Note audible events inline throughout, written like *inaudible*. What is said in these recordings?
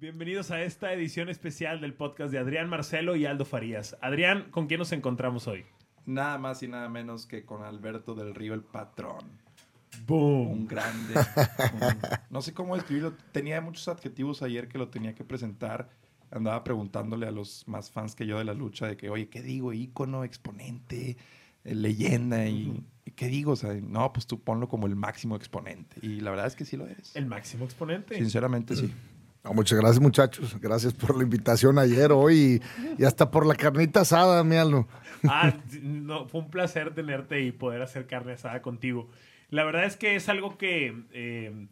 Bienvenidos a esta edición especial del podcast de Adrián Marcelo y Aldo Farías. Adrián, ¿con quién nos encontramos hoy? Nada más y nada menos que con Alberto del Río, el patrón. ¡Boom! Un grande. un- no sé cómo describirlo. Tenía muchos adjetivos ayer que lo tenía que presentar. Andaba preguntándole a los más fans que yo de la lucha de que, oye, ¿qué digo? Ícono, exponente, eh, leyenda y... y ¿Qué digo? O sea, no, pues tú ponlo como el máximo exponente. Y la verdad es que sí lo eres. El máximo exponente. Sinceramente, sí. No, muchas gracias, muchachos. Gracias por la invitación ayer, hoy y, y hasta por la carnita asada, mi Aldo. Ah, no, fue un placer tenerte y poder hacer carne asada contigo. La verdad es que es algo que, eh,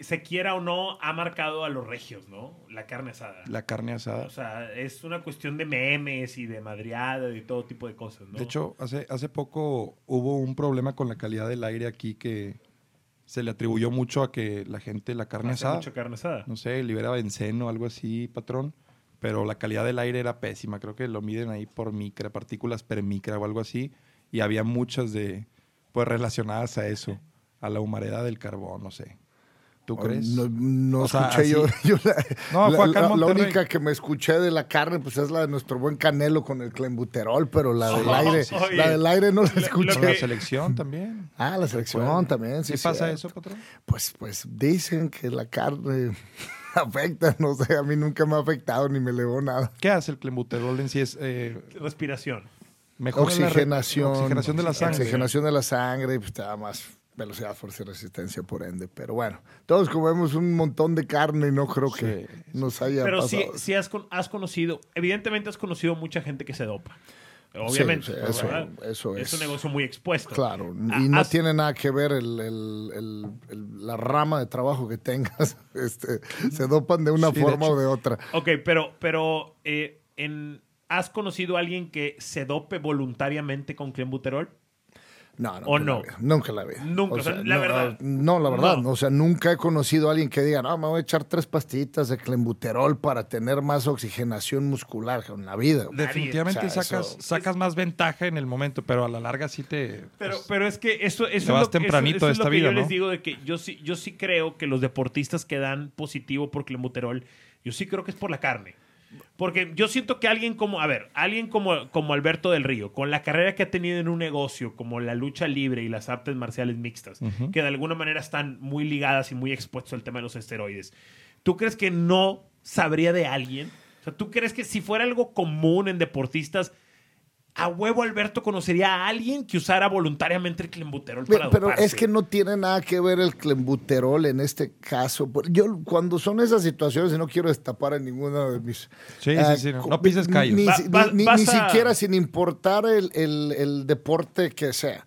se quiera o no, ha marcado a los regios, ¿no? La carne asada. La carne asada. O sea, es una cuestión de memes y de madreada y todo tipo de cosas, ¿no? De hecho, hace, hace poco hubo un problema con la calidad del aire aquí que se le atribuyó mucho a que la gente, la carne Hace asada, mucho carne asada. no sé, liberaba benceno o algo así, patrón. Pero la calidad del aire era pésima. Creo que lo miden ahí por micra, partículas per micra o algo así. Y había muchas de, pues, relacionadas a eso, a la humareda del carbón, no sé. ¿Tú crees? No, no sea, escuché yo. *laughs* la, No, la- fue acá en la- única que me escuché de la carne, pues es la de nuestro buen Canelo con el clembuterol, pero la del *laughs* aire, Oye. la del aire no la escuché. La selección también. *laughs* Ah, la selección también, sí. ¿Qué pasa cierto. eso, patrón? Pues, pues dicen que la carne afecta, no sé, a mí nunca me ha afectado ni me elevó nada. ¿Qué hace el clenbuterol en sí? Es eh, Respiración. la re- Oxigenación. oxigenación de la sangre. Oxigenación de la sangre pues da más velocidad, fuerza y resistencia por ende. Pero bueno, todos comemos un montón de carne y no creo que Sí, nos haya Pero sí, pasado. sí has, con- has conocido, evidentemente has conocido mucha gente que se dopa. Obviamente. Sí, sí, eso- eso es. es. un negocio muy expuesto. Claro, Ah, y no has- tiene nada que ver el, el- el- el- la rama de trabajo que tengas. *laughs* Este, se dopan de una Sí, de forma o de otra. Ok, pero, pero eh, en, ¿has conocido a alguien que se dope voluntariamente con clenbuterol? No, no. ¿O nunca no? la vi. Nunca la vi. Nunca, o sea, la no, verdad. No, la verdad. No. O sea, nunca he conocido a alguien que diga, no, me voy a echar tres pastillitas de clembuterol para tener más oxigenación muscular en la vida. Definitivamente O sea, sacas, eso- sacas más ventaja en el momento, pero a la larga sí te... Pero, pues, pero es que eso, eso te es lo, tempranito eso- eso de es lo esta que vida, yo ¿no? les digo de que yo sí, yo sí creo que los deportistas que dan positivo por clenbuterol, yo sí creo que es por la carne. Porque yo siento que alguien como, a ver, alguien como, como Alberto del Río, con la carrera que ha tenido en un negocio como la lucha libre y las artes marciales mixtas, que de alguna manera están muy ligadas y muy expuestos al tema de los esteroides, ¿tú crees que no sabría de alguien? O sea, ¿tú crees que si fuera algo común en deportistas, a huevo Alberto conocería a alguien que usara voluntariamente el clenbuterol para Pero doparse? es que no tiene nada que ver el clembuterol en este caso. Por- Yo, cuando son esas situaciones, y no quiero destapar en ninguna de mis. Sí, ah, sí, sí, no. No pises callos. Ni, Va- ni- va- ni- vas ni a- siquiera sin importar el, el- el deporte que sea.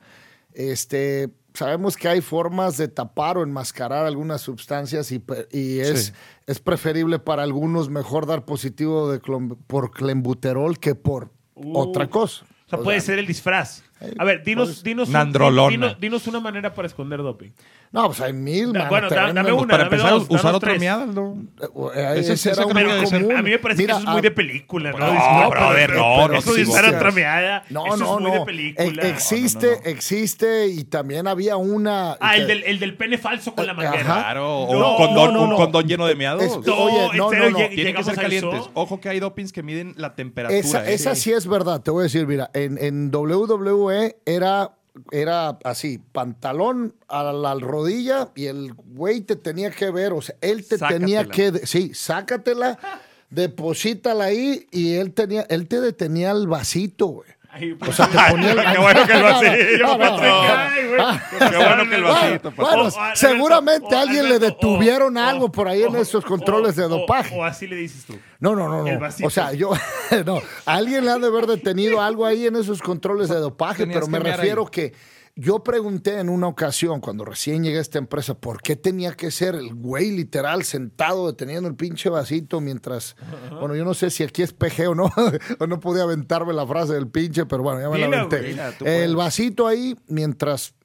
Este. Sabemos que hay formas de tapar o enmascarar algunas sustancias y, es, Sí. es preferible para algunos mejor dar positivo de clom- por clembuterol que por Uh. otra cosa. O sea, O puede sea, ser el disfraz. A ver, dinos, pues, dinos, Nandrolona. dinos, dinos una manera para esconder doping. No, pues hay mil. Da- bueno, da- dame una. para dame empezar dos, usar otra miada, ¿no? Eh, Ese- ese ese era muy ser- común. A mí me parece Mira, que eso es muy ah, de película, ¿no? No, Disculpa, brother, pero- no, pero no Eso de usar otra meada, No, eso no, es muy no. de película. E- existe, No, no, no. existe y también había una. Ah, el del, el del pene falso con la Eh, manguera. Claro, o No, un condón, no, no, un no. condón lleno de meados. Es- No, Oye, no, no, no. Tienen que ser calientes. Ojo que hay dopings que miden la temperatura. Esa, ¿eh? sí es verdad, te voy a decir, mira, en, en Era, era así, pantalón a la rodilla y el güey te tenía que ver, o sea, él te tenía que, sí, sácatela, deposítala ahí y él tenía, él te detenía el vasito, güey. O sea, te ponía el... *laughs* Qué bueno que el vasito. *laughs* Qué bueno que el vasito, Bueno, seguramente a alguien le detuvieron algo por ahí en esos controles de dopaje. O, así le dices tú. No, no, no, no. O sea, yo, *laughs* no, alguien le ha de haber detenido algo ahí en esos controles de dopaje, pero me refiero que yo pregunté en una ocasión, cuando recién llegué a esta empresa, ¿por qué tenía que ser el güey literal sentado deteniendo el pinche vasito mientras, bueno, yo no sé si aquí es PG o no, *laughs* o no podía aventarme la frase del pinche, pero bueno, ya me la aventé. güey. El puedes. vasito ahí mientras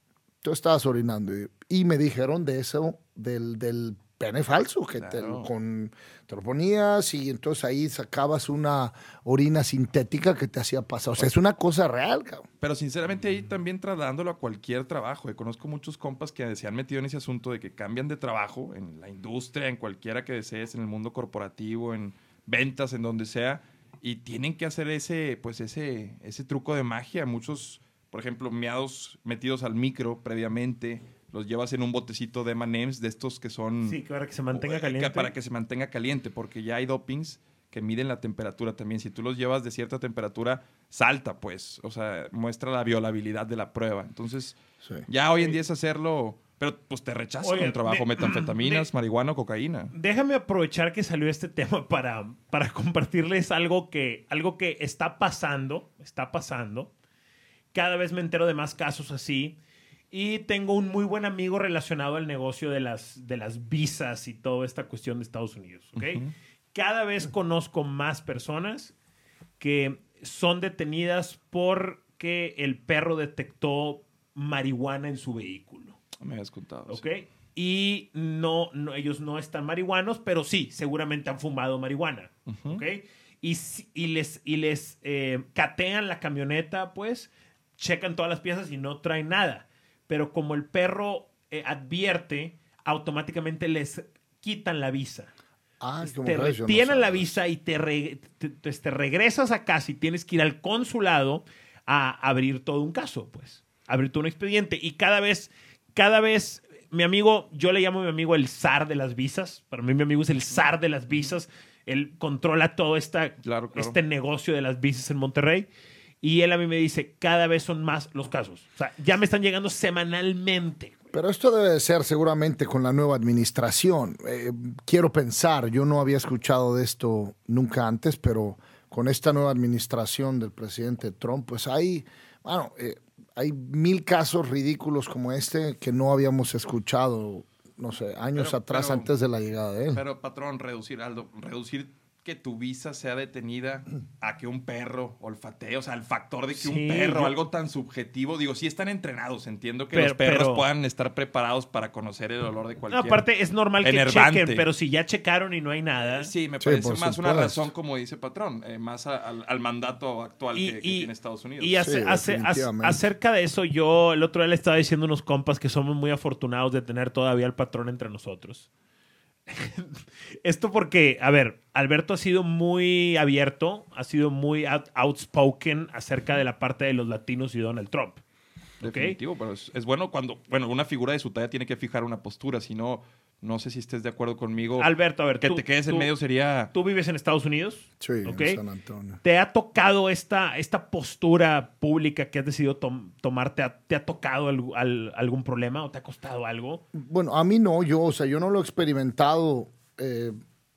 tú estabas orinando y, y me dijeron de eso, del, del pene falso, que te, con, te lo ponías y entonces ahí sacabas una orina sintética que te hacía pasar. O sea, es una cosa real, cabrón. Pero sinceramente ahí también trasladándolo a cualquier trabajo. eh, Conozco muchos compas que se han metido en ese asunto de que cambian de trabajo en la industria, en cualquiera que desees, en el mundo corporativo, en ventas, en donde sea, y tienen que hacer ese, pues ese, ese truco de magia. Muchos, por ejemplo, meados metidos al micro previamente, los llevas en un botecito de M&M's de estos que son... Sí, para que se mantenga Eh, caliente. Para que se mantenga caliente, porque ya hay dopings que miden la temperatura también. Si tú los llevas de cierta temperatura, salta, pues. O sea, muestra la violabilidad de la prueba. Entonces, Sí. ya hoy en día es hacerlo, pero pues te rechazan Oye, un trabajo, de- metanfetaminas, de- marihuana, cocaína. Déjame aprovechar que salió este tema para, para compartirles algo que, algo que está pasando, está pasando. Cada vez me entero de más casos así. Y tengo un muy buen amigo relacionado al negocio de las, de las visas y toda esta cuestión de Estados Unidos. ¿ok? Cada vez conozco más personas que son detenidas porque el perro detectó marihuana en su vehículo. Me habías contado. ¿Ok? sí. Y no, no, ellos no están marihuanos, pero sí, seguramente han fumado marihuana. ¿Ok? Y les, y les eh, catean la camioneta, pues, checan todas las piezas y no traen nada. Pero como el perro eh, advierte, automáticamente les quitan la visa. Ah, qué te yo no retienen la visa y te, re- te, te- te regresas a casa y tienes que ir al consulado a abrir todo un caso, pues. Abrir todo un expediente. Y cada vez, cada vez, mi amigo, yo le llamo a mi amigo el zar de las visas. Para mí mi amigo es el zar de las visas. Él controla todo esta, Claro, claro. este negocio de las visas en Monterrey. Y él a mí me dice, cada vez son más los casos. O sea, ya me están llegando semanalmente. Pero esto debe de ser seguramente con la nueva administración. Eh, quiero pensar, yo no había escuchado de esto nunca antes, pero con esta nueva administración del presidente Trump, pues hay, bueno, eh, hay mil casos ridículos como este que no habíamos escuchado, no sé, años Pero- atrás pero- antes de la llegada de él. Pero, patrón, reducir, Aldo, reducir que tu visa sea detenida *clears throat* a que un perro olfatee, o sea, el factor de que Sí, un perro, yo- algo tan subjetivo, digo, sí están entrenados, entiendo que Pero- los perros pero- puedan estar preparados para conocer el olor de No, cualquier... aparte, es normal que chequen, pero si ya checaron y no hay nada. Sí, me Sí, parece más una razón, como dice patrón, eh, más a- al, al mandato actual Y- que, tiene Estados Unidos. Y ace- Sí, ace- ac- definitivamente. acerca de eso, yo el otro día le estaba diciendo a unos compas que somos muy afortunados de tener todavía al patrón entre nosotros. Esto porque, a ver, Alberto ha sido muy abierto, ha sido muy out- outspoken acerca de la parte de los latinos y Donald Trump. Definitivo, pero es, es bueno cuando, bueno, una figura de su talla tiene que fijar una postura, si no, no sé si estés de acuerdo conmigo. Alberto, a ver, que tú- te quedes en medio sería... Tú vives en Estados Unidos. Sí, ¿ok? en San Antonio. ¿Te ha tocado esta, esta postura pública que has decidido tom- tomar? ¿Te ha, te ha tocado al- al- algún problema o te ha costado algo? Bueno, a mí no, yo, o sea, yo no lo he experimentado eh,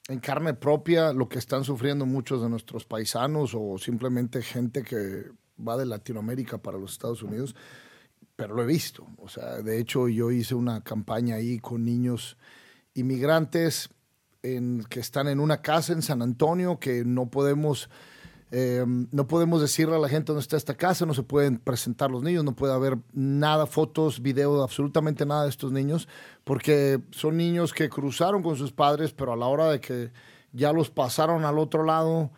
en carne propia lo que están sufriendo muchos de nuestros paisanos o simplemente gente que va de Latinoamérica para los Estados Unidos, pero lo he visto. O sea, de hecho yo hice una campaña ahí con niños inmigrantes en, que están en una casa en San Antonio que no podemos eh, no podemos decirle a la gente dónde está esta casa, no se pueden presentar los niños, no puede haber nada, fotos, video, absolutamente nada de estos niños, porque son niños que cruzaron con sus padres, pero a la hora de que ya los pasaron al otro lado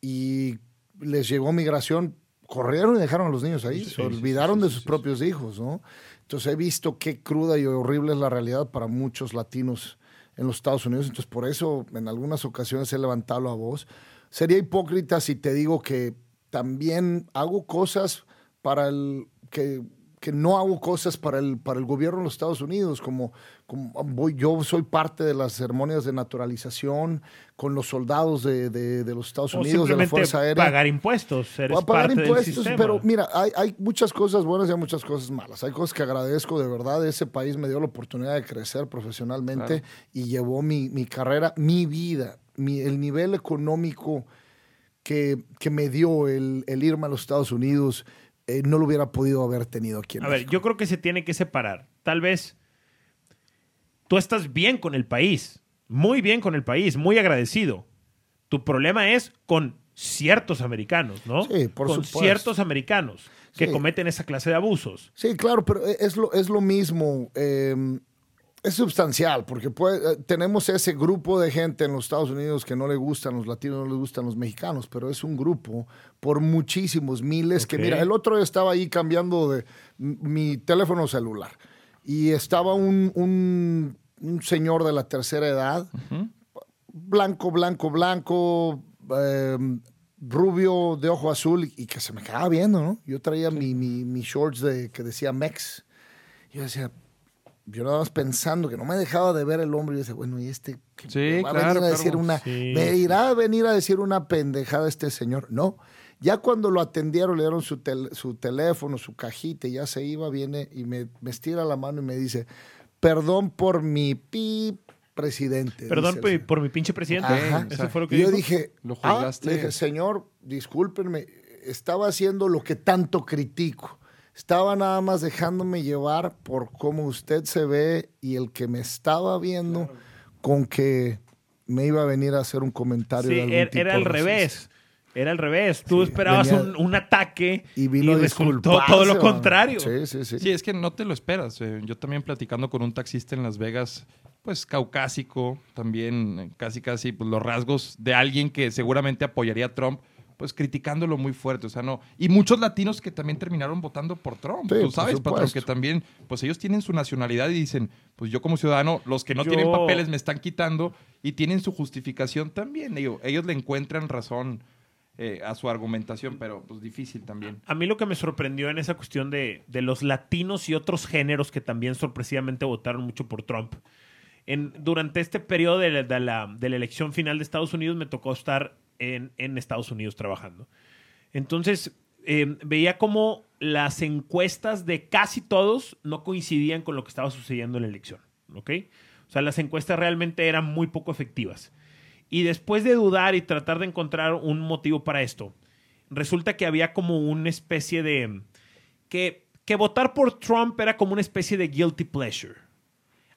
y les llegó migración, corrieron y dejaron a los niños ahí, Sí, se olvidaron sí, de sus propios hijos, ¿no? Entonces he visto qué cruda y horrible es la realidad para muchos latinos en los Estados Unidos. Entonces por eso en algunas ocasiones he levantado la voz. Sería hipócrita si te digo que también hago cosas para el que, que no hago cosas para el, para el gobierno de los Estados Unidos, como voy, yo soy parte de las ceremonias de naturalización con los soldados de, de- de los Estados O Unidos, de la Fuerza Aérea. pagar impuestos. Eres a pagar parte del impuestos, sistema. pero mira, hay, hay muchas cosas buenas y hay muchas cosas malas. Hay cosas que agradezco de verdad. Ese país me dio la oportunidad de crecer profesionalmente Claro. y llevó mi, mi carrera, mi vida, mi- el nivel económico que, que me dio el, el irme a los Estados Unidos. eh, no lo hubiera podido haber tenido aquí en A ver, México. yo creo que se tiene que separar. Tal vez tú estás bien con el país, muy bien con el país, muy agradecido. Tu problema es con ciertos americanos, ¿no? Sí, por con supuesto. ciertos americanos que Sí. cometen esa clase de abusos. Sí, claro, pero es lo, es lo mismo. eh, Es sustancial, porque puede- eh, tenemos ese grupo de gente en los Estados Unidos que no le gustan los latinos, no les gustan los mexicanos, pero es un grupo por muchísimos miles que, mira, el otro día estaba ahí cambiando de mi teléfono celular y estaba un, un- un señor de la tercera edad, blanco, blanco, blanco, eh, rubio, de ojo azul, y que se me quedaba viendo, ¿no? Yo traía mi, mi, mi shorts de, que decía Mex. Yo decía, yo nada más pensando que no me dejaba de ver el hombre, y yo decía, bueno, ¿y este Sí, va a claro, venir a claro. decir una, Sí, me sí. irá a venir a decir una pendejada este señor? No. Ya cuando lo atendieron, le dieron su, tel- su teléfono, su cajita, y ya se iba, viene y me, me estira la mano y me dice, perdón por mi pi presidente. Perdón dice por, mi pinche presidente. Ajá. Eso fue lo que Y yo dijo. dije, Lo ah, le dije, señor, discúlpenme, estaba haciendo lo que tanto critico. Estaba nada más dejándome llevar por cómo usted se ve y el que me estaba viendo con que me iba a venir a hacer un comentario. Sí, de algún era, tipo era al revés. Era al revés. Tú Sí, esperabas venía- un, un ataque Y vino a resultó todo lo contrario. Sí, sí, sí. Sí, es que no te lo esperas. eh. Yo también platicando con un taxista en Las Vegas, pues caucásico, también eh, casi casi pues, los rasgos de alguien que seguramente apoyaría a Trump, pues criticándolo muy fuerte. O sea, no. Y muchos latinos que también terminaron votando por Trump. Sí, Tú sabes, patrón, que también, pues ellos tienen su nacionalidad y dicen, pues yo como ciudadano, los que no Yo- tienen papeles me están quitando y tienen su justificación también. Ellos le encuentran razón eh, a su argumentación, pero pues difícil también. A mí lo que me sorprendió en esa cuestión de, de los latinos y otros géneros que también sorpresivamente votaron mucho por Trump. En, durante este periodo de la, de, la, elección final de Estados Unidos me tocó estar en, en Estados Unidos trabajando. Entonces eh, veía como las encuestas de casi todos no coincidían con lo que estaba sucediendo en la elección. O sea, las encuestas realmente eran muy poco efectivas. Y después de dudar y tratar de encontrar un motivo para esto, resulta que había como una especie de... que, que votar por Trump era como una especie de guilty pleasure.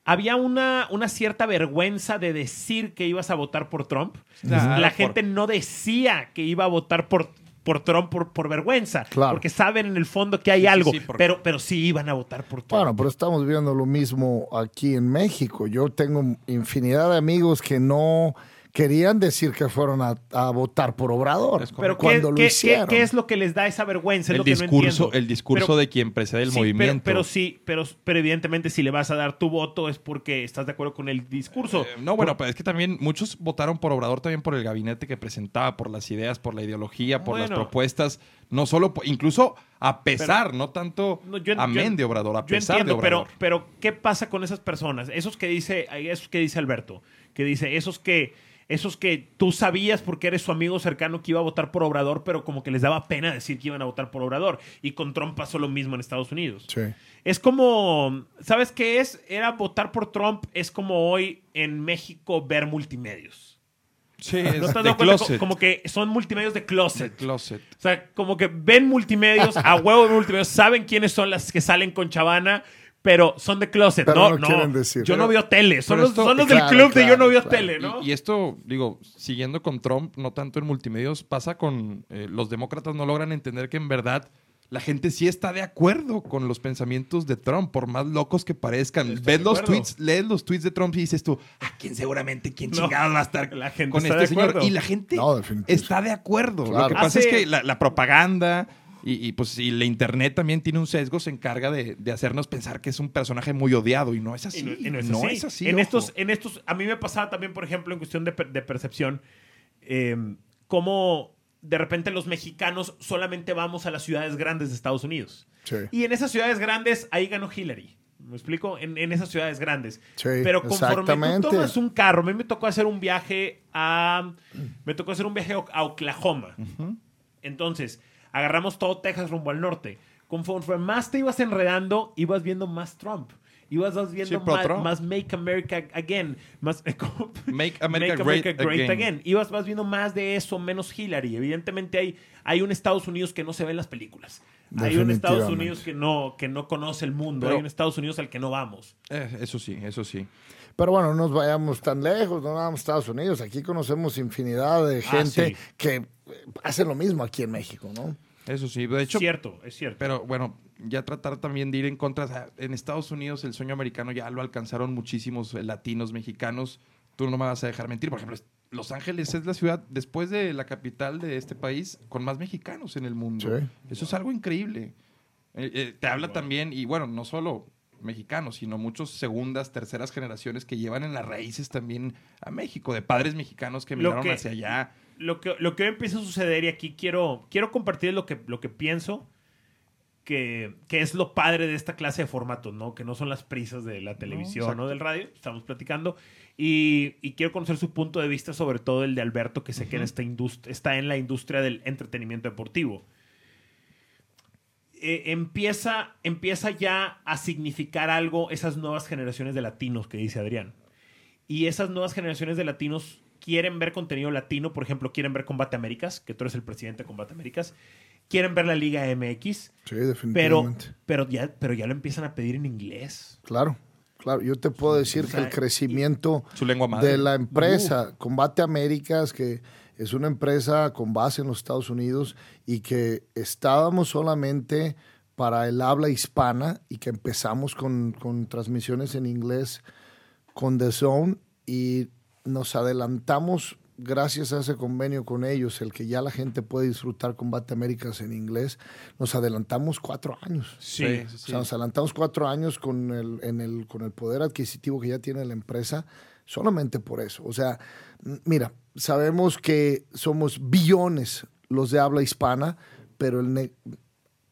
Había una, una cierta vergüenza de decir que ibas a votar por Trump. Claro, La por- gente no decía que iba a votar por, por Trump por, por vergüenza. Claro. Porque saben en el fondo que hay Sí, sí, algo. sí, porque- pero, pero sí iban a votar por Trump. Bueno, pero estamos viendo lo mismo aquí en México. Yo tengo infinidad de amigos que no querían decir que fueron a, a votar por Obrador. Pero ¿qué, cuando lo qué- qué- hicieron. qué es lo que les da esa vergüenza? Es El lo que no discurso, el discurso Pero- de quien precede el Sí, movimiento. Pero, sí, pero, pero evidentemente si le vas a dar tu voto es porque estás de acuerdo con el discurso. Eh, no, bueno, pero es que también muchos votaron por Obrador también por el gabinete que presentaba, por las ideas, por la ideología, por las propuestas, no solo, por- incluso a pesar, no tanto No, yo- amén yo- de Obrador, a Yo pesar de entiendo, pero, Obrador. pero ¿qué pasa con esas personas? Esos que dice, esos que dice Alberto, que dice, esos que, esos que tú sabías porque eres su amigo cercano que iba a votar por Obrador, pero como que les daba pena decir que iban a votar por Obrador. Y con Trump pasó lo mismo en Estados Unidos. Sí. Es como, ¿sabes qué es? Era votar por Trump, es como hoy en México ver multimedios. Sí, *laughs* ¿No es te has de dado cuenta? closet. Como que son multimedios de De closet. closet. O sea, como que ven multimedios, a huevo de multimedios, saben quiénes son las que salen con Chavana, pero son de closet. Pero no, no no. quieren decir. Yo Pero- no veo tele. Son los, esto- son los del Claro, club de yo no veo claro. tele, ¿no? Y, y esto, digo, siguiendo con Trump, no tanto en multimedios, pasa con eh, los demócratas no logran entender que en verdad la gente sí está de acuerdo con los pensamientos de Trump, por más locos que parezcan. Estoy Ves los tweets, lees los tweets de Trump y dices tú, ¿a quién seguramente, quién No, va a estar la gente con este señor? acuerdo. Y la gente No, está de acuerdo. Lo que pasa es que la, la propaganda y, y, pues y la internet también tiene un sesgo, se encarga de, de hacernos pensar que es un personaje muy odiado y no es así. Y no, y no es No así. es así, En ojo. estos, en estos, a mí me pasaba también, por ejemplo, en cuestión de, de percepción, eh, cómo de repente los mexicanos solamente vamos a las ciudades grandes de Estados Unidos. Sí. Y en esas ciudades grandes, ahí ganó Hillary. ¿Me explico? En, en esas ciudades grandes. Sí, Pero conforme tú tomas un carro, a mí me tocó hacer un viaje a. Me tocó hacer un viaje a Oklahoma. Entonces, agarramos todo Texas rumbo al norte. Conforme más te ibas enredando, ibas viendo más Trump. Ibas vas viendo Sí, más, más Make America Again. Más, *laughs* Make America Great Again. Ibas vas viendo más de eso, menos Hillary. Evidentemente hay, hay un Estados Unidos que no se ve en las películas. Hay un Estados. Unidos que no, que no conoce el mundo. Pero- hay un Estados Unidos al que no vamos. Eh, eso sí, eso sí. Pero bueno, no nos vayamos tan lejos, no vamos a Estados Unidos. Aquí conocemos infinidad de gente sí. que eh, hace lo mismo aquí en México, ¿no? Eso sí. De hecho, cierto, es cierto. pero bueno, ya tratar también de ir en contra. O sea, en Estados Unidos el sueño americano ya lo alcanzaron muchísimos eh, latinos, mexicanos. Tú no me vas a dejar mentir. Por ejemplo, Los Ángeles es la ciudad, después de la capital de este país, con más mexicanos en el mundo. Sí. Eso es algo increíble. Eh, eh, te habla Wow. también, y bueno, no solo mexicanos, sino muchos segundas, terceras generaciones que llevan en las raíces también a México, de padres mexicanos que que- hacia allá. lo que, lo que hoy empieza a suceder, y aquí quiero, quiero compartir lo que, lo que pienso, que, que es lo padre de esta clase de formatos, ¿no? Que no son las prisas de la televisión o del radio, estamos platicando. Y, y quiero conocer su punto de vista, sobre todo el de Alberto, que sé que en esta está en la industria del entretenimiento deportivo. Eh, empieza, empieza ya a significar algo esas nuevas generaciones de latinos que dice Adrián. Y esas nuevas generaciones de latinos quieren ver contenido latino, por ejemplo, quieren ver Combate Américas, que tú eres el presidente de Combate Américas, quieren ver la Liga MX, Sí, pero, definitivamente. pero, ya, pero ya lo empiezan a pedir en inglés. Claro, claro. Yo te puedo decir O sea, que el crecimiento Su lengua madre. de la empresa Combate Américas, que es una empresa con base en los Estados Unidos y que estábamos solamente para el habla hispana y que empezamos con, con transmisiones en inglés con The Zone y nos adelantamos gracias a ese convenio con ellos, el que ya la gente puede disfrutar Combate Américas en inglés, nos adelantamos cuatro años. Sí, sí, O sea, nos adelantamos cuatro años con el, en el, con el poder adquisitivo que ya tiene la empresa, solamente por eso. O sea, mira, sabemos que somos billones los de habla hispana, pero el ne-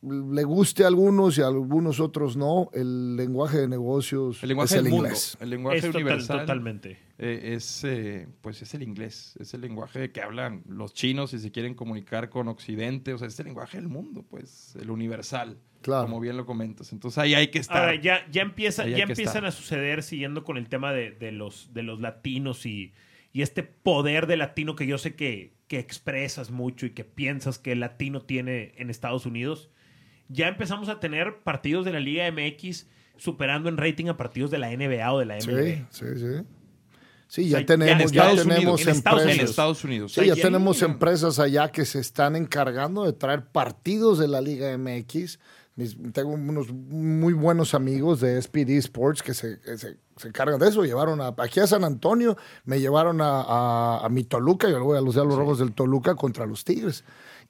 le guste a algunos y a algunos otros no, el lenguaje de negocios El lenguaje es el del mundo, inglés. el lenguaje Es total- universal. totalmente. eh, es, eh, pues es el inglés, es el lenguaje que hablan los chinos si se quieren comunicar con Occidente, o sea, es el lenguaje del mundo, pues, el universal, Claro. como bien lo comentas. Entonces ahí hay que estar. Ahora, ya, ya, empieza, ya empiezan estar. a suceder, siguiendo con el tema de, de los, de los latinos y, y este poder de latino que yo sé que, que expresas mucho y que piensas que el latino tiene en Estados Unidos. Ya empezamos a tener partidos de la Liga MX superando en rating a partidos de la NBA o de la Sí, NBA. sí, sí. Sí, O ya sea, tenemos, en ya Estados tenemos Unidos, en Estados en empresas. Estados Unidos. Sí, O sea, ya tenemos empresas allá que se están encargando de traer partidos de la Liga MX. Mis- tengo unos muy buenos amigos de SPD Sports que se, que se- se encargan de eso. Llevaron a, aquí a San Antonio, me llevaron a, a, a mi Toluca, yo le voy a los Diablos Rojos del Toluca contra los Tigres.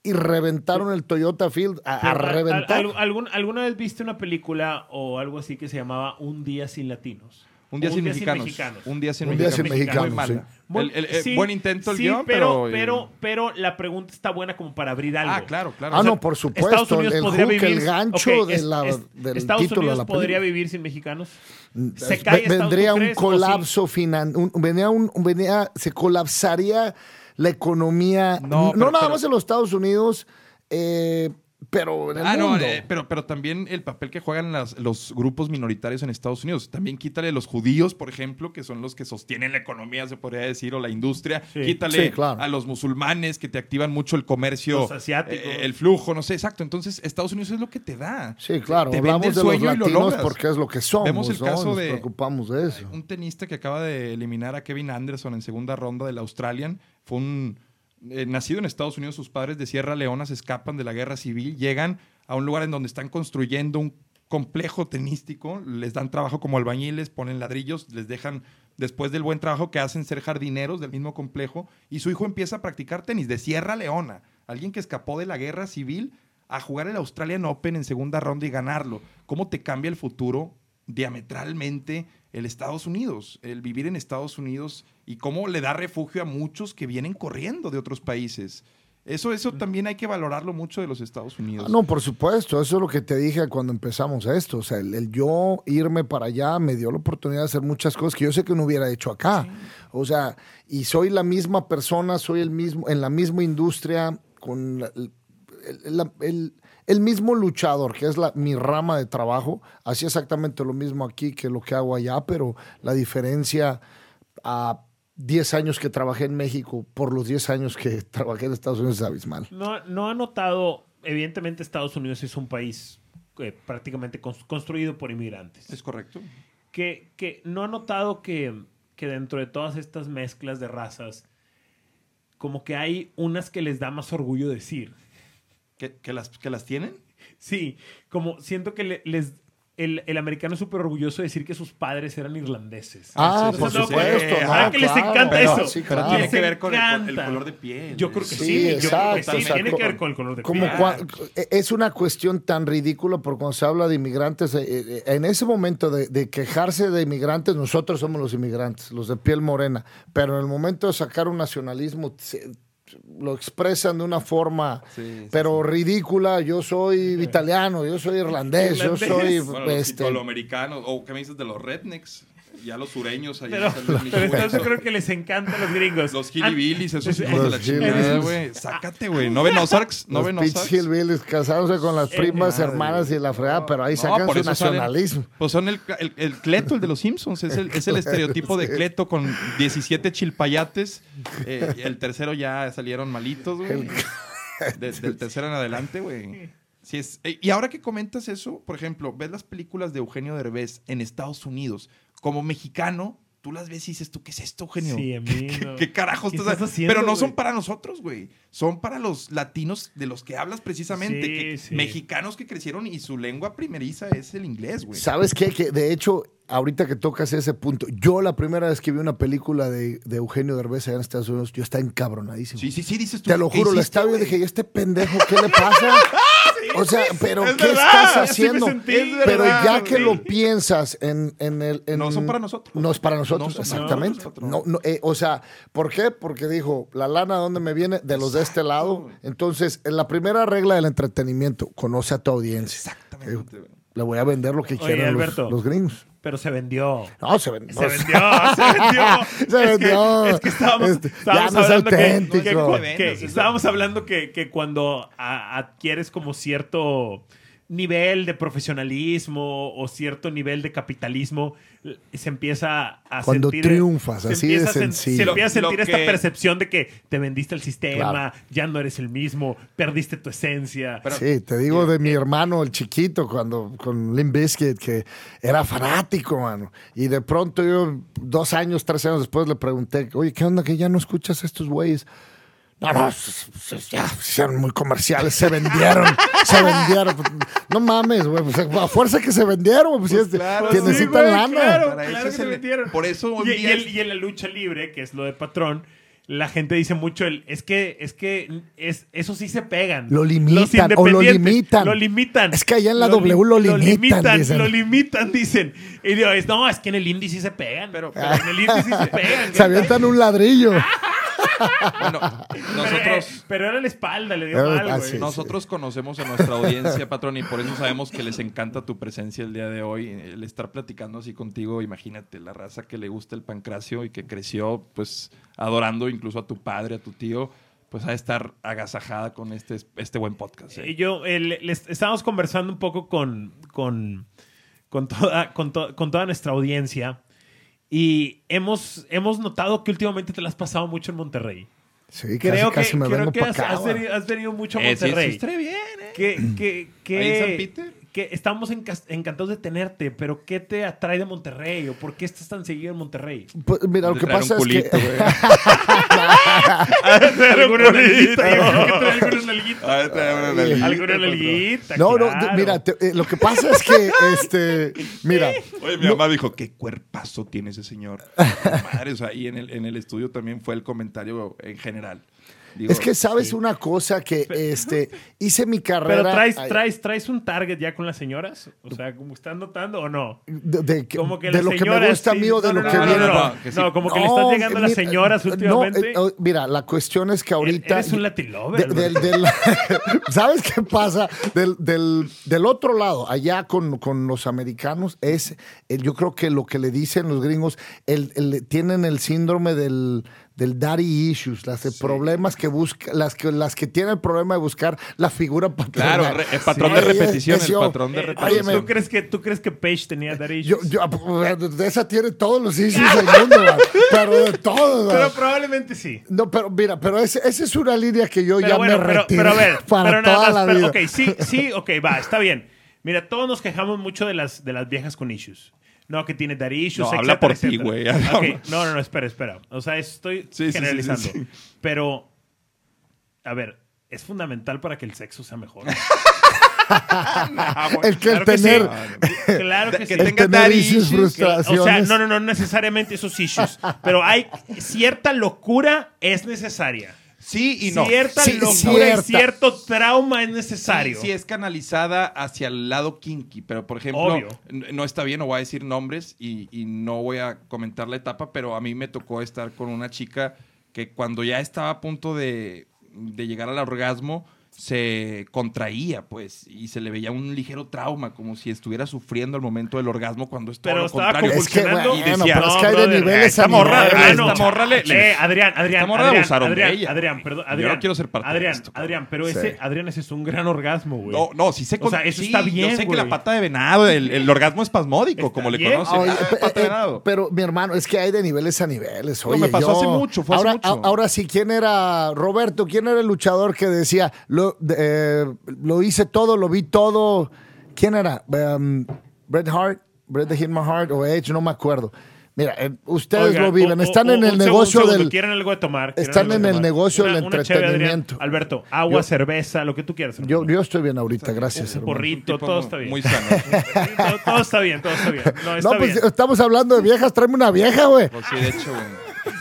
Y reventaron el Toyota Field a, a Pero, al- reventar. al- algún- ¿Alguna vez viste una película o algo así que se llamaba Un día sin latinos? Un día, O sin, mexicanos. Un día sin Un día mexicanos. sin mexicanos, Muy mala. Muy- El- el- eh, sí, buen intento el sí, guion, pero, pero... pero, eh, pero la pregunta está buena como para abrir algo. ah, claro, claro. Ah, O sea, no, por Estados supuesto. El, Unidos el podría hook, vivir. el gancho de es- la, es- del Estados título de Unidos la podría vivir sin mexicanos. Es- ¿Se cae ve- Estados- vendría tú un colapso final, un- venía un, venía, se colapsaría la economía, No, no, nada pero- más en los Estados Unidos, eh, pero en el Ah, no, mundo. eh, pero, pero también el papel que juegan las- los grupos minoritarios en Estados Unidos. También quítale los judíos, por ejemplo, que son los que sostienen la economía, se podría decir, o la industria. Sí. Quítale Sí, claro. a los musulmanes, que te activan mucho el comercio. Los asiáticos. eh, el flujo, no sé, exacto. Entonces, Estados Unidos es lo que te da. sí, claro, Te hablamos el de los sueño y lo latinos logras. porque es lo que somos, Vemos el ¿no? caso Nos de- preocupamos de eso. Un tenista que acaba de eliminar a Kevin Anderson en segunda ronda del Australian fue un eh, nacido en Estados Unidos. Sus padres de Sierra Leona se escapan de la guerra civil, llegan a un lugar en donde están construyendo un complejo tenístico, les dan trabajo como albañiles, ponen ladrillos, les dejan después del buen trabajo que hacen ser jardineros del mismo complejo y su hijo empieza a practicar tenis de Sierra Leona, alguien que escapó de la guerra civil a jugar el Australian Open en segunda ronda y ganarlo. ¿Cómo te cambia el futuro diametralmente el Estados Unidos, el vivir en Estados Unidos y cómo le da refugio a muchos que vienen corriendo de otros países? Eso, eso también hay que valorarlo mucho de los Estados Unidos. Ah, no, por supuesto, eso es lo que te dije cuando empezamos esto. O sea, el, el yo irme para allá me dio la oportunidad de hacer muchas cosas que yo sé que no hubiera hecho acá. O sea, y soy la misma persona, soy el mismo, en la misma industria, con la- el, el- el mismo luchador, que es la, mi rama de trabajo. Hacía exactamente lo mismo aquí que lo que hago allá, pero la diferencia a 10 años que trabajé en México por los 10 años que *laughs* trabajé en Estados Unidos es abismal. No, no ha notado, evidentemente Estados Unidos es un país eh, prácticamente cons- construido por inmigrantes. ¿Es correcto? que, que no ha notado que, que dentro de todas estas mezclas de razas, como que hay unas que les da más orgullo decir. ¿Que, que las, ¿Que las tienen? Sí, como siento que le- les... El, el americano es súper orgulloso de decir que sus padres eran irlandeses. Ah, Sí, por supuesto. no, ¿Verdad que les encanta pero- eso? sí, Pero claro. tiene que ver con el, con el encanta. color de piel. Yo creo que Sí, sí, yo creo que exacto, sí, tiene exacto. que ver con el color de Como piel. cua- es una cuestión tan ridícula porque cuando se habla de inmigrantes, eh, eh, en ese momento de, de quejarse de inmigrantes, nosotros somos los inmigrantes, los de piel morena, pero en el momento de sacar un nacionalismo, se- lo expresan de una forma, Sí, sí, pero ridícula, yo soy italiano, yo soy irlandés, yo soy... Bueno, los este, italoamericanos, o ¿qué me dices de los rednecks? Ya los sureños, ahí Pero, mi pero entonces creo que les encantan los gringos. Los Ah, hillbillies, esos hijos de la chingada, güey. Sácate, güey. ¿No ven Ozarks? ¿No ven Ozarks? hillbillies casándose con las primas, madre, hermanas y la fregada, pero ahí No, sacan su nacionalismo. Pues son el, el, el Cleto, el de los Simpsons. Es el, es el *laughs* estereotipo de Cleto con 17 chilpayates. Eh, el tercero ya salieron malitos, güey. De- del tercero en adelante, güey. Sí es, eh, y ahora que comentas eso, por ejemplo, ves las películas de Eugenio Derbez en Estados Unidos. Como mexicano, tú las ves y dices, ¿tú qué es esto, Eugenio? Sí, a mí ¿Qué, no. qué carajos ¿Qué estás estás haciendo? Pero no son para nosotros, güey. Son para los latinos de los que hablas precisamente. Sí, que- sí. Mexicanos que crecieron y su lengua primeriza es el inglés, güey. ¿Sabes qué? Que de hecho, ahorita que tocas ese punto, yo la primera vez que vi una película de, de Eugenio Derbez allá en Estados Unidos, yo estaba encabronadísimo. Sí, sí, sí, dices tú. Te lo ¿qué juro, la estaba y güey? dije, ¿y este pendejo qué le pasa? *laughs* o sea, *laughs* pero es ¿qué verdad, estás haciendo? sentí. Es Pero verdad, ya que lo piensas en, en el... en- No son para nosotros. No es para nosotros, No son para exactamente. nosotros. No, no, eh, o sea, ¿por qué? Porque dijo, la lana, ¿dónde me viene? De los de este lado. Entonces, en la primera regla del entretenimiento, conoce a tu audiencia. Exactamente, güey. Le voy a vender lo que Oye, quieran los, los gringos. Pero se vendió. No, se vendió. Se vendió, se vendió. *laughs* Se Es que- vendió. Es que, estábamos, Este, estábamos ya no es hablando que- auténtico. que, No, que- estábamos hablando que, que cuando a- adquieres como cierto nivel de profesionalismo o cierto nivel de capitalismo, se empieza a Cuando sentir... triunfas, se así de empieza a sen- sencillo. Se empieza a sentir lo esta que- percepción de que te vendiste el sistema, Claro. ya no eres el mismo, perdiste tu esencia. Pero- Sí, te digo de mi hermano, el chiquito, cuando con Limp Bizkit, que era fanático, mano. Y de pronto yo, dos años, tres años después, le pregunté, oye, ¿qué onda que ya no escuchas a estos güeyes? No, no, ya se hicieron muy comerciales, se vendieron, se vendieron. No mames, güey, pues, a fuerza que se vendieron, güey, pues, Pues es- claro, que sí, necesitan güey, lana. Claro, Para claro eso que se metieron. por eso hoy y, día y el- es- y en la lucha libre, que es lo de patrón, la gente dice mucho el es que es que es eso sí se pegan. Lo limitan, o lo limitan. Lo limitan. Es que allá en la W lo limitan, dicen. Lo limitan, dicen. Y digo, es, no, es que en el indie sí se pegan. Pero, pero en el indie sí se pegan. *laughs* Se avientan un ladrillo. *laughs* Bueno, nosotros, Pero era la espalda, le dio Era- mal, ah, güey. sí. nosotros conocemos a nuestra audiencia, patrón, y por eso sabemos que les encanta tu presencia el día de hoy. El estar platicando así contigo, imagínate, la raza que le gusta el pancracio y que creció, pues, adorando incluso a tu padre, a tu tío, pues ha de estar agasajada con este, este buen podcast. ¿eh? Y yo, eh, le- estábamos conversando un poco con, con, con, toda, con, to- con toda nuestra audiencia y hemos, hemos notado que últimamente te la has pasado mucho en Monterrey. Sí, Creo casi, casi que, me creo vengo que has, acá. has venido, has venido mucho a Eh, sí, sí, Monterrey. bien, ¿eh? que, que, que, ¿Ahí en San Peter? Que estamos enca- encantados de tenerte, pero ¿qué te atrae de Monterrey? ¿O por qué estás tan seguido en Monterrey? Pues, mira, lo que pasa un es que... *laughs* Alguna nalguita, alguna nalguita. No, no, mira, te- eh, lo que pasa es que, *laughs* este, mira, Oye, mi mamá dijo, qué cuerpazo tiene ese señor. *laughs* Madre, o sea, y en el, en el estudio también fue el comentario en general. Digo, es que sabes sí. una cosa que, este, *laughs* hice mi carrera... Pero traes, traes, traes un target ya con las señoras. O sea, como están notando o no. De, de que- Como que de las lo que me gusta a sí. mí o de No, lo no, que no, viene. No, no, No, que sí. No, como que le estás llegando a las mira, señoras no, últimamente. eh, oh, mira, la cuestión es que ahorita... Eres un Latin lover, de- del- del- *laughs* ¿Sabes qué pasa? Del, del- del otro lado, allá con, con los americanos, es, eh, yo creo que lo que le dicen los gringos, el, el- tienen el síndrome del, del daddy issues, las de problemas que busca, las que, las que tienen el problema de buscar la figura paternal. Claro, re- el patrón de Oye, repetición, es el yo. patrón de Eh, repetición. ¿tú, crees que, ¿Tú crees que Paige tenía daddy Yo, issues? yo, de esa tiene todos los issues del mundo, man. pero de todos. man. Pero probablemente sí. No, pero mira, pero ese- esa es una línea que yo Pero ya bueno, me pero, retiré pero a ver, *laughs* para pero nada toda más, la pero, vida. ok, sí, sí, ok, va, está bien. Mira, todos nos quejamos mucho de las, de las viejas con issues. No, que tiene issues, No, etcétera, habla por ti, güey. Ok, No, no, no, espera, espera. O sea, estoy Sí, generalizando. sí, sí. Pero, a ver, es fundamental para que el sexo sea mejor. *laughs* el que el Claro que tener, sí. Claro que, Que *laughs* sí. tenga tener issues, issues. O sea, frustraciones. no, no, no necesariamente esos issues. Pero hay cierta locura es necesaria. Sí y no. Cierta Sí, locura cierta. y cierto trauma es necesario. Sí, sí es canalizada hacia el lado kinky, pero por ejemplo, Obvio. no está bien, no voy a decir nombres y, y no voy a comentar la etapa, pero a mí me tocó estar con una chica que cuando ya estaba a punto de, de llegar al orgasmo, se contraía, pues, y se le veía un ligero trauma, como si estuviera sufriendo al momento del orgasmo cuando es todo Pero lo estaba contrario. Es que, convulsionando. bueno, Y decía, pero es que hay de brother, niveles esta a morra- niveles. no. esta morra le- le- Eh, Adrián, Adrián. Esta morra Adrián, abusaron de Adrián, ella. Adrián, perdón. Yo Adrián, no quiero ser parte de Adrián, esto, Adrián, pero Sí. ese, Adrián, ese es un gran orgasmo, güey. No, no, sí sé O sea, eso sí, está bien, Yo sé que la pata de venado, el, el orgasmo espasmódico, Está como le bien. conocen. Oye, Ah, pe- pata de eh, venado. pero mi hermano, es que hay de niveles a niveles. No, Oye, me pasó yo- hace mucho, fue hace ahora, mucho. ahora sí, ¿quién era Roberto? ¿Quién era el luchador que decía, lo, eh, lo hice todo, lo vi todo? ¿Quién era? Um, Bret Hart, Bret the Hitman Hart o Edge, no me acuerdo. Mira, eh, ustedes Oigan, lo viven, o- están o- en el negocio segundo, del... Quieren algo de tomar. Están en el negocio del chévere, entretenimiento. Alberto, agua, Yo- cerveza, lo que tú quieras. Yo, yo estoy bien ahorita, gracias. un porrito, todo muy- está bien. Muy sano. *laughs* todo, todo está bien, todo está bien. No, está No, pues bien. estamos hablando de viejas, tráeme una vieja, güey. Pues sí, de hecho. güey,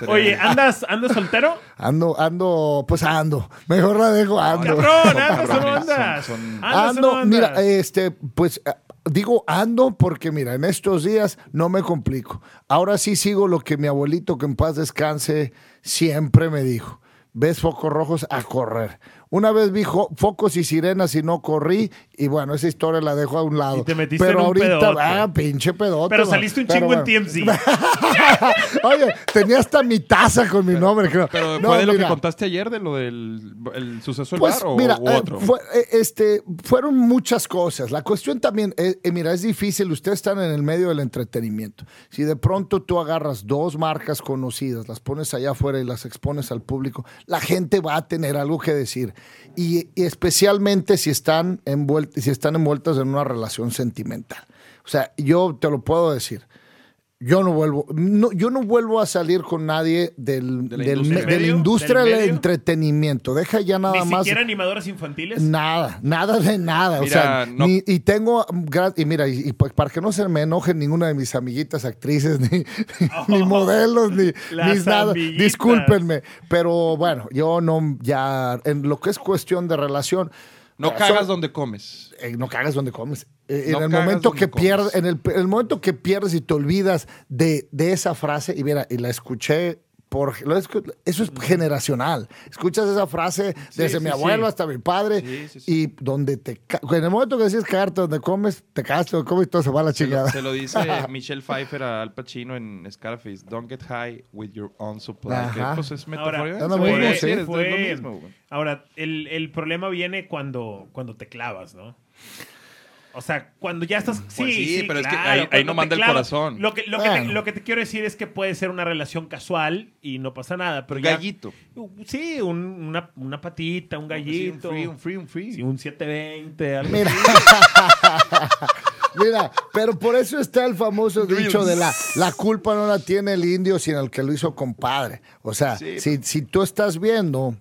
Oye, ¿andas, ¿andas soltero? *laughs* Ando, ando, pues ando. Mejor la dejo, ando. Cabrón, andas o no cabrones, andas. son- son- ¿Andas o Ando, no andas? mira, este, pues eh, digo ando porque mira, en estos días no me complico. Ahora sí sigo lo que mi abuelito, que en paz descanse, siempre me dijo. Ves focos rojos a correr. Una vez vi focos y sirenas y no corrí, y bueno, esa historia la dejo a un lado. Y te metiste Pero en un ahorita, pedote. ah, pinche pedote. Pero man. saliste un Pero chingo en. TMZ. *laughs* *laughs* Oye, tenía hasta mi taza con mi nombre, creo. Pero No, fue de lo mira. que contaste ayer, de lo del el suceso del Pues bar o mira, u eh, otro. fue- eh, este, fueron muchas cosas. La cuestión también, eh, eh, mira, es difícil. Ustedes están en el medio del entretenimiento. Si de pronto tú agarras dos marcas conocidas, las pones allá afuera y las expones al público, la gente va a tener algo que decir. Y, y especialmente si están, envuelt- si están envueltas en una relación sentimental. O sea, yo te lo puedo decir. Yo no vuelvo, no, yo no vuelvo a salir con nadie del, ¿De la del industria? ¿Del del entretenimiento. Deja ya nada Ni más. siquiera animadoras infantiles. Nada, nada de nada. o sea, no- ni- y tengo, y mira, y, y pues para que no se me enojen ninguna de mis amiguitas actrices, *laughs* ni, *laughs* ni modelos, ni, ni nada, amiguitas. discúlpenme. Pero bueno, yo no, ya, en lo que es cuestión de relación. no eh, cagas son- donde comes. eh, no cagas donde comes. Eh, No en el momento que pierdes, en el, el momento que pierdes y te olvidas de, de esa frase, y mira, y la escuché por eso es generacional. Escuchas esa frase desde sí, mi abuelo sí. hasta mi padre, Sí, sí, sí. y donde te en el momento que decides cagarte donde comes, te cagas donde comes y todo se va a la Se lo, chingada. se lo dice *laughs* Michelle Pfeiffer a Al Pacino en Scarface. Don't get high with your own supply. Ajá. Que, pues es Ahora, es lo mismo, sí. decir, es fue- lo mismo. Ahora, el, el problema viene cuando, cuando te clavas, ¿no? O sea, cuando ya estás. Sí, Pues sí, sí, pero es que ahí- no te manda el corazón. Lo que, lo, que te, Bueno. lo que te quiero decir es que puede ser una relación casual y no pasa nada. Pero Un ya- gallito. Sí, un- una, una patita, un Sí, gallito. un free, un free, un free. sí, un 720, algo Mira. *laughs* Mira, pero por eso está el famoso dicho de la, la culpa no la tiene el indio, sino el que lo hizo compadre. O sea, Sí. si, si tú estás viendo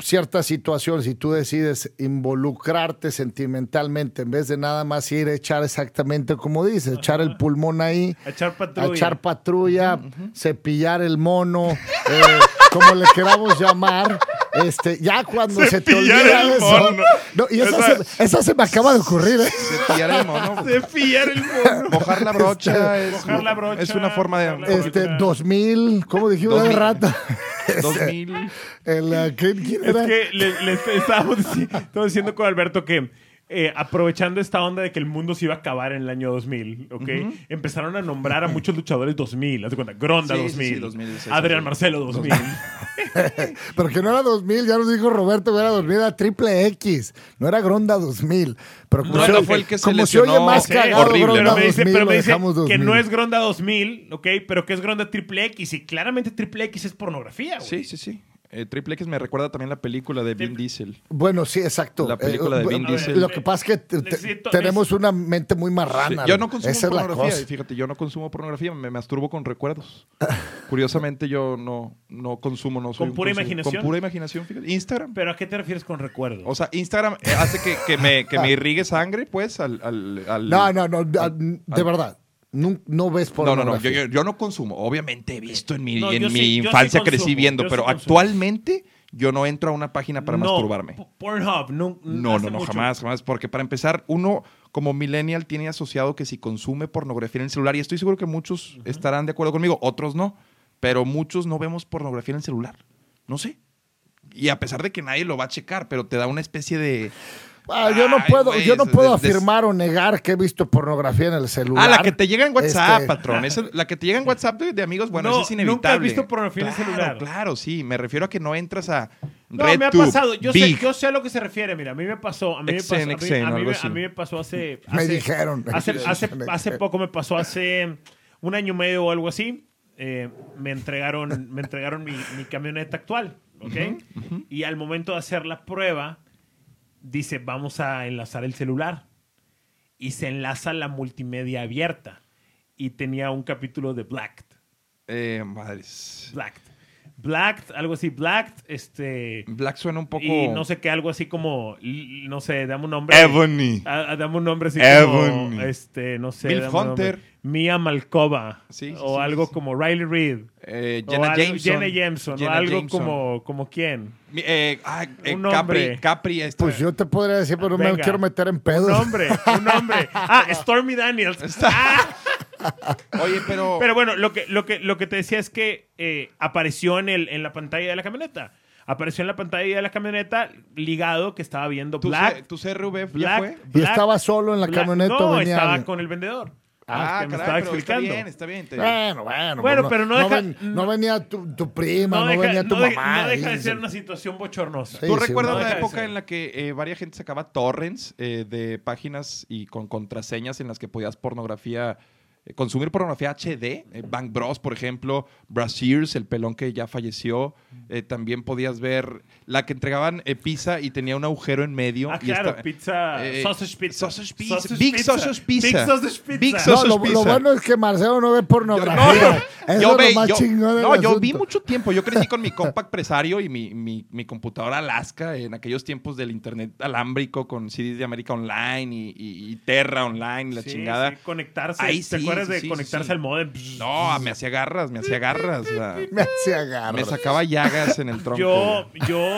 ciertas situaciones y tú decides involucrarte sentimentalmente en vez de nada más ir a echar exactamente como dices, echar el pulmón ahí, A echar a patrulla. echar patrulla, cepillar el mono, eh, como le queramos llamar. Este, ya cuando se te Cepillar olvida el eso. mono. No, y esa, Esa- se, esa se me acaba de ocurrir, ¿eh? Cepillar el mono. Cepillar el mono. Mojar la brocha es, Mojar la brocha, es una forma de... Este, brocha. 2000, ¿cómo dijimos 2000. rato? *laughs* 2000... El, uh, ¿quién, quién Es era? que le, le estábamos diciendo con Alberto que eh, aprovechando esta onda de que el mundo se iba a acabar en el año 2000, ¿ok? Empezaron a nombrar a muchos luchadores 2000, haz de cuenta, Gronda Sí, sí, 2000, sí, 2000, sí, Adrián sí. Marcelo 2000. *laughs* Pero que no era 2000, ya nos dijo Roberto que era 2000, era triple X, no era Gronda 2000. Pero como No, se no fue el que se como se oye lesionó. más Sí, cagado horrible, Gronda pero me 2000, dice, pero lo me dice que 2000. no es Gronda 2000, ¿ok? Pero que es Gronda triple X y claramente triple X es pornografía, güey. Sí, sí, sí. Eh, Triple X me recuerda también la película de Vin Diesel. Bueno, sí, exacto. La película de Vin bueno, Diesel. Lo que pasa es que te- te- Necesito- tenemos una mente muy marrana. Sí, Yo no consumo Esa pornografía, fíjate, yo no consumo pornografía, me masturbo con recuerdos. *laughs* Curiosamente yo no, no consumo, no soy ¿Con pura consumo- imaginación? Con pura imaginación, fíjate. Instagram. ¿Pero a qué te refieres con recuerdos? O sea, Instagram eh, hace que, que me, que me *laughs* irrigue sangre, pues, al... al, al- No, no, no, de al- verdad. No, no ves No, no, no, pornografía. yo, yo- yo no consumo. Obviamente he visto en mi, No, en mi sí- yo sí infancia crecí consumo, viendo, sí pero actualmente yo no entro a una página para No, masturbarme. Pornhub, no. No, no, no, mucho. jamás, jamás. Porque para empezar, uno como millennial tiene asociado que si consume pornografía en el celular, y estoy seguro que muchos estarán de acuerdo conmigo, otros no, pero muchos no vemos pornografía en el celular. No sé. Y a pesar de que nadie lo va a checar, pero te da una especie de... Ah, yo no Ay, puedo, güey, yo no puedo afirmar o negar que he visto pornografía en el celular. Ah, la que te llega en WhatsApp, Este, patrón. Esa- la que te llega en WhatsApp de, de amigos, bueno, No, eso es inevitable. nunca has visto pornografía en el Claro, celular. Claro, sí. Me refiero a que no entras a No, me ha pasado. Yo sé, Big. yo sé a lo que se refiere. Mira, a mí me pasó. A mí me pasó. A mí, XN, a mí algo me- así. a mí me pasó hace. *laughs* Me hace- dijeron. Hace, *laughs* hace, hace poco me pasó hace un año y medio o algo así. eh, me entregaron, me entregaron mi, mi camioneta actual. ¿Ok? Y al momento de hacer la prueba, dice: Vamos a enlazar el celular. Y se enlaza la multimedia abierta. Y tenía un capítulo de Blacked. Eh, madres. Blacked. Blacked, algo así. Blacked, este. Black suena un poco... Y no sé qué, algo así como, no sé, dame un nombre. Ebony. Ah, ah, dame un nombre así Ebony. como, este, no sé. Un nombre. Hunter. Mia Malkova. Sí, sí, o sí, algo sí. como Riley Reid. Eh, o Jenna algo- Jameson. Jenna Jameson. Jenna o algo Jameson. como, como quién. Eh, ah, eh, Un Capri, nombre. Capri. esta- Pues yo te podría decir, pero no me quiero meter en Un pedos. nombre, un nombre. *laughs* Ah, Stormy Daniels. Ah, *laughs* Oye, pero... Pero bueno, lo que, lo que, lo que te decía es que eh, apareció en, el, en la pantalla de la camioneta. Apareció en la pantalla de la camioneta ligado que estaba viendo ¿Tu, Black. C- tu CRV ya Black, fue? Y Black- estaba solo en la Black- camioneta. No, venía estaba alguien. con el vendedor. Ah, que me caray, estaba pero explicando. está bien, está bien. te- Bueno, bueno. Bueno, pues pero no deja- ven- no venía tu, tu prima, no, deja, venía tu no de- mamá. no deja de ser una situación bochornosa. Sí, ¿Tú sí, recuerdas no la época en la que eh, varias gente sacaba torrents eh, de páginas y con contraseñas en las que podías pornografía, consumir pornografía HD? Eh, Bang Bros, por ejemplo, Brasiers, el pelón que ya falleció. Eh, también podías ver la que entregaban eh, pizza y tenía un agujero en medio. Ah, y claro, pizza, eh, sausage pizza. Sausage pizza. Big sausage pizza. Big sausage pizza. Big No, sausage lo, lo pizza. bueno es que Marcelo no ve Yo, pornografía. Eso es yo lo ve- más yo- no, yo vi mucho tiempo. Yo crecí con mi compact presario y mi, mi, mi computadora Alaska en aquellos tiempos del internet alámbrico con CDs de América Online y, y- y Terra Online, la Sí, chingada. sí, conectarse. Ahí ¿Te sí, acuerdas sí, de sí, conectarse sí. al modem? No, me hacía garras, me hacía garras. o sea, *laughs* Me hacía agarrar. me sacaba llagas en el tronco. Yo, yo,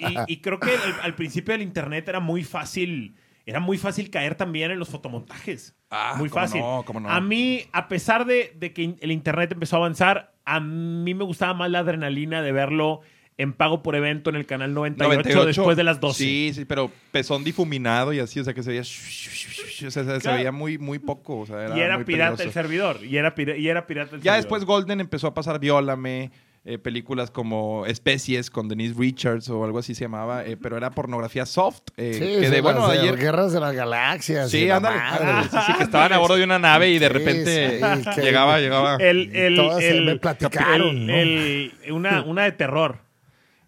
y, y creo que al, al principio del internet era muy fácil, era muy fácil caer también en los fotomontajes. Ah, muy cómo fácil. no, cómo no. A mí, a pesar de, de que el internet empezó a avanzar, a mí me gustaba más la adrenalina de verlo en pago por evento en el canal 98, 98, después de las 12. Sí, sí, pero pezón difuminado y así, o sea, que se veía... o sea, se, veía muy, muy poco. O sea, era y era muy pirata peligroso. el servidor. Y era, y era pirata el Ya servidor. después Golden empezó a pasar Viólame, eh, películas como Especies con Denise Richards o algo así se llamaba, eh, pero era pornografía soft. eh, Sí, que de, bueno, de ayer... Guerras de las Galaxias. y Sí, la ándale. sí, sí, que estaban a bordo de una nave y de repente sí, llegaba, *laughs* llegaba. El, el, Todas se el- me platicaron, el- ¿no? el- una, una de terror.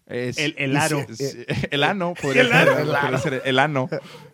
Es- el- el aro. es- es- el ano, *laughs* podría El ser, ano. podría ser el ano.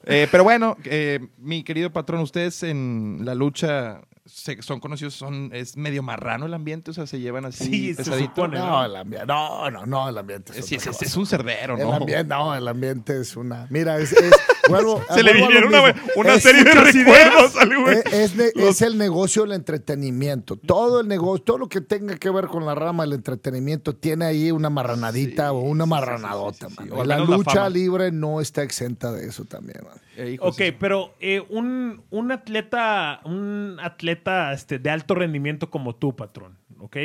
Eh, pero bueno, eh, mi querido patrón, ustedes en la lucha se- son conocidos, son es medio marrano el ambiente, o sea, se llevan así Sí, se pesadito. supone. No, el ambiente. No, no, no, el ambiente. Es, Es, es, un cerdero, El ¿no? ambiente, no, el ambiente es una. Mira, es. es *laughs* vuelvo, Se le vinieron una, una Es- serie de recuerdos *laughs* al güey. Es, es ne- es el negocio del entretenimiento. Todo el negocio, todo lo que tenga que ver con la rama del entretenimiento tiene ahí una marranadita Sí, o una sí, sí, marranadota. sí, sí, sí. mano. O la lucha libre no está exenta de eso también. mano. Eh, Ok, pero eh, un, un atleta, un atleta este, de alto rendimiento como tú, patrón, ¿ok?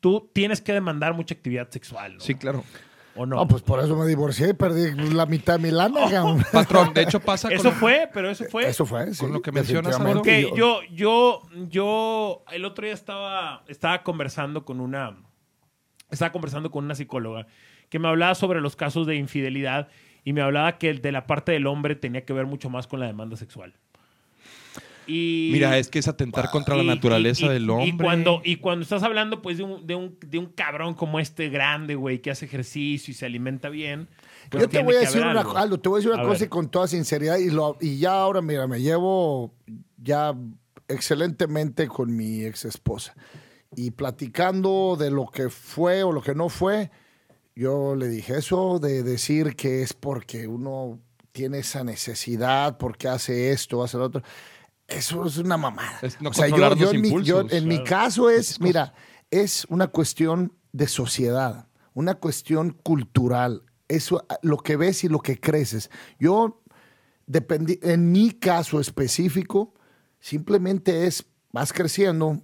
Tú tienes que demandar mucha actividad sexual, ¿no? Sí, claro. ¿O no? No, pues por eso me divorcié y perdí la mitad de mi lana. cabrón. *laughs* Patrón, de hecho pasa eso con... fue, pero eso fue. Eso fue, sí. Con lo que mencionas, definitivamente. Ok, yo, yo, yo, el otro día estaba, estaba conversando con una, estaba conversando con una psicóloga que me hablaba sobre los casos de infidelidad y me hablaba que el de la parte del hombre tenía que ver mucho más con la demanda sexual. Y, Mira, es que es atentar contra la naturaleza y- y- del hombre. Y cuando, y cuando estás hablando, pues, de un, de, un, de un cabrón como este grande, güey, que hace ejercicio y se alimenta bien. pues, Yo te tiene voy a que decir una, algo. Aldo, te voy a decir una A cosa ver. y con toda sinceridad y, lo, y ya ahora, mira, me llevo ya excelentemente con mi ex esposa. Y platicando de lo que fue o lo que no fue, yo le dije eso de decir que es porque uno tiene esa necesidad, porque hace esto, hace lo otro. Eso es una mamada. Es no o sea, yo, yo en, mi, yo en mi caso es, mira, es una cuestión de sociedad, una cuestión cultural. Eso, lo que ves y lo que creces. Yo, dependi- en mi caso específico, simplemente es, vas creciendo.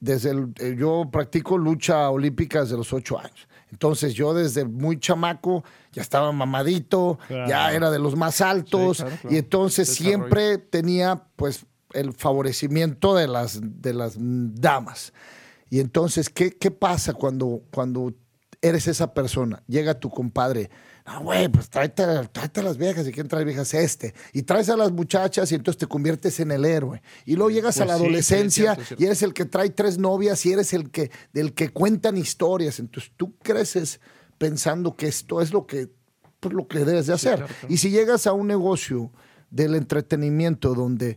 Desde el- eh, yo practico lucha olímpica desde los ocho años. Entonces yo desde muy chamaco ya estaba mamadito, Claro. ya era de los más altos Sí, claro, claro. y entonces Desarrollo. siempre tenía pues el favorecimiento de las, de las damas. Y entonces, ¿qué, qué pasa cuando, cuando eres esa persona? Llega tu compadre, no, güey, pues tráete, tráete a las viejas, ¿y quién trae viejas? Este. Y traes a las muchachas y entonces te conviertes en el héroe. Y luego llegas a Pues la sí, sí, es adolescencia cierto, es cierto. y eres el que trae tres novias y eres el que, del que cuentan historias. Entonces tú creces pensando que esto es lo que, pues, lo que debes de hacer. claro, claro. Y si llegas a un negocio del entretenimiento donde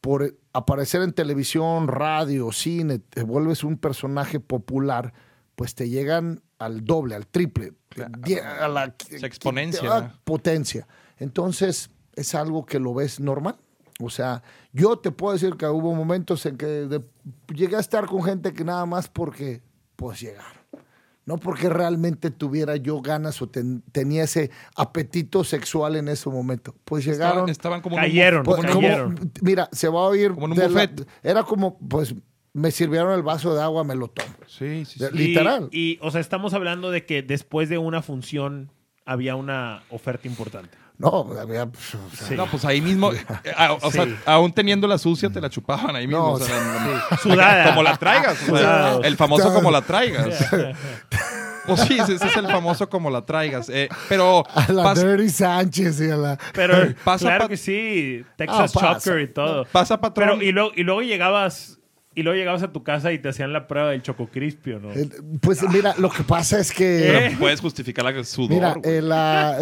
por aparecer en televisión, radio, cine, te vuelves un personaje popular, pues te llegan al doble, al triple, a la Se exponencia. a potencia. Entonces, es algo que lo ves normal. O sea, yo te puedo decir que hubo momentos en que de- llegué a estar con gente que nada más porque, pues llegaron. No porque realmente tuviera yo ganas o ten- tenía ese apetito sexual en ese momento. Pues llegaron. Estaban, como un Pues, como cayeron. mira, se va a oír. Como en un la- era como, pues, me sirvieron el vaso de agua, me lo tomo. Sí, sí, sí. Literal. Y, o sea, estamos hablando de que después de una función había una oferta importante. No, había, pues, o sea, Sí. No, pues ahí mismo, *laughs* eh, a- o sea, aún teniendo la sucia, te la chupaban ahí mismo. No, o sea, Sudada. Como la traigas. o sea, Sudada. el famoso como la traigas. *laughs* Pues sí, ese es el famoso como la traigas. Eh, pero a la Dirty Sánchez y a la. Pero Pasa claro pa- que sí, Texas Ah, y todo. pasa patrón. Pero y luego, y luego llegabas y luego llegabas a tu casa y te hacían la prueba del Choco Crispy, ¿o no? Eh, Pues mira, lo que pasa es que. ¿Eh? Pero puedes justificar la sudor. Mira, eh, la-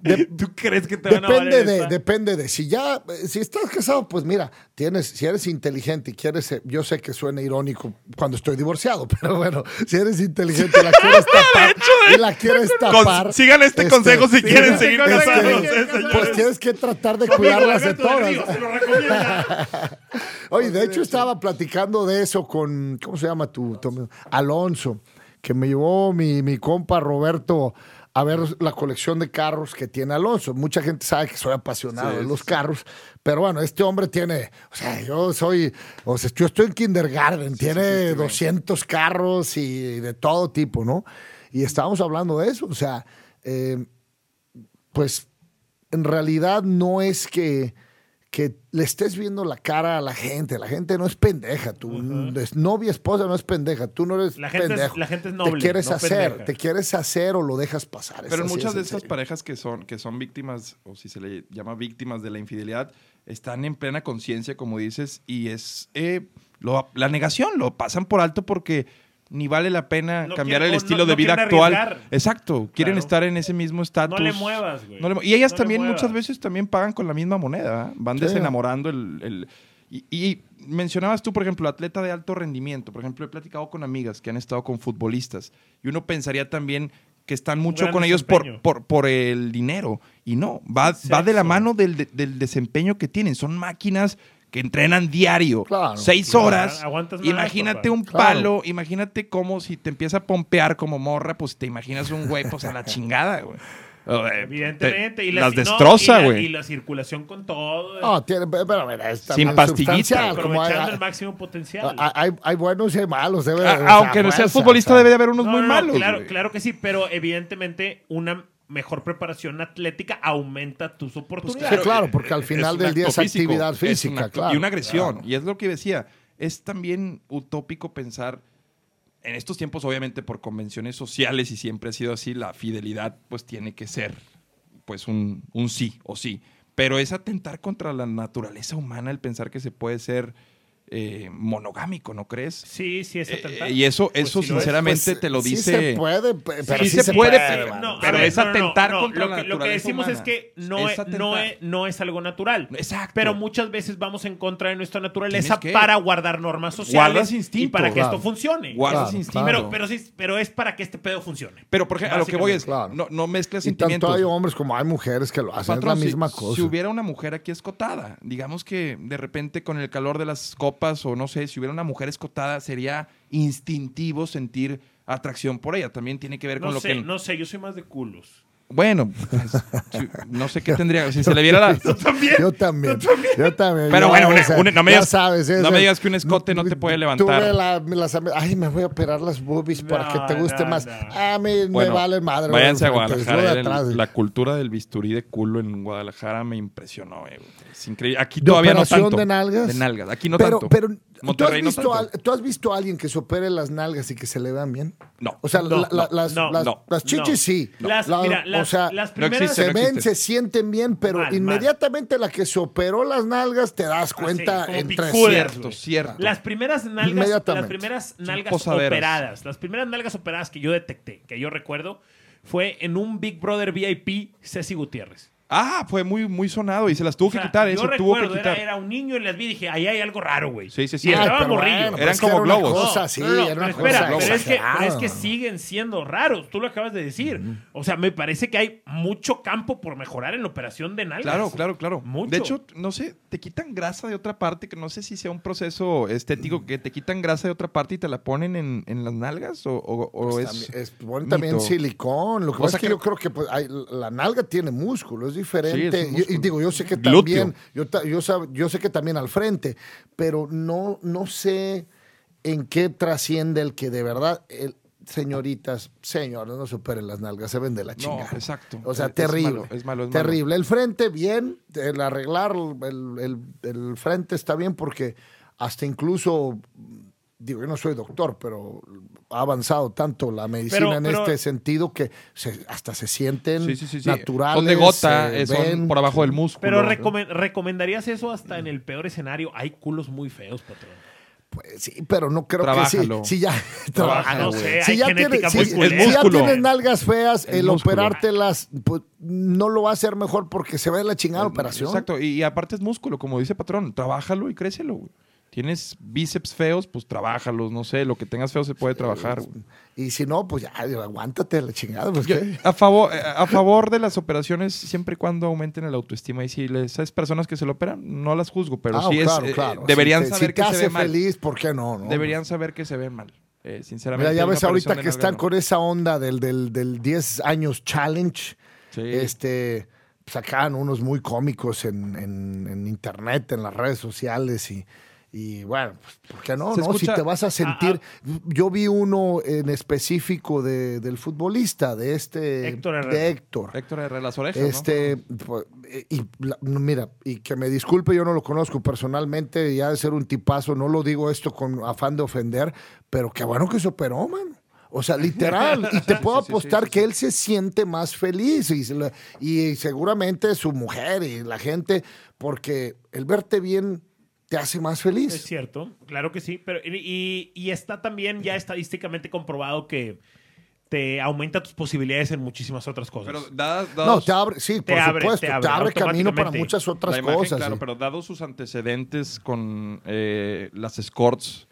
de- *laughs* ¿Tú crees que te van a Depende valer de, depende de. Si ya, eh, si estás casado, pues mira, tienes, si eres inteligente y quieres, yo sé que suena irónico cuando estoy divorciado, *laughs* pero bueno, si eres inteligente y la quieres *laughs* tapar, y la quieres tapar. Con- sigan este consejo si quieren seguir este, casados, eh, Pues tienes que tratar de cuidarlas de todas. Río, se lo recomienda. *laughs* Oye, de hecho estaba platicando de eso con, ¿cómo se llama tu? Alonso, que me llevó mi, mi compa Roberto a ver la colección de carros que tiene Alonso. Mucha gente sabe que soy apasionado Sí, de los carros, pero bueno, este hombre tiene, o sea, yo soy, o sea, yo estoy en kindergarten, tiene sí, 200 carros y de todo tipo, ¿no? Y estábamos hablando de eso, o sea, eh, pues en realidad no es que, que le estés viendo la cara a la gente. La gente no es pendeja. Tu es novia, esposa no es pendeja. Tú no eres La gente es- la gente es noble, Te quieres no hacer, pendeja. te quieres hacer o lo dejas pasar. Es Pero así muchas de estas parejas que son, que son víctimas, o si se le llama víctimas de la infidelidad, están en plena conciencia, como dices, y es eh, lo- la negación, lo pasan por alto porque ni vale la pena No cambiar el estilo no- de vida actual. arriesgar. Exacto, quieren Claro. estar en ese mismo estatus. No le muevas, güey. No le mu- y ellas también muchas veces también pagan con la misma moneda, ¿eh? van Sí. desenamorando el... el- y, y mencionabas tú, por ejemplo, atleta de alto rendimiento. Por ejemplo, he platicado con amigas que han estado con futbolistas y uno pensaría también que están mucho con ellos por, por, por el dinero. Y no, va, va de la mano del, de- del desempeño que tienen. Son máquinas que entrenan diario, Claro. seis Claro, horas. imagínate papá. un Claro. palo, imagínate cómo si te empieza a pompear como morra, pues te imaginas un güey, pues a la *laughs* chingada, güey. Eh, Evidentemente. te- y las destroza, güey. Y la circulación con todo. No, tiene, pero mira, es Sin pastillita. hay- aprovechando el máximo potencial. hay, hay- hay buenos y hay malos. debe- Ah, o sea, aunque no seas futbolista, o sea. debe de haber unos No, muy malos. Claro, claro que sí, pero evidentemente una mejor preparación atlética aumenta tus oportunidades. Sí, claro, porque al final del día es físico, actividad es física, acto- claro. Y una agresión. Claro. Y es lo que decía. Es también utópico pensar. En estos tiempos, obviamente, por convenciones sociales, y siempre ha sido así, la fidelidad, pues tiene que ser pues un, un sí o sí. Pero es atentar contra la naturaleza humana el pensar que se puede ser eh, monogámico, ¿no crees? Sí, sí, es Eh, atentar. y eso, Pues eso si lo es, sinceramente Pues, te lo sí dice. se puede, pe- pero Sí sí, se se puede, puede. pero- mano. No, a pero ver, es no, no, atentar no, contra lo la que, lo que decimos humana. es que no Es es, no, es, no es algo natural. Exacto. Pero muchas veces vamos en contra de nuestra naturaleza para guardar normas sociales Guardas y instinto. para que Claro. esto funcione. Guardas Claro, instinto. Pero, pero, sí, pero es para que este pedo funcione. Pero, por ejemplo, a lo que voy es, Claro. no, no mezcles Y tanto sentimientos. hay hombres como hay mujeres que lo hacen. Patrón, es la si- misma si, cosa. hubiera una mujer aquí escotada, digamos que de repente con el calor de las copas o no sé, si hubiera una mujer escotada sería instintivo sentir atracción por ella. También tiene que ver con lo que... no sé, yo soy más de culos. Bueno, pues, *laughs* no sé qué tendría. Si se le viera la... *laughs* También. Yo también. Yo también. Pero bueno, una- una- no me ya digas- sabes, no me digas que un escote no te puede levantar. Tuve la- me las- ay, me voy a operar las boobies para que te guste no, más. no. A mí me Bueno, vale madre. Váyanse a Guadalajara. el- la cultura del bisturí de culo en Guadalajara me impresionó. eh, Es increíble. Aquí ¿De todavía no tanto. de nalgas? De nalgas. Aquí no pero, tanto. pero ¿tú, has no visto tanto. a, ¿tú has visto a alguien que se opere las nalgas y que se le vean bien? No. O sea, No, la- la- no, las, chichis sí. Las, La- mira, las, o sea, las no primeras... existe, se ven, se sienten bien, pero Mal, mal. inmediatamente la que se operó las nalgas te das cuenta como entre. Cierto, cierto. Las primeras nalgas, las primeras nalgas operadas, las primeras nalgas operadas que yo detecté, que yo recuerdo, fue en un Big Brother VIP Ceci Gutiérrez. Ah, fue muy, muy sonado y se las tuvo O sea, que quitar. eh, yo se tuvo que recuerdo, era, quitar. era un niño y las vi y dije, ahí hay algo raro, güey. Sí, sí, sí. Y Ay, estaba pero morrillo. bueno, Eran como era una globos. cosa No, así, no, no, era pero una espera, cosa pero es, que, pero es que siguen siendo raros. Tú lo acabas de decir. O sea, me parece que hay mucho campo por mejorar en la operación de nalgas. Claro, claro, claro. Mucho. De hecho, no sé, te quitan grasa de otra parte, que no sé si sea un proceso estético, que te quitan grasa de otra parte y te la ponen en, en las nalgas o, o- o Pues es... también, es- ponen también silicón. Lo que pasa es que, yo creo que pues, hay- la nalga tiene músculo, es diferente. Y- digo, yo sé que también, yo, yo, yo sé que también al frente, pero no, no sé en qué trasciende el que de verdad, el- señoritas, señores, no se operen las nalgas, se ven de la No, chingada. exacto. O sea, Es- es terrible. malo, es malo, es malo. terrible. El frente, bien. El arreglar el, el- el frente está bien porque hasta incluso, digo, yo no soy doctor, pero ha avanzado tanto la medicina Pero- en pero- este sentido que se- hasta se sienten Sí, sí, sí, sí. naturales. Son de gota, eh, son ven. por abajo del músculo. Pero recomen- ¿recomendarías eso hasta en el peor escenario? Hay culos muy feos, patrón. Pues sí, pero no creo Trabájalo. que sí. Sí, ya. *laughs* No sé, Si hay ya, genética tienes, muy si- si ya tienes nalgas feas, El operártelas pues, no lo va a hacer mejor porque se ve de la chingada operación. Exacto, y, y aparte es músculo, como dice patrón, trabájalo y crécelo, güey. Tienes bíceps feos, pues trabájalos, no sé, lo que tengas feo se puede trabajar. güey. Y si no, pues ya, aguántate la chingada. Pues, ¿qué? A favor, eh, a favor de las operaciones siempre y cuando aumenten el autoestima. Y si les, esas personas que se lo operan, no las juzgo, pero Ah, sí es, claro, eh, deberían Si te- saber si que se ve mal. feliz, ¿por qué no? no? Deberían saber que se ven mal. Eh, sinceramente. Mira, ya ves ahorita que están con esa onda del, del, del 10 años challenge. Sí. Este, sacaban unos muy cómicos en, en- en internet, en las redes sociales y, y bueno, pues, ¿por qué no? Se no? Si te vas a sentir... Yo vi uno en específico de, del futbolista, de este... Héctor Herrera. de Héctor. Héctor Herrera, las orejas. Este, pues, y la- mira, y que me disculpe, yo no lo conozco personalmente, ya de ser un tipazo, no lo digo esto con afán de ofender, pero qué bueno que se operó, man. O sea, literal, y te *laughs* puedo Sí, sí, sí, apostar sí, que él se siente más feliz y seguramente su mujer y la gente, porque el verte bien te hace más Es feliz. cierto, claro que sí. Pero, y, y está también ya estadísticamente comprobado que te aumenta tus posibilidades en muchísimas otras cosas. Pero dadas, No, te abre, sí, Te por abre, supuesto, te te abre camino para muchas otras imagen, cosas. claro, sí. pero dados sus antecedentes con eh, las escorts,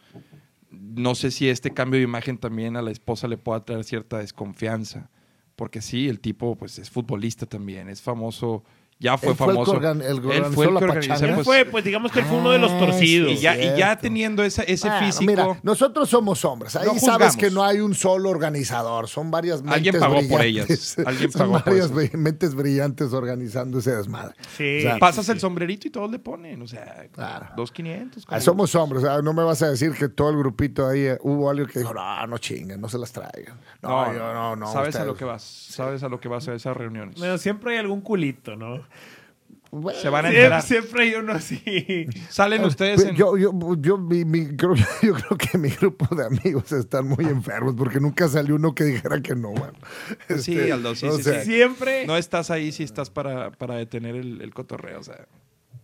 no sé si este cambio de imagen también a la esposa le pueda traer cierta desconfianza. Porque sí, el tipo pues es futbolista también, es famoso, ya fue Él fue el que famoso. organ- el Él fue el la que organizó, pachanga. Él pues, fue, pues digamos que él fue uno de los Ah, torcidos. y, ya, y ya cierto. teniendo esa- ese Bueno, físico, Mira, nosotros somos hombres. Ahí No sabes que no hay un solo organizador. Son varias mentes Alguien pagó por brillantes. ellas. *laughs* Alguien Son pagó por varias eso. mentes brillantes organizando ese desmadre. Sí. O sea, pasas el sombrerito y todos le ponen, o sea, Claro. dos quinientos. Ah, somos hombres. o sea, no me vas a decir que todo el grupito ahí eh, hubo alguien que dijo, no, no chinguen, no se las traigan. No, yo no, no. Sabes a ustedes". lo que vas, sabes a lo que vas a esas reuniones. Bueno, siempre hay algún culito, ¿no? Bueno, Se van a enterar. siempre hay uno así. Salen ustedes en... Yo, yo, yo, mi- mi- creo, *laughs* yo creo que mi grupo de amigos están muy enfermos porque nunca salió uno que dijera que no. *laughs* Sí, Este, Aldo, sí, o sí, sea, sí. Siempre. No estás ahí si estás para, para detener el, el cotorreo, o sea...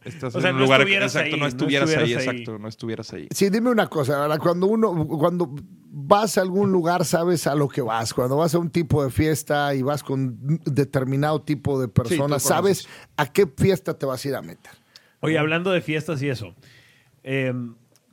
Estás O sea, en un no lugar... estuvieras Exacto, ahí, no no estuvieras, ahí, estuvieras ahí. exacto, no estuvieras ahí. Sí, dime una cosa, ¿verdad? Cuando uno, cuando vas a algún lugar, sabes a lo que vas. Cuando vas a un tipo de fiesta y vas con determinado tipo de personas, sabes a qué fiesta te vas a ir a meter. Oye, hablando de fiestas y eso. eh,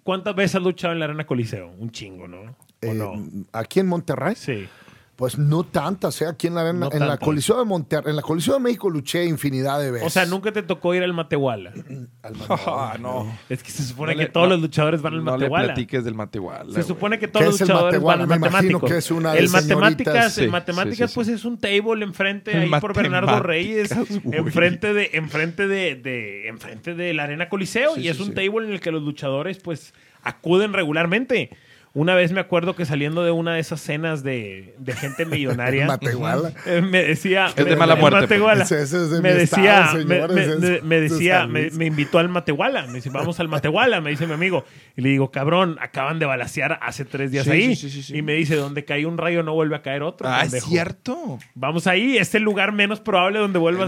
¿Cuántas veces has luchado en la Arena Coliseo? Un chingo, ¿no? ¿O Eh, no? Aquí en Monterrey, Sí. Pues no tantas, ¿eh? Aquí en la, arena- No en la tantas. Coliseo de Monterrey, en la Coliseo de México luché infinidad de veces. O sea, nunca te tocó ir al Matehuala. *clears throat* Al Ah, no. Es que se supone No que le- todos no- los luchadores van al No le Matehuala. platiques del Matehuala. Se güey. supone que ¿Qué todos los es el luchadores van Matehuala? al Me imagino matemáticos. que es una de el matemáticas, señoritas. el Sí, matemáticas sí, sí, pues sí. es un table enfrente El ahí por Bernardo matemáticas, Reyes, *laughs* güey. enfrente de enfrente de, de enfrente de la Arena Coliseo Sí, y sí, es un sí. table en el que los luchadores pues acuden regularmente. Una vez me acuerdo que saliendo de una de esas cenas de, de gente *laughs* millonaria, Matehuala. eh, me decía... Es de mala muerte, Matehuala. Ese- ese es de me decía, estado, me- decía, me, invitó al Matehuala. Me dice, vamos al Matehuala, me dice mi amigo. Y le digo, cabrón, acaban de balasear hace tres días Sí, ahí. sí, sí, sí, sí. Y me dice, donde cae un rayo no vuelve a caer otro. Ah, es pendejo". cierto. Vamos ahí, es el lugar menos probable donde vuelva a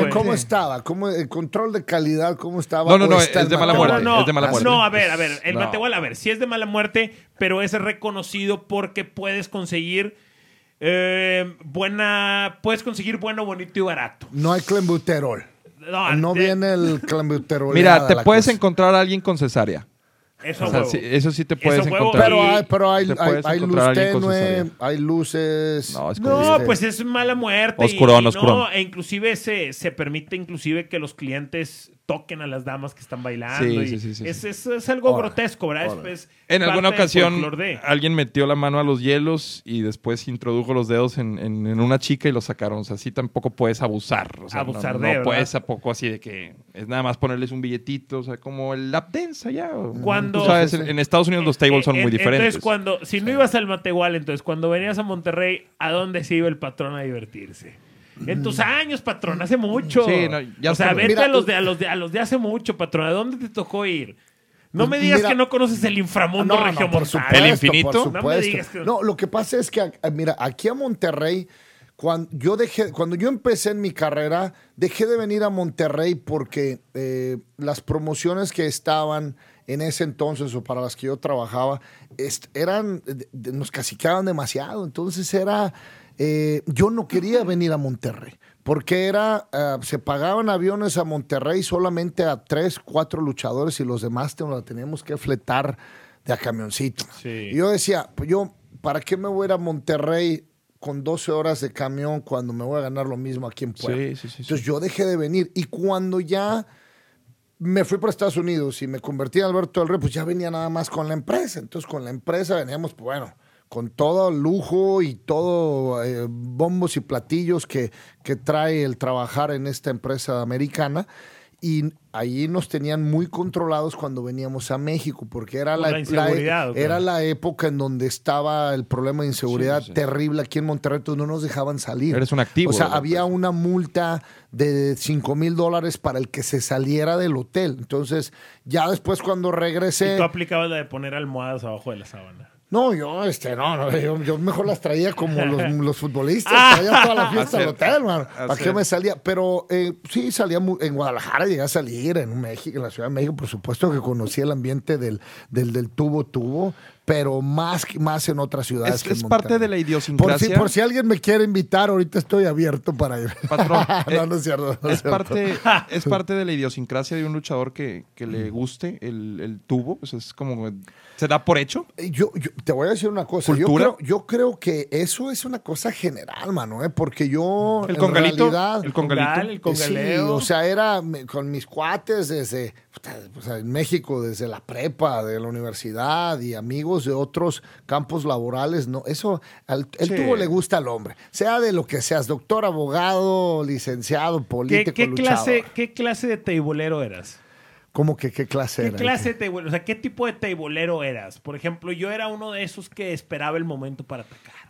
güey. ¿cómo estaba? ¿Cómo, el control de calidad, ¿cómo estaba? No, no, no, es de mala Matehuala? muerte. no, no, es de mala muerte. No, a ver, a ver, el. Matehuala, a ver, sí es de mala muerte, pero es reconocido porque puedes conseguir eh, buena, puedes conseguir bueno, bonito y barato. No hay clenbuterol. No, No de- viene el clenbuterol. Mira, te puedes encontrar a alguien con cesárea. Eso, O sea, sí, eso sí te puedes Eso encontrar. Pero hay, pero hay, hay, luz tenue, hay luces. No, es No, pues es mala muerte. Oscurón, y oscurón. No, e inclusive se, se permite inclusive que los clientes toquen a las damas que están bailando. Sí, y sí, sí, sí, es, sí. es- es algo grotesco, ¿verdad? Es- órale. es En alguna ocasión alguien metió la mano a los hielos y después introdujo los dedos en, en- en una chica y lo sacaron. O sea, así tampoco puedes abusar. O sea, Abusar no, de, no ¿verdad? puedes tampoco así de que es nada más ponerles un billetito, o sea, como el lap dance allá. Cuando- Tú sabes, en, en Estados Unidos los tables son Eh, muy en- diferentes. Entonces, cuando, si no ibas al Matehuala, entonces cuando venías a Monterrey, ¿a dónde se iba el patrón a divertirse? En tus años, patrón, hace mucho. Sí, no, ya o sea, vete Mira, a, los de, a, los de, a los de hace mucho, patrón. ¿A dónde te tocó ir? No Pues me digas mira- que no conoces el inframundo No, no, por supuesto, ¿El infinito? por No me supuesto. digas que- No, lo que pasa es que, mira, aquí a Monterrey, cuando yo dejé, cuando yo empecé en mi carrera, dejé de venir a Monterrey porque eh, las promociones que estaban en ese entonces o para las que yo trabajaba, eran, nos caciqueaban demasiado. Entonces era, eh, yo no quería venir a Monterrey. Porque era, ah, se pagaban aviones a Monterrey solamente a tres, cuatro luchadores y los demás te, la teníamos que fletar de a camioncito. Sí. Y yo decía, pues yo, ¿para qué me voy a ir a Monterrey con 12 horas de camión cuando me voy a ganar lo mismo aquí en Puebla? Sí, sí, sí, sí. Entonces yo dejé de venir. Y cuando ya me fui para Estados Unidos y me convertí en Alberto del Rey, pues ya venía nada más con la empresa. Entonces con la empresa veníamos, pues bueno, con todo lujo y todo eh, bombos y platillos que, que trae el trabajar en esta empresa americana. Y ahí nos tenían muy controlados cuando veníamos a México, porque era, la, la ¿o qué? era la época en donde estaba el problema de inseguridad Sí, sí. terrible aquí en Monterrey, entonces no nos dejaban salir. Eres un activo O sea, había empresa. una multa de 5 mil dólares para el que se saliera del hotel. Entonces, ya después cuando Y regresé... tú aplicabas la de poner almohadas abajo de la sábana. No, yo, este, no, no, yo, yo mejor las traía como los, *laughs* los futbolistas, traía toda la fiesta al hotel, man. ¿Para qué me salía? Pero eh, sí, salía en Guadalajara, llegué a salir, en México, en la Ciudad de México, por supuesto que conocí el ambiente del, del, del tubo tubo, pero más, más en otras ciudades. Es, que en es parte de la Por si, idiosincrasia. por si alguien me quiere invitar, ahorita estoy abierto para ir. Patrón, *laughs* no, eh, no es cierto. no es cierto. parte, es *laughs* parte de la idiosincrasia de un luchador que, que le guste el, el tubo. Pues es como. Se da por hecho. Eh, Yo, yo te voy a decir una cosa. Yo ¿Cultura? creo, yo creo que eso es una cosa general, mano, ¿eh? porque yo. El en congalito. realidad- El congalito. Congal, el Sí, congaleo. o sea, era con mis cuates desde, puta, o sea, en México, desde la prepa, de la universidad y amigos de otros campos laborales, no, eso, al, el Sí. tubo le gusta al hombre, sea de lo que seas, doctor, abogado, licenciado, ¿Qué, político, qué luchador. clase, ¿Qué clase de teibolero eras? ¿Cómo que qué clase ¿Qué era? clase de? O sea, ¿qué tipo de teibolero eras? Por ejemplo, yo era uno de esos que esperaba el momento para atacar.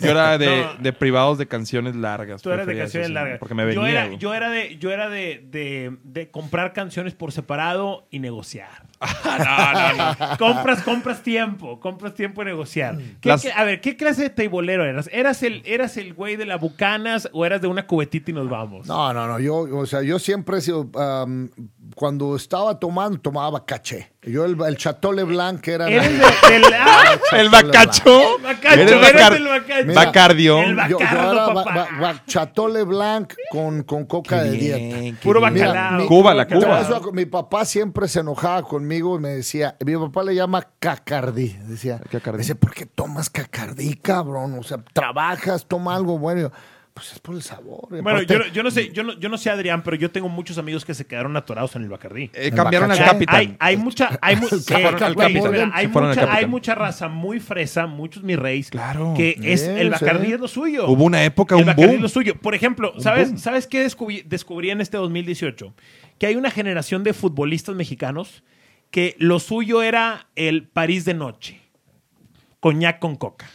Yo era de, No. de privados de canciones largas. Tú eras de canciones eso, largas. Porque me venía. yo era, yo era de, yo era de, de, de comprar canciones por separado y negociar. *laughs* no, no, no. compras, compras tiempo, compras tiempo y negociar. ¿Qué- Las- qué- a ver, ¿qué clase de teibolero eras? ¿Eras el, ¿Eras el güey de la Bucanas o eras de una cubetita y nos vamos? No, no, no. Yo, o sea, yo siempre he sido. am, cuando estaba tomando, tomaba caché. Yo, el, el Chateau Leblanc era. Eres de- del... *laughs* ¡Ah! El bacacho. El bacacho, Eres eres bacar- del bacacho. Mira, Bacardio. El yo, era ba- papá. ba- ba- Chateau Leblanc con, con coca de dieta. Bien, qué Puro. Mira, bacalao. mi- Cuba, la Cuba. Mi papá siempre se enojaba conmigo y me decía, mi papá le llama cacardí. Decía, Cacardí. me dice, ¿por qué tomas cacardí, cabrón? O sea, trabajas, toma algo bueno. Y yo, pues es por el sabor. Bueno, aparte- yo, no- yo no sé, yo no, yo no sé Adrián, pero yo tengo muchos amigos que se quedaron atorados en el Bacardí. Eh, cambiaron al Bacacho. capitán. Hay, hay mucha, hay, mu- *laughs* Se eh, fueron al güey, Capitán. mira, hay Se fueron al mucha, Capitán. hay mucha raza muy fresa, muchos mis reyes, Claro. que es Bien, el Bacardí sí. es lo suyo. Hubo una época, el un Bacardí boom. es lo suyo. Por ejemplo, ¿sabes, boom. ¿sabes qué descubrí, descubrí en este 2018? Que hay una generación de futbolistas mexicanos que lo suyo era el París de noche. Coñac con coca.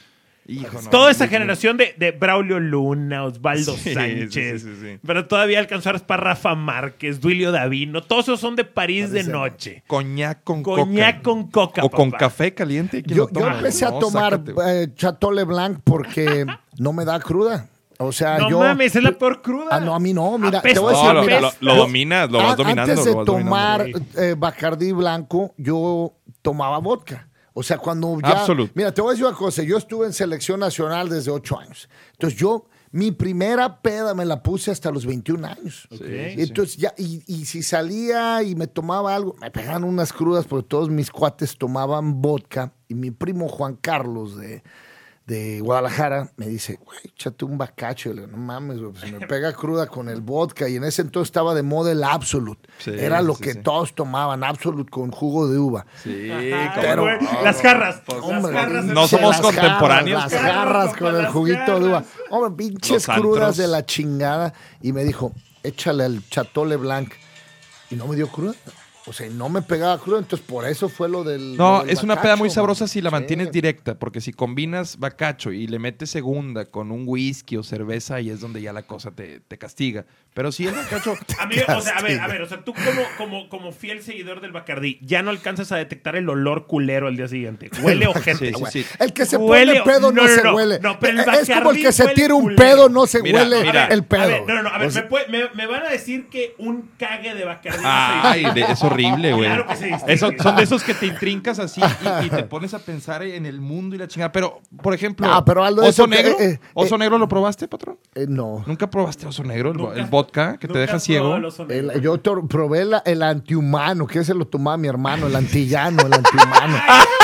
Hijo, no, Toda esa no, generación de, de Braulio Luna, Osvaldo Sí, Sánchez, sí, sí, sí. pero todavía alcanzar para Rafa Márquez, Duilio Davino, todos esos son de París de noche. Coñac con Coñac coca. con coca. O con café caliente. ¿quién Yo, empecé a No, tomar eh, Chateau Leblanc porque *laughs* no me da cruda. O sea, No yo. mames, es la peor cruda. Ah, no, a mí no. Mira, te Apesta. voy a decir, No, lo, mira, lo- lo yo- dominas, lo vas An- dominando. Antes de tomar eh, Bacardí blanco, yo tomaba vodka. O sea, cuando ya... Absolute. Mira, te voy a decir una cosa. Yo estuve en selección nacional desde 8 años. Entonces yo, mi primera peda me la puse hasta los 21 años. Ok. Y Entonces ya, y, y si salía y me tomaba algo, me pegaban unas crudas porque todos mis cuates tomaban vodka. Y mi primo Juan Carlos de, de Guadalajara me dice, güey, échate un bacacho. Y le digo, no mames, güey, pues me *laughs* pega cruda con el vodka. Y en ese entonces estaba de moda el Absolute. Sí, Era lo sí, que sí. todos tomaban, Absolute con jugo de uva. Sí, Ajá, pero- güey, las jarras. Pues, las Hombre, jarras. no somos las contemporáneos. Jarras, las jarras con el Las juguito de uva. Hombre, pinches Los crudas antros. de la chingada. Y me dijo, échale al Chateau Leblanc. Y no me dio cruda. O sea, no me pegaba cruda. Entonces, por eso fue lo del. No, lo del es una peda muy man. sabrosa si la Sí. mantienes directa, porque si combinas bacacho y le metes segunda con un whisky o cerveza, ahí es donde ya la cosa te, te castiga. Pero si el bacacho... *laughs* A mí, o sea, a ver, a ver, o sea, tú como, como, como fiel seguidor del Bacardí, ya no alcanzas a detectar el olor culero al día siguiente. Huele *laughs* ojete. Sí, sí. El que se Huele- pone pedo no, no, no, se no. huele. No, pero el es como el que se tira un culero. pedo, no se Mira, huele mira. el pedo. A ver, no, no, no, a ver, O sea, me, puede- me- me van a decir que un cague de Bacardí. Ay, de- es horrible, güey. Claro que se distingue. Eso- son de esos que te intrincas así y, y te pones a pensar en el mundo y la chingada. Pero, por ejemplo, Ah, pero Aldo, ¿Oso eso que- Negro? eh, eh, ¿Oso Negro lo probaste, patrón? eh, no. ¿Nunca probaste Oso Negro? El, el vodka que te deja ciego. el yo to- probé la- el antihumano, que ese lo tomaba mi hermano, el antillano, el antihumano. *laughs*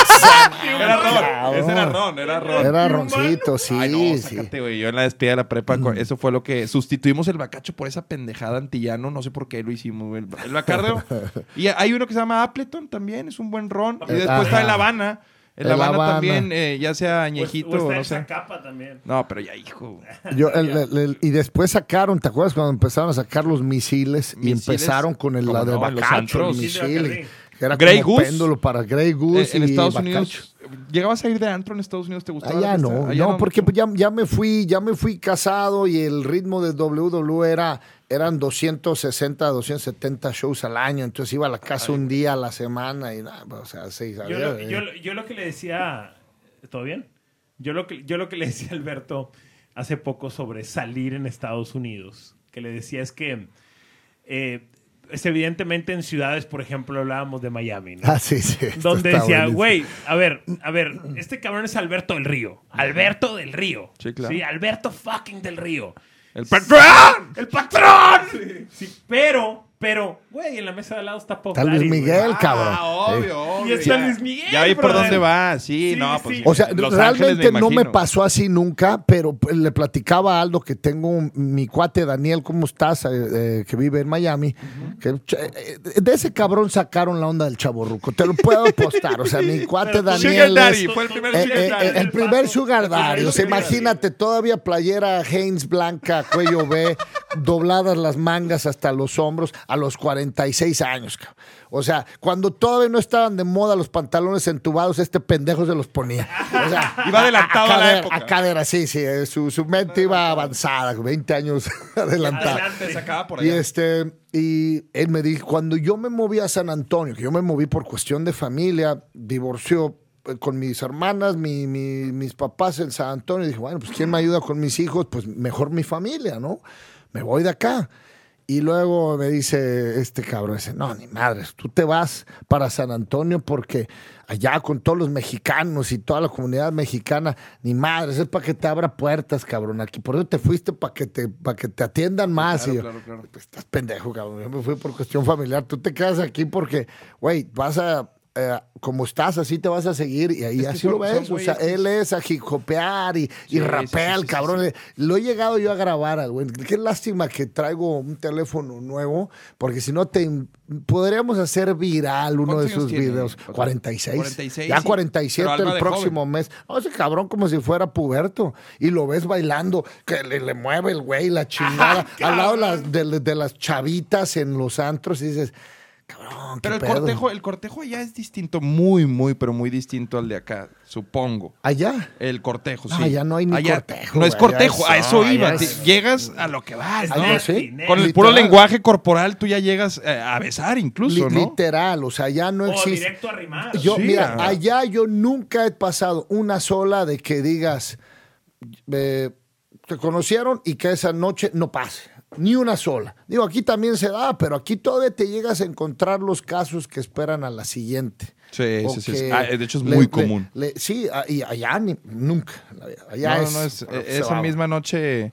Era ron, ese era ron, era ron. Era roncito, sí, Ay, no, sí. sácate, güey. Yo en la despedida de la prepa, con- eso fue lo que sustituimos el bacacho por esa pendejada antillano. No sé por qué lo hicimos, güey. El, el bacardo. *laughs* y hay uno que se llama Appleton también, es un buen ron. Y después Ajá. está el Habana. El, El Habana, Habana. también, eh, ya sea añejito o está o no sé. Zacapa también. No, pero ya, hijo. *laughs* Yo, el- el- el- y después sacaron, ¿te acuerdas cuando empezaron a sacar los misiles, y Misiles, empezaron con el, ¿cómo la de no? Los Bacacho, el antros. Misil de misil, Bacardí. Que era Grey como Goose. péndulo para Grey Eh, Goose en y Estados Bacacho. Unidos, ¿llegabas a ir de antro en Estados Unidos? ¿Te gustaba? Allá la fiesta? no, Allá no, porque pues, ya, ya me fui, ya me fui casado y el ritmo de WWE era eran 260, 270 shows al año, entonces iba a la casa un día a la semana y nada, pues, o sea, sí, Yo lo, eh. yo, yo lo que le decía. ¿Todo bien? Yo lo, que, yo lo que le decía a Alberto hace poco sobre salir en Estados Unidos, que le decía es que. eh, es evidentemente en ciudades, por ejemplo, hablábamos de Miami, ¿no? Ah, sí, sí. Donde decía, güey, a ver, a ver, este cabrón es Alberto del Río. Alberto del Río. Sí, claro. Alberto fucking del Río. ¡El patrón! ¡El patrón! Sí, pero, pero, güey, en la mesa de al lado está Pop Está Luis Daddy, güey. Miguel, cabrón. Ah, obvio, obvio. Y está Ya- Luis Miguel, Ya vi por brother. dónde va. Sí, Sí, no, sí. pues. O sea, Los realmente Ángeles, no me imagino. pasó así nunca, pero pues, le platicaba a Aldo que tengo un- mi cuate Daniel, ¿cómo estás? Eh, eh, que vive en Miami. que, eh, de ese cabrón sacaron la onda del chaborruco. Te lo puedo apostar. O sea, mi *laughs* cuate Pero, Sugar Daniel Daddy, fue el primer eh, Sugar eh, Daddy. eh, el primer paso. Sugar Daddy. O sea, imagínate, todavía playera Haynes blanca, cuello B, dobladas las mangas hasta los hombros a los 46 años. cabrón. O sea, cuando todavía no estaban de moda los pantalones entubados, este pendejo se los ponía. O sea, *laughs* Iba adelantado a la cadera, época. a cadera, sí, sí. eh, Su, su mente iba avanzada, 20 años *laughs* adelantada. Adelante, sacaba por Y este, y él me dijo, cuando yo me moví a San Antonio, que yo me moví por cuestión de familia, divorció eh, con mis hermanas, mi- mi- mis papás en San Antonio, dije, bueno, pues ¿quién me ayuda con mis hijos? Pues mejor mi familia, ¿no? Me voy de acá. Y luego me dice este cabrón, dice, no, ni madres, tú te vas para San Antonio porque allá con todos los mexicanos y toda la comunidad mexicana, ni madres, es para que te abra puertas, cabrón. Aquí por eso te fuiste para que te, para que te atiendan más. claro, Y yo, claro, claro. pues estás pendejo, cabrón. Yo me fui por cuestión familiar. Tú te quedas aquí porque, güey, vas a. eh, como estás, así te vas a seguir y ahí Es que así son- lo ves. O sea, él es a hijopear y, y Sí, rapea sí, cabrón. Lo he llegado yo a grabar, al güey. Qué lástima que traigo un teléfono nuevo, porque si no te podríamos hacer viral uno de ¿Cuántos años sus tiene? videos. O sea, 46. 46, ya sí. 47 Pero algo el próximo mes. No, ese cabrón como si fuera puberto. Y lo ves bailando, que le, le mueve el güey la *laughs* chingada. al lado de las, de, de las chavitas en los antros y dices, cabrón, Pero el pedo. cortejo, el cortejo allá es distinto, muy, muy, pero muy distinto al de acá, supongo. Allá. El cortejo, No, sí. allá no hay ni cortejo, No es allá cortejo, a eso iba. allá es- Llegas a lo que vas, ¿no? Allá sí. Con el Literal. puro lenguaje corporal tú ya llegas eh, a besar incluso, Li- ¿no? Literal, o sea, ya no O existe. directo a rimar. Yo, Sí, mira, ajá. allá yo nunca he pasado una sola de que digas, eh, te conocieron y que esa noche no pase. Ni una sola. Digo, aquí también se da, pero aquí todavía te llegas a encontrar los casos que esperan a la siguiente. Sí, sí, sí. sí. Ah, de hecho es le- muy le- común. le- sí, y allá ni- nunca. en. Allá no, es, no, no, es, esa va. misma noche,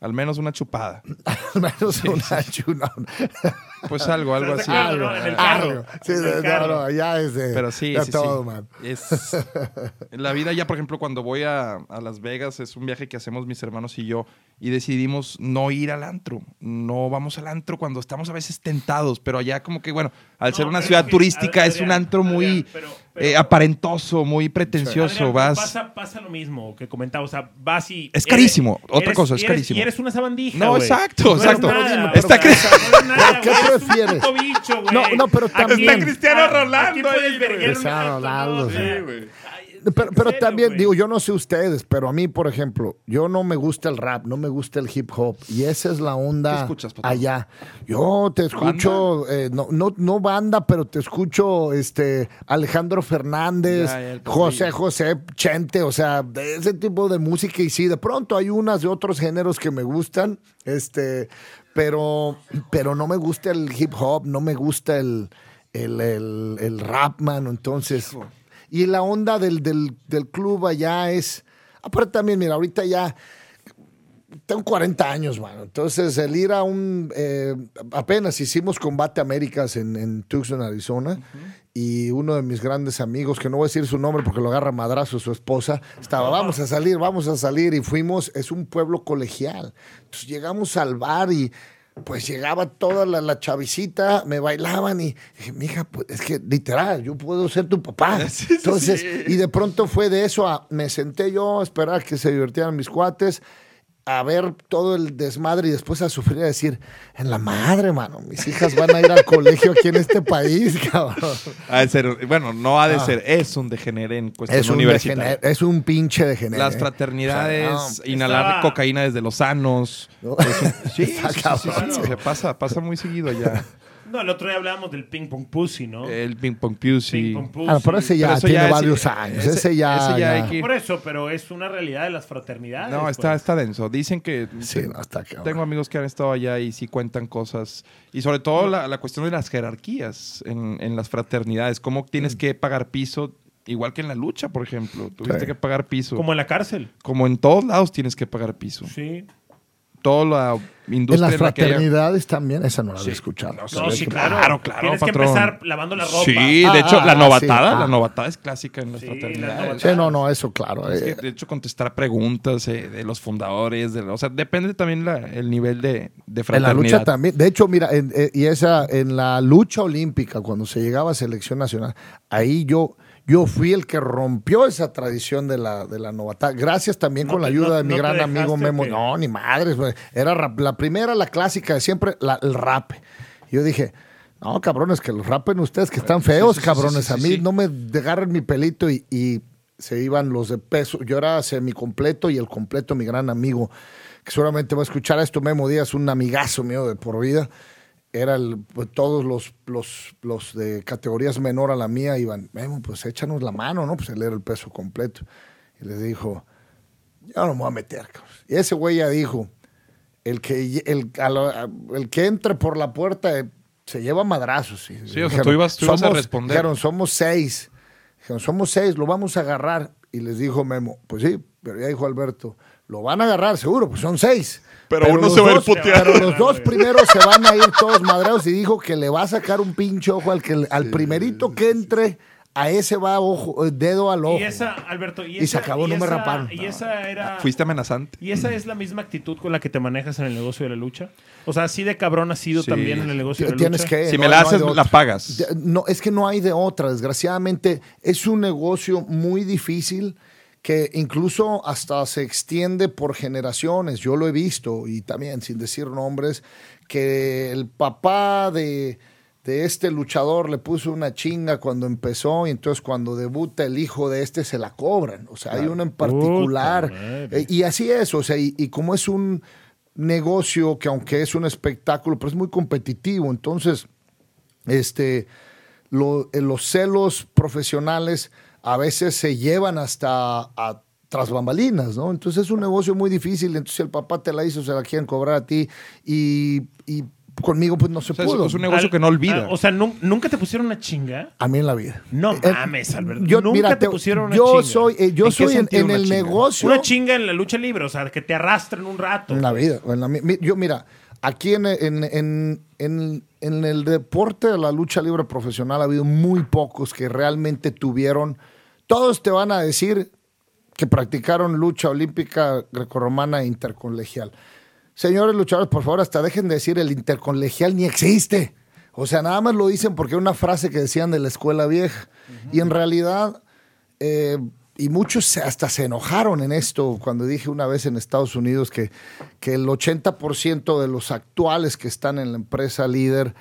al menos una chupada. *laughs* Al menos una chuna. *laughs* Pues algo, algo así. No, en el carro. Algo. Sí, En el no, carro. no, allá es de, Pero sí, de sí, todo, sí. man. Es, *laughs* la vida ya, por ejemplo, cuando voy a, a Las Vegas, es un viaje que hacemos mis hermanos y yo, y decidimos no ir al antro. No vamos al antro cuando estamos a veces tentados, pero allá como que, bueno, al No, ser una ciudad es que, turística, es un Adrián, antro muy Adrián, pero- pero- eh, aparentoso, muy pretencioso. Adrián, vas... Pasa, pasa lo mismo que comentaba. O sea, vas y. Es carísimo. Otra eres- cosa, es eres- carísimo. Y eres una sabandija. No, exacto, No exacto. nada, Está sea, cri- no eres nada, ¿Pero qué prefieres? bicho. No, no, pero también- está Cristiano Rolando. Aquí puedes Cristiano acto, Ronaldo, ¿no? O sí. sea, Sí, güey. Pero, pero serio, también, digo, yo no sé ustedes, pero a mí, por ejemplo, yo no me gusta el rap, no me gusta el hip hop. Y esa es la onda ¿Qué escuchas, patrón? allá. Yo te escucho, eh, no, no, no banda, pero te escucho este Alejandro Fernández, Ya, ya, el José. José, Chente, o sea, de ese tipo de música. Y sí, de pronto hay unas de otros géneros que me gustan, este, pero, pero no me gusta el hip hop, no me gusta el, el, el, el rap, mano. Entonces. Y la onda del, del, del club allá es. Aparte también, mira, ahorita ya tengo 40 años, mano. Entonces, el ir a un. eh, apenas hicimos Combate Américas en, en Tucson, Arizona. Y uno de mis grandes amigos, que no voy a decir su nombre porque lo agarra madrazo su esposa, estaba, vamos a salir, vamos a salir. Y fuimos, es un pueblo colegial. Entonces, llegamos al bar y. Pues llegaba toda la, la chavicita, me bailaban y dije, mija, pues es que literal, yo puedo ser tu papá. *laughs* Sí, Entonces, sí. y de pronto fue de eso a me senté yo a esperar que se divirtieran mis cuates, a ver todo el desmadre y después a sufrir a decir, en la madre, mano, mis hijas van a ir al colegio aquí en este país, *laughs* cabrón. Ha de ser, bueno, no ha de Ah. ser, es un degenere en cuestión Es un, universitaria. degener- es un pinche degener. Las fraternidades, O sea, no, inhalar estaba- cocaína desde los sanos. No. Es un- sí, Está sí, sí, sí, cabrón, sí, sí. se pasa, pasa muy seguido allá. No, el otro día hablábamos del ping pong pussy, ¿no? El ping pong pussy. Ping pong pussy. Ah, pero ese ya Pero eso tiene ya es- varios años. Ese, ya. ese ya ya- que- Por eso, pero es una realidad de las fraternidades. No, pues. está, está denso. Dicen que Sí, no, está cabrón. tengo amigos que han estado allá y sí cuentan cosas. Y sobre todo la, la cuestión de las jerarquías en, en las fraternidades. Cómo tienes que pagar piso, igual que en la lucha, por ejemplo. Tuviste Sí. que pagar piso. Como en la cárcel. Como en todos lados tienes que pagar piso. Sí. Toda la En industria las en la que haya- fraternidades también, esa no la Sí. había escuchado. No, sí, claro. claro, claro, Tienes patrón. que empezar lavando la ropa. Sí, de Ah, hecho, ah, la ah, novatada, sí. la novatada es clásica en las Sí, fraternidades. las Sí, no, no, eso claro. Es eh, que, de hecho, contestar preguntas eh, de los fundadores, de, o sea, depende también la- el nivel de, de En fraternidad. la lucha también. De hecho, mira, en, eh, y esa, en la lucha olímpica, cuando se llegaba a selección nacional, ahí yo, yo fui el que rompió esa tradición de la, de la novata. Gracias también No con la ayuda no- de mi no gran amigo Memo. que- No, ni madres. Era rap- la primera, la clásica de siempre, la- el rap. Yo dije, no, cabrones, que los rapen ustedes que están feos, sí, sí, cabrones. sí, A mí no me agarren mi pelito y, y se iban los de peso. Yo era semicompleto y el completo, mi gran amigo, que seguramente va a escuchar esto, Memo Díaz, un amigazo mío de por vida. Era el, pues, todos los, los, los de categorías menor a la mía iban, Memo, pues échanos la mano, ¿no? Pues él era el peso completo. Y les dijo, yo no me voy a meter, cabrón. Y ese güey ya dijo, el que, el, la- el que entre por la puerta eh, se lleva madrazos. Y Sí, o sea, tú ibas- tú ibas a responder. Dijeron, somos seis. Dijeron, somos seis, lo vamos a agarrar. Y les dijo Memo, pues sí, pero ya dijo Alberto, lo van a agarrar seguro, pues son seis. Pero uno los se va a ir puteando. Pero los dos primeros se van a ir todos madreados y dijo que le va a sacar un pinche ojo al, que, al primerito que entre, a ese va ojo, eh, dedo al ojo. Y esa, Alberto, y, Y se acabó, y no me raparon. Y esa era. Fuiste amenazante. ¿Y esa es la misma actitud con la que te manejas en el negocio de la lucha? O sea, así de cabrón has sido Sí. también en el negocio de la Tienes lucha. que. Si no- me la no haces, la pagas. No, es que no hay de otra. Desgraciadamente, es un negocio muy difícil que incluso hasta se extiende por generaciones. Yo lo he visto y también, sin decir nombres, que el papá de, de este luchador le puso una chinga cuando empezó y entonces cuando debuta el hijo de este se la cobran. O sea, hay uno en particular. Puta. Eh, y así es, o sea, y, y como es un negocio que aunque es un espectáculo, pero es muy competitivo, entonces este, lo- eh, los celos profesionales a veces se llevan hasta a tras bambalinas, ¿no? Entonces es un negocio muy difícil, entonces el papá te la hizo, se la quieren cobrar a ti y, y conmigo pues no se O sea, es- pudo. es un negocio Al- que no olvida. o sea, nun- nunca te pusieron una chinga. A mí en la vida. No Eh, mames, Alberto. Yo, nunca mira, te pusieron una yo chinga. soy, eh, yo ¿En qué soy en, el chinga? negocio. Una chinga en la lucha libre, o sea, que te arrastren un rato. En la vida. en la yo, mira, aquí en, en, en, en- en el deporte de la lucha libre profesional ha habido muy pocos que realmente tuvieron. Todos te van a decir que practicaron lucha olímpica grecorromana e intercolegial. Señores luchadores, por favor, hasta dejen de decir el intercolegial ni existe. O sea, nada más lo dicen porque es una frase que decían de la escuela vieja. Y en realidad, eh, y muchos hasta se enojaron en esto cuando dije una vez en Estados Unidos que, que el 80% de los actuales que están en la empresa líder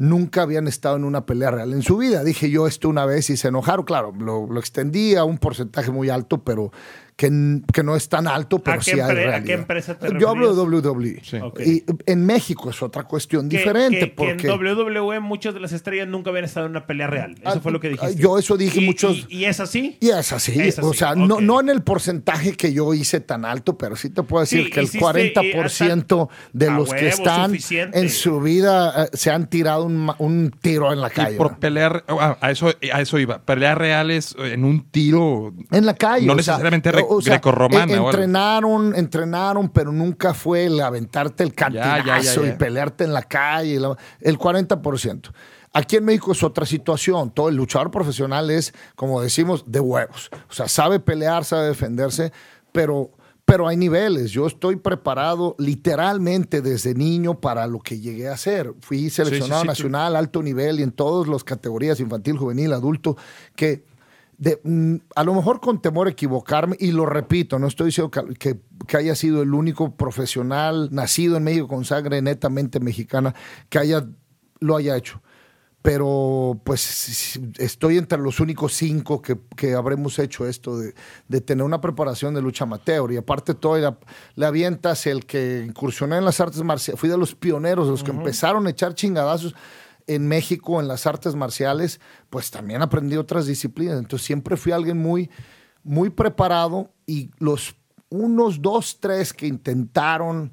nunca habían estado en una pelea real en su vida. Dije yo esto una vez y se enojaron. Claro, lo, extendí a un porcentaje muy alto, pero que, que no es tan alto, pero ¿A sí hay empre- a realidad. qué empresa te Yo hablo de? WWE. Sí. Y en México es otra cuestión Que- diferente. que, que porque en WWE muchas de las estrellas nunca habían estado en una pelea real. Eso Ah, fue lo que dijiste. yo eso dije Y- muchos- Y, y es así. Y es así. Es así, O sea, no, no en el porcentaje que yo hice tan alto, pero sí te puedo decir Sí, que el hiciste, 40% de a los que están suficiente. en su vida eh, se han tirado un, ma- un tiro en la Y calle. por pelear, ah, a eso, a eso iba. Peleas reales en un tiro. En la calle. No o sea, necesariamente re- o sea, grecorromana. Entrenaron, entrenaron, pero nunca fue el aventarte el cantinazo ya, ya, ya. y pelearte en la calle. la- el 40%. Aquí en México es otra situación. Todo el luchador profesional es, como decimos, de huevos. O sea, sabe pelear, sabe defenderse, pero, pero hay niveles. Yo estoy preparado literalmente desde niño para lo que llegué a hacer. Fui seleccionado sí, sí, nacional, alto nivel y en todas las categorías, infantil, juvenil, adulto, que de- mm, a lo mejor con temor a equivocarme, y lo repito, no estoy diciendo que, que- que haya sido el único profesional nacido en México con sangre netamente mexicana que haya, lo haya hecho. Pero pues estoy entre los únicos cinco que, que habremos hecho esto de, de tener una preparación de lucha amateur. Y aparte todo, le, le avientas el que incursioné en las artes marciales. Fui de los pioneros, los que empezaron a echar chingadazos en México en las artes marciales, pues también aprendí otras disciplinas. Entonces siempre fui alguien muy, muy preparado y los unos dos, tres que intentaron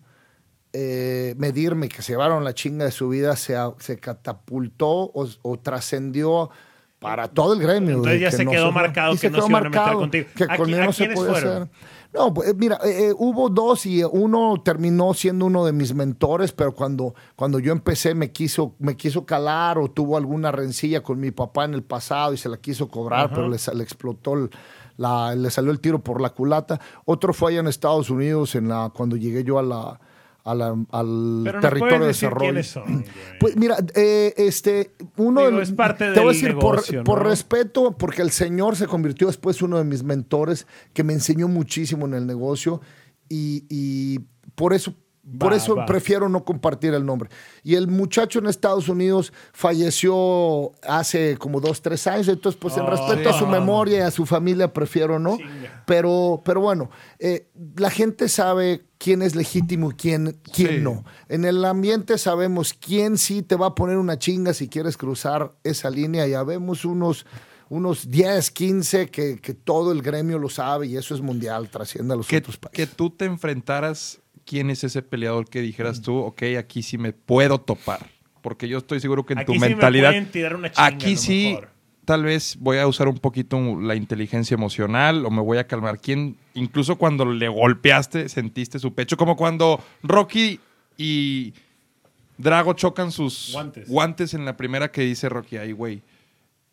eh, medirme, que se llevaron la chinga de su vida, se, se catapultó o, o trascendió para todo el gremio. Entonces ya que se quedó se- marcado que se no quedó se iban a meter marcado contigo. Que ¿A qui- a no se podía fueron? hacer. No, pues, eh, mira, eh, eh, hubo dos y eh, uno terminó siendo uno de mis mentores, pero cuando, cuando yo empecé me quiso, me quiso calar o tuvo alguna rencilla con mi papá en el pasado y se la quiso cobrar, pero le, le explotó, el- la, le salió el tiro por la culata. Otro fue allá en Estados Unidos en la, cuando llegué yo a la, a la- al Pero territorio de desarrollo. son. Pues mira, eh, este, uno Digo, de- es parte te voy a del decir por- negocio, por, ¿no? respeto, porque el señor se convirtió después uno de mis mentores, que me enseñó muchísimo en el negocio y, y por eso, por eso prefiero no compartir el nombre. Y el muchacho en Estados Unidos falleció hace como dos, tres años, entonces pues en Oh, respeto a su memoria y a su familia prefiero no. Chinga. Pero, pero bueno, eh, la gente sabe quién es legítimo y quién, quién Sí. no. En el ambiente sabemos quién sí te va a poner una chinga si quieres cruzar esa línea. Ya vemos unos, unos 10, 15 que, que todo el gremio lo sabe y eso es mundial, trasciende a los que, otros países. que tú te enfrentaras, ¿quién es ese peleador que dijeras tú, ok, aquí sí me puedo topar? Porque yo estoy seguro que en Aquí tu sí mentalidad, pueden tirar una chinga, a aquí sí, mejor. tal vez voy a usar un poquito la inteligencia emocional o me voy a calmar. ¿Quién, incluso cuando le golpeaste, sentiste su pecho? Como cuando Rocky y Drago chocan sus Guantes. guantes en la primera que dice Rocky, ay, güey.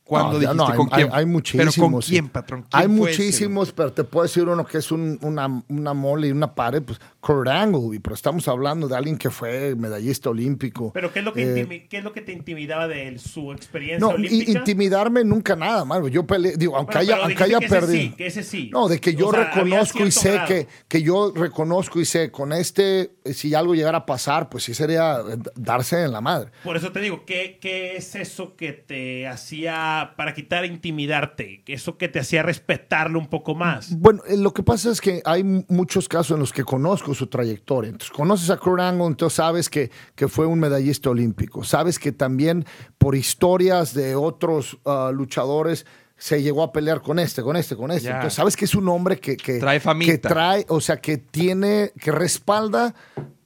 ¿Cuándo No, dijiste no, hay, con quién? hay- hay muchísimos. ¿Pero con sí. quién, patrón? ¿Quién Hay ese, muchísimos, pero te puedo decir uno que es un- una, una mole y una pared, pues Kurt Angle, pero estamos hablando de alguien que fue medallista olímpico. Pero ¿qué es lo que, Eh, intimi- qué es lo que te intimidaba de él? ¿Su experiencia No, olímpica? intimidarme nunca nada, mano. Yo peleé, digo, aunque Bueno, haya, pero aunque haya que ese perdido. sí, que ese sí. No, de que yo O sea, había reconozco y sé grado. que, que yo reconozco y sé, con este, si algo llegara a pasar, pues sí sería darse en la madre. Por eso te digo, ¿qué, ¿qué es eso que te hacía, para quitar, intimidarte? Eso que te hacía respetarlo un poco más. Bueno, eh, lo que pasa es que hay muchos casos en los que conozco su trayectoria. Entonces, conoces a Kurt Angle, entonces sabes que, que fue un medallista olímpico. Sabes que también por historias de otros ah, luchadores se llegó a pelear con este, con este, con este. Entonces, sabes que es un hombre que, que Trae famita. que trae, o sea, que tiene, que respalda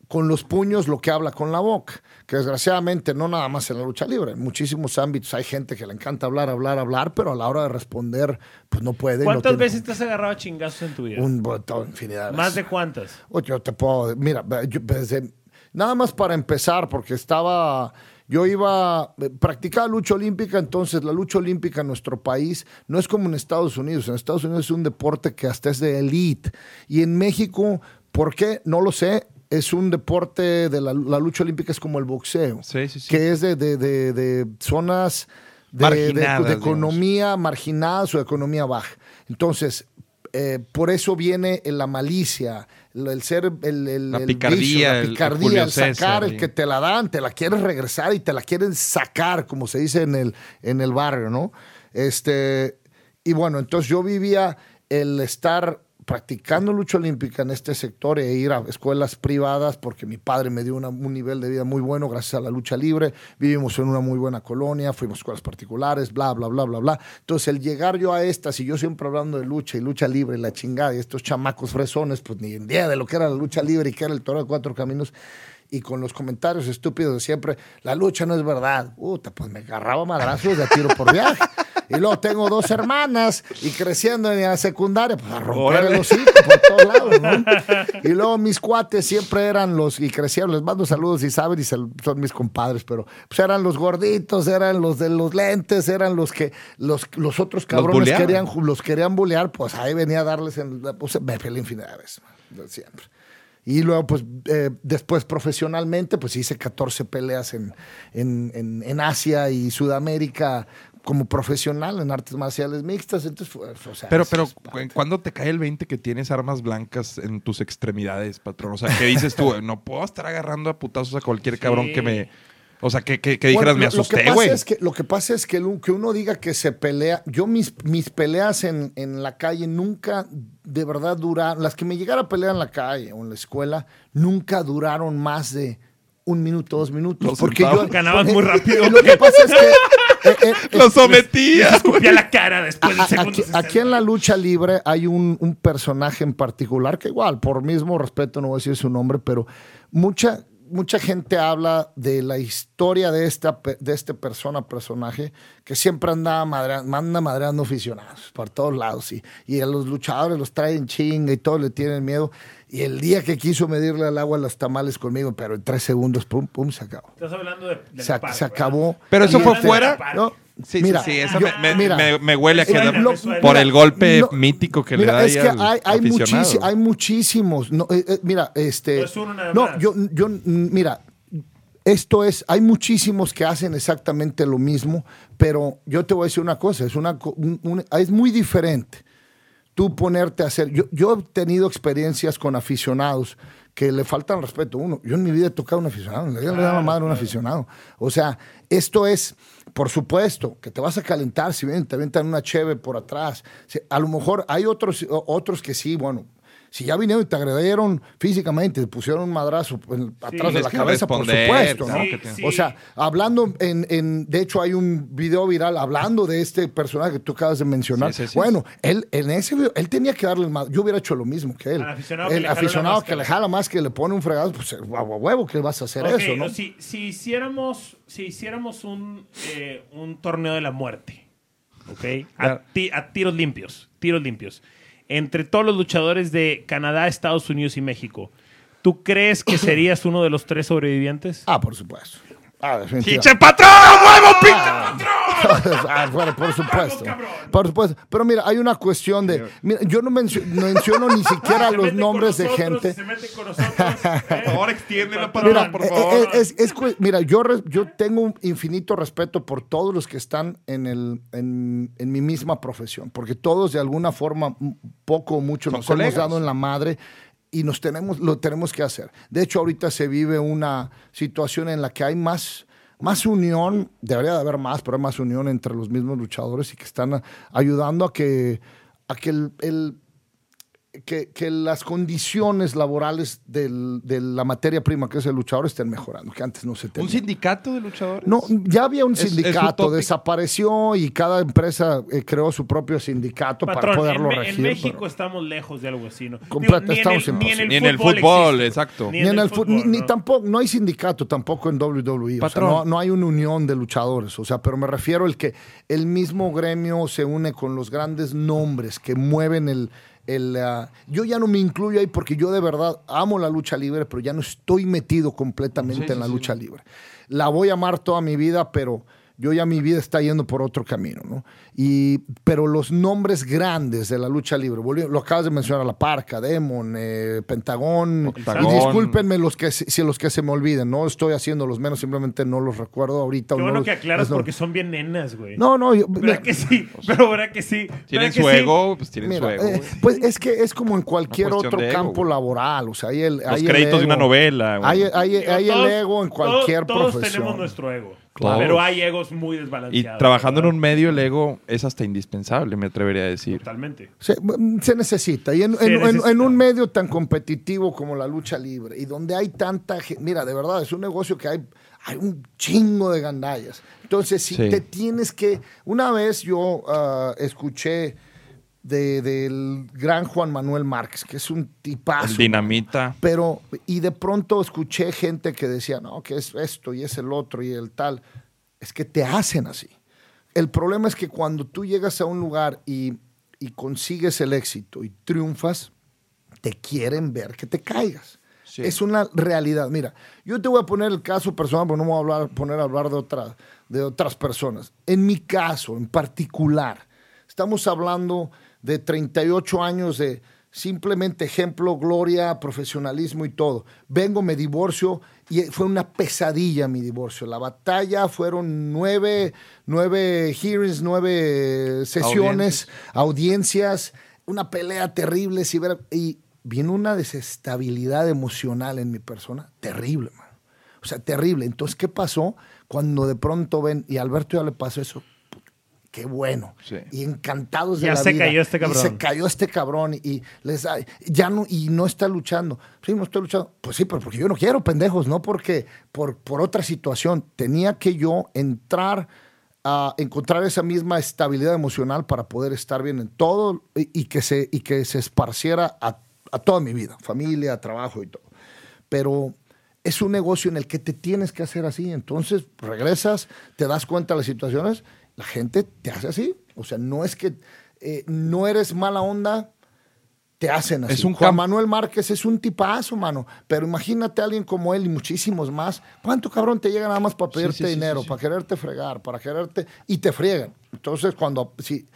con los puños lo que habla con la boca. Que desgraciadamente no nada más en la lucha libre, en muchísimos ámbitos hay gente que le encanta hablar, hablar, hablar, pero a la hora de responder, pues no puede. no ¿Cuántas veces te has agarrado a chingazos en tu vida? un botón, infinidad. de ¿Más de cuántas? Yo te puedo. Mira, yo desde- nada más para empezar, porque estaba. Yo iba. eh, Practicaba lucha olímpica, entonces la lucha olímpica en nuestro país no es como en Estados Unidos. En Estados Unidos es un deporte que hasta es de elite. Y en México, ¿por qué? No lo sé. Es un deporte de la, la lucha olímpica, es como el boxeo. Sí, sí, sí. Que es de, de- de- de zonas de, economía marginadas o economía baja. Entonces, eh, por eso viene la malicia, el, ser, el, el- La el picardía, vicio, la el- picardía, el, sacar, César, el que te la dan, te la quieres regresar y te la quieren sacar, como se dice en el, en el barrio, ¿no? Este, y bueno, entonces yo vivía el estar practicando lucha olímpica en este sector e ir a escuelas privadas porque mi padre me dio una- un nivel de vida muy bueno gracias a la lucha libre. Vivimos en una muy buena colonia, fuimos a escuelas particulares, bla, bla, bla, bla, bla. Entonces, el llegar yo a estas y yo siempre hablando de lucha y lucha libre y la chingada y estos chamacos fresones, pues ni idea de lo que era la lucha libre y que era el toro de cuatro caminos. Y con los comentarios estúpidos de siempre, la lucha no es verdad. Puta, pues me agarraba madrazos de a tiro por viaje. Y luego tengo dos hermanas y creciendo en la secundaria, pues a romper el hocico por todos lados, ¿no? Y luego mis cuates siempre eran los, y crecieron, les mando saludos y saben, y son mis compadres, pero pues eran los gorditos, eran los de los lentes, eran los que los, los otros cabrones buleaban. querían, los querían bulear, pues ahí venía a darles, en, pues me peleé infinidad de veces, siempre. Y luego, pues, eh, después profesionalmente, pues hice 14 peleas en, en, en- en Asia y Sudamérica como profesional en artes marciales mixtas. Entonces, fue- o sea, Pero, pero. ¿cuándo te cae el 20 que tienes armas blancas en tus extremidades, patrón? O sea, ¿qué dices tú? *laughs* No puedo estar agarrando a putazos a cualquier cabrón que me... O sea, que, que- que dijeras, Bueno, me asusté, güey. es que- Lo que pasa es que, que uno diga que se pelea. Yo, mis, mis peleas en, en la calle nunca de verdad duraron. Las que me llegara a pelear en la calle o en la escuela nunca duraron más de un minuto, dos minutos. Los porque yo. Ganabas muy rápido. Y lo que pasa es que. eh, eh, *laughs* ¡Lo sometía! Escupía la cara después segundo. aquí, aquí en la lucha libre hay un, un personaje en particular que igual, por mismo respeto, no voy a decir su nombre, pero mucha, mucha gente habla de la historia de esta pe- de este persona, personaje, que siempre anda, madrea- anda madreando aficionados por todos lados. Y, y a los luchadores los traen chinga y todos le tienen miedo. Y el día que quiso medirle al agua los tamales conmigo, pero en tres segundos, pum, pum, se acabó. Estás hablando de, Se, par, se ¿verdad? acabó. Pero eso fue Hablando fuera. no, Sí, Mira, sí, sí, eso yo- me, mira, me- me huele a que suena, por Mira, el golpe no, mítico que le da es ahí que al hay, hay, hay muchísimos. No, eh, eh, mira, este. No es uno nada no, más. yo, yo, mira, esto es, hay muchísimos que hacen exactamente lo mismo, pero yo te voy a decir una cosa, es, una, co- un- un- es muy diferente tú ponerte a hacer. Yo, yo he tenido experiencias con aficionados que le faltan respeto uno. Yo en mi vida he tocado a un aficionado, le doy la madre a un aficionado. O sea, esto es, por supuesto, que te vas a calentar si vienen, te aventan una cheve por atrás. Si- A lo mejor hay otros, otros que sí, bueno. Si ya vinieron y te agredieron físicamente, te pusieron un madrazo atrás de la cabeza, por supuesto. ¿no? Sí, sí. O sea, hablando en, en- de hecho hay un video viral hablando de este personaje que tú acabas de mencionar. Bueno, él en ese video, él tenía que darle el ma- Yo hubiera hecho lo mismo que él. Al aficionado que el aficionado que le jala más que le pone un fregado, pues a huevo, a huevo que vas a hacer eso, ¿no? Si, si hiciéramos, si hiciéramos un, eh, un torneo de la muerte, ¿ok? A, ti- a tiros limpios, tiros limpios. Entre todos los luchadores de Canadá, Estados Unidos y México, ¿tú crees que serías uno de los tres sobrevivientes? Ah, por supuesto. Ah, definitivamente. ¡Pinche patrón! ¡Huevo, pinche Ah, bueno, por supuesto. Por supuesto. Pero mira, hay una cuestión de. Mira, yo no mencio- no menciono ni siquiera Se los nombres de gente. Se mete con nosotros. ¿eh? *laughs* Por favor, eh, favor. eh, es- es cu- mira yo, yo tengo un infinito respeto por todos los que están en, el, en, en mi misma profesión, porque todos de alguna forma, poco o mucho, Son nos colegas. hemos dado en la madre y nos tenemos, lo tenemos que hacer. De hecho, ahorita se vive una situación en la que hay más, más unión, debería de haber más, pero hay más unión entre los mismos luchadores y que están ayudando a que, a que el- el que, que las condiciones laborales del- de la materia prima que es el luchador estén mejorando, que antes no se tenía. ¿Un sindicato de luchadores? No, ya había un Es- es sindicato, desapareció y cada empresa eh, creó su propio sindicato para poderlo en, regir. en México pero- estamos lejos de algo así, ¿no? Completa- Digo, ni, estamos en el, ni en el Ni en el fútbol, exacto. ni en el fútbol, ni ¿no? tampoco, no hay sindicato tampoco en WWE. O sea, Patrón. no, no hay una unión de luchadores. O sea, pero me refiero al que el mismo gremio se une con los grandes nombres que mueven el. El, ah, yo ya no me incluyo ahí porque yo de verdad amo la lucha libre, pero ya no estoy metido completamente Sí, en la sí, sí. lucha libre. La voy a amar toda mi vida, pero yo ya mi vida está yendo por otro camino, ¿no? Y, pero los nombres grandes de la lucha libre, lo acabas de mencionar, La Parca, Demon, eh, Pentagón, Octagón. y discúlpenme los que, si los que se me olviden, no estoy haciendo los menos, simplemente no los recuerdo ahorita. Qué o no bueno los- que aclaras no- porque son bien nenas, güey. No, no, yo- ¿Verdad mira, que sí? Pero ¿verdad que sí? Tienen ¿Verdad que su sí? ego, pues tienen su mira, ego. eh, pues es que es como en cualquier otro ego, campo güey. laboral, o sea, hay el, Los hay el créditos de una ego. novela. güey. Hay, hay- hay el todos- ego en todos- cualquier todos profesión. tenemos nuestro ego. Claro. Pero hay egos muy Y desbalanceados. trabajando en un medio, el ego es hasta indispensable, me atrevería a decir. Totalmente. Se, se necesita. Y en, Se en- en- necesita. en un medio tan competitivo como la lucha libre y donde hay tanta gente, mira, de verdad, es un negocio que hay, hay un chingo de gandallas. Entonces, si Sí. te tienes que... Una vez yo ah, escuché de- del gran Juan Manuel Márquez, que es un tipazo. El dinamita. Pero, y de pronto escuché gente que decía, no, que es esto y es el otro y el tal. Es que te hacen así. El problema es que cuando tú llegas a un lugar y, y consigues el éxito y triunfas, te quieren ver que te caigas. Sí. Es una realidad. Mira, yo te voy a poner el caso personal, pero no me voy a hablar, poner a hablar de, otra, de otras personas. En mi caso, en particular, estamos hablando de 38 años de simplemente ejemplo, gloria, profesionalismo y todo. Vengo, me divorcio y fue una pesadilla mi divorcio. La batalla fueron nueve, nueve hearings, nueve sesiones, audiencias, una pelea terrible. y vino una desestabilidad emocional en mi persona terrible, mano. O sea, terrible. Entonces, ¿qué pasó? Cuando de pronto ven, y a Alberto ya le pasó eso, qué bueno. Sí. Y encantados de Ya la se vida. cayó este Y cabrón. se cayó este cabrón y les ya no y no está luchando. Sí, no estoy luchando. Pues sí, pero porque yo no quiero, pendejos, no porque por, por otra situación. Tenía que yo entrar a encontrar esa misma estabilidad emocional para poder estar bien en todo y, y que se y que se esparciera a, a toda mi vida, familia, trabajo y todo. Pero es un negocio en el que te tienes que hacer así. Entonces regresas, te das cuenta de las situaciones, la gente te hace así. O sea, no es que eh, no eres mala onda, te hacen así. Es un Juan Manuel Márquez es un tipazo, mano. Pero imagínate a alguien como él y muchísimos más. ¿Cuánto cabrón te llega nada más para pedirte sí, sí, dinero, sí. para quererte fregar, para quererte. y te friegan? Entonces, cuando. Si,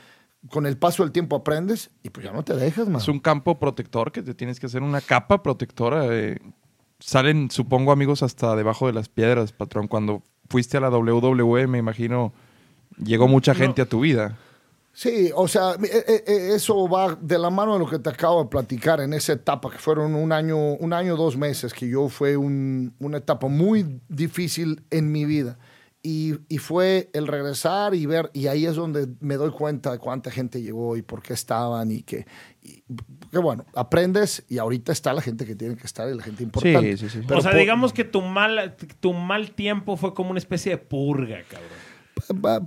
con el paso del tiempo aprendes y pues ya no te dejas, mano. Es un campo protector que te tienes que hacer una capa protectora. eh. Salen, supongo, amigos, hasta debajo de las piedras, patrón. Cuando fuiste a la WWE, me imagino, llegó mucha gente a tu vida. Sí, o sea, eh, eh, eh, eso va de la mano de lo que te acabo de platicar en esa etapa, que fueron un año, un año, dos meses, que yo fue un- una etapa muy difícil en mi vida. Y, y fue el regresar y ver, y ahí es donde me doy cuenta de cuánta gente llegó y por qué estaban y que, y- que bueno, aprendes y ahorita está la gente que tiene que estar y la gente importante. sí, sí. Pero o sea, por- digamos que tu mal, tu mal tiempo fue como una especie de purga, cabrón.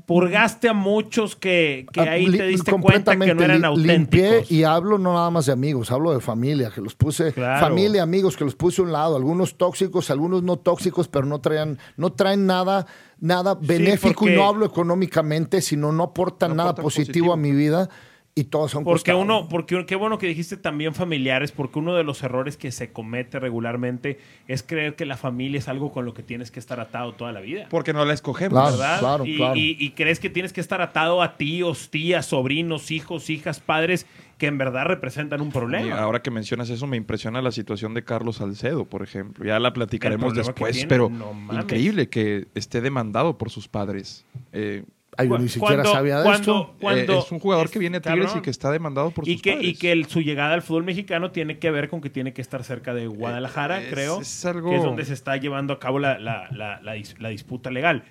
Purgaste a muchos que, que Ah, ahí te diste cuenta que no eran li- limpié auténticos. y hablo no nada más de amigos, hablo de familia, que los puse, Claro. familia, amigos, que los puse a un lado, algunos tóxicos, algunos no tóxicos, pero no traen, no traen nada, nada benéfico y no hablo económicamente, sino no aportan No nada aportan positivo, positivo. a mi vida y todos son Porque costados. uno, porque qué bueno que dijiste también familiares, porque uno de los errores que se comete regularmente es creer que la familia es algo con lo que tienes que estar atado toda la vida. Porque no la escogemos. Claro. ¿verdad? y, claro. y- y crees que tienes que estar atado a tíos, tías, sobrinos, hijos, hijas, padres que en verdad representan un Y problema. ahora que mencionas eso, me impresiona la situación de Carlos Salcedo, por ejemplo. Ya la platicaremos después, tiene, pero no increíble que esté demandado por sus padres. Eh, Ay, yo ni siquiera cuando- sabía de cuando- esto. cuando- eh, es un jugador que viene a Tigres cabrón. y que está demandado por y sus que, padres. y que el- su llegada al fútbol mexicano tiene que ver con que tiene que estar cerca de Guadalajara, es- creo, es algo- que es donde se está llevando a cabo la, la- la- la dis- la disputa legal.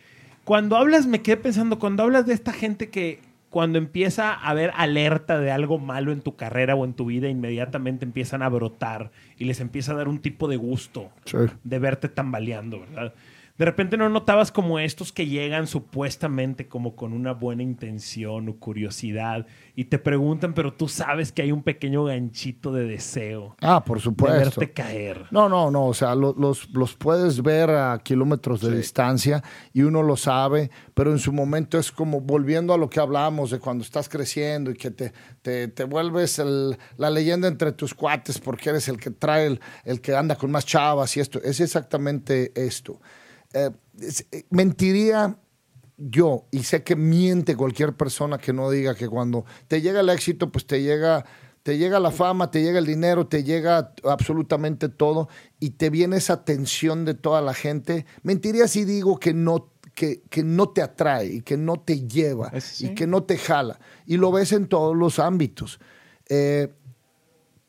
Cuando hablas, me quedé pensando, cuando hablas de esta gente que cuando empieza a haber alerta de algo malo en tu carrera o en tu vida, inmediatamente empiezan a brotar y les empieza a dar un tipo de gusto Sí. de verte tambaleando, ¿verdad? De repente no notabas como estos que llegan supuestamente como con una buena intención o curiosidad y te preguntan, pero tú sabes que hay un pequeño ganchito de deseo Ah, por de supuesto. verte caer. No, no, no, o sea, lo- los, los puedes ver a kilómetros de distancia y uno lo sabe, pero en su momento es como volviendo a lo que hablamos de cuando estás creciendo y que te, te, te vuelves el- la leyenda entre tus cuates porque eres el que trae, el, el que anda con más chavas y esto, es exactamente esto. Eh, eh, mentiría yo, y sé que miente cualquier persona que no diga que cuando te llega el éxito, pues te llega, te llega la fama, te llega el dinero, te llega absolutamente todo, y te viene esa tensión de toda la gente. Mentiría si digo que no, que, que no te atrae y que no te lleva sí. y que no te jala. Y lo ves en todos los ámbitos. Eh,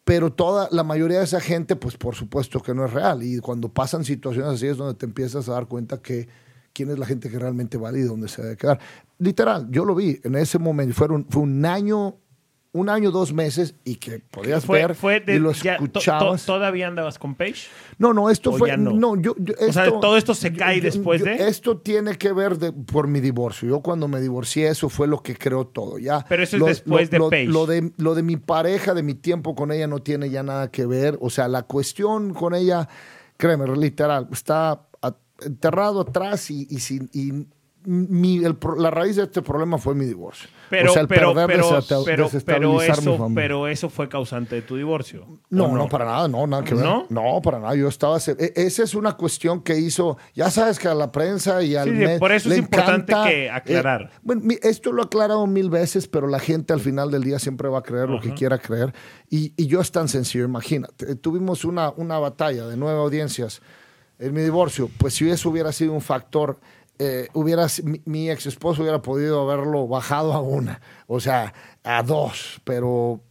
pero toda la mayoría de esa gente, pues por supuesto que no es real. Y cuando pasan situaciones así es donde te empiezas a dar cuenta que quién es la gente que realmente vale y dónde se debe quedar. Literal, yo lo vi en ese momento. Fueron, fue un año, un año, dos meses y que podías Fue, ver fue de- y lo ya, to- to- escuchabas. ¿Todavía andabas con Page? No, no, esto ¿O fue. ya no? No, yo, yo- O sea, todo esto se cae después de- Esto tiene que ver de- por mi divorcio. Yo cuando me divorcié, eso fue lo que creó todo. Ya, Pero eso es después de lo, Paige. Lo de, lo de mi pareja, de mi tiempo con ella, no tiene ya nada que ver. O sea, la cuestión con ella, créeme, literal, está enterrado atrás y, y sin. y mi- el pro- la raíz de este problema fue mi divorcio. Pero, o sea, el pero, pero, pero, eso, familia. pero eso fue causante de tu divorcio. No, ¿o no, para nada, no, nada que ver. ¿No? ¿No? para nada. Yo estaba. e- Esa es una cuestión que hizo. Ya sabes que a la prensa y al. Sí, por eso es importante encanta, que aclarar. eh, bueno, mi- esto lo he aclarado mil veces, pero la gente al final del día siempre va a creer lo que quiera creer. Y, y yo es tan sencillo, imagínate. Tuvimos una, una batalla de nueve audiencias en mi divorcio. Pues si eso hubiera sido un factor. Eh, hubiera, mi ex esposo hubiera podido haberlo bajado a una, o sea, a dos, pero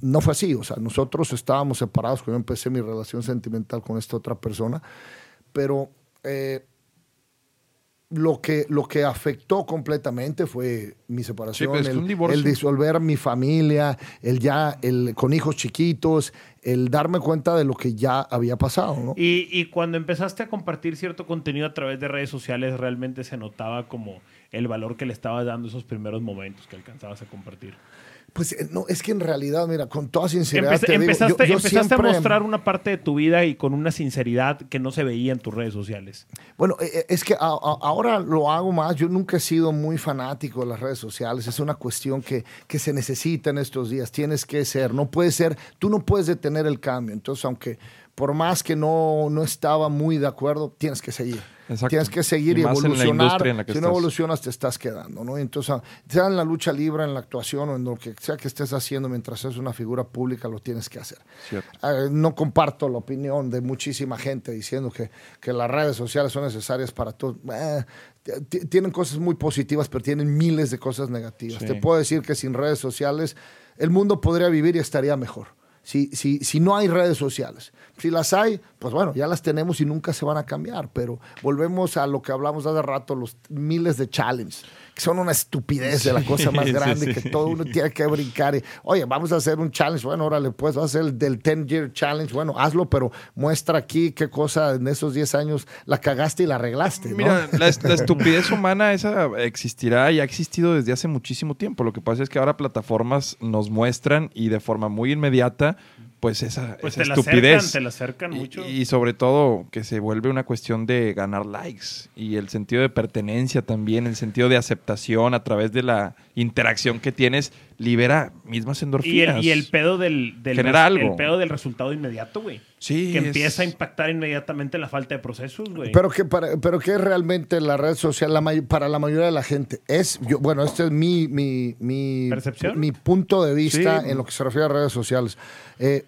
no fue así. O sea, nosotros estábamos separados cuando yo empecé mi relación sentimental con esta otra persona, pero eh, lo, que, lo que afectó completamente fue mi separación, pues, es el, disolver mi familia, el ya, el con hijos chiquitos, el darme cuenta de lo que ya había pasado. ¿no? Y, y cuando empezaste a compartir cierto contenido a través de redes sociales, realmente se notaba como el valor que le estabas dando esos primeros momentos que alcanzabas a compartir. Pues eh, no, es que en realidad, mira, con toda sinceridad. Te digo, empezaste yo- yo empezaste siempre- a mostrar una parte de tu vida y con una sinceridad que no se veía en tus redes sociales. Bueno, eh, eh, es que a- a- ahora lo hago más. Yo nunca he sido muy fanático de las redes sociales. Es una cuestión que, que se necesita en estos días. Tienes que ser. No puede ser. Tú no puedes detener el cambio. Entonces, aunque por más que no, no estaba muy de acuerdo, tienes que seguir. Exacto. Tienes que seguir y, Y más en la evolucionar. en la si no evolucionas, te estás quedando. ¿no? Entonces, ah, sea en la lucha libre, en la actuación o en lo que sea que estés haciendo mientras eres una figura pública, lo tienes que hacer. Eh, no comparto la opinión de muchísima gente diciendo que, que las redes sociales son necesarias para todo. Eh, tienen cosas muy positivas, pero tienen miles de cosas negativas. Sí. Te puedo decir que sin redes sociales el mundo podría vivir y estaría mejor. Si, si, si no hay redes sociales. Si las hay, pues bueno, ya las tenemos y nunca se van a cambiar. Pero volvemos a lo que hablamos hace rato, los miles de challenges, son una estupidez de la cosa más grande, sí. que todo uno tiene que brincar. Y, Oye, vamos a hacer un challenge. Bueno, órale, pues vas a hacer el del 10-year challenge. Bueno, hazlo, pero muestra aquí qué cosa en esos 10 años la cagaste y la arreglaste. ¿no? Mira, la, la estupidez humana esa existirá y ha existido desde hace muchísimo tiempo. Lo que pasa es que ahora plataformas nos muestran y de forma muy inmediata, pues esa, Pues esa te estupidez. acercan, te la acercan Y- mucho. Y, sobre todo que se vuelve una cuestión de ganar likes y el sentido de pertenencia también, el sentido de aceptación a través de la interacción que tienes, libera mismas Y endorfinas. el, y el pedo del, del Genera res- algo. el pedo del resultado inmediato, güey. Sí, Que es- empieza a impactar inmediatamente la falta de procesos, güey. Pero que, para, pero que es realmente la red social la may- para la mayoría de la gente. Es, yo, bueno, este es mi, mi, mi, ¿Percepción? mi punto de vista Sí. en lo que se refiere a redes sociales. Eh,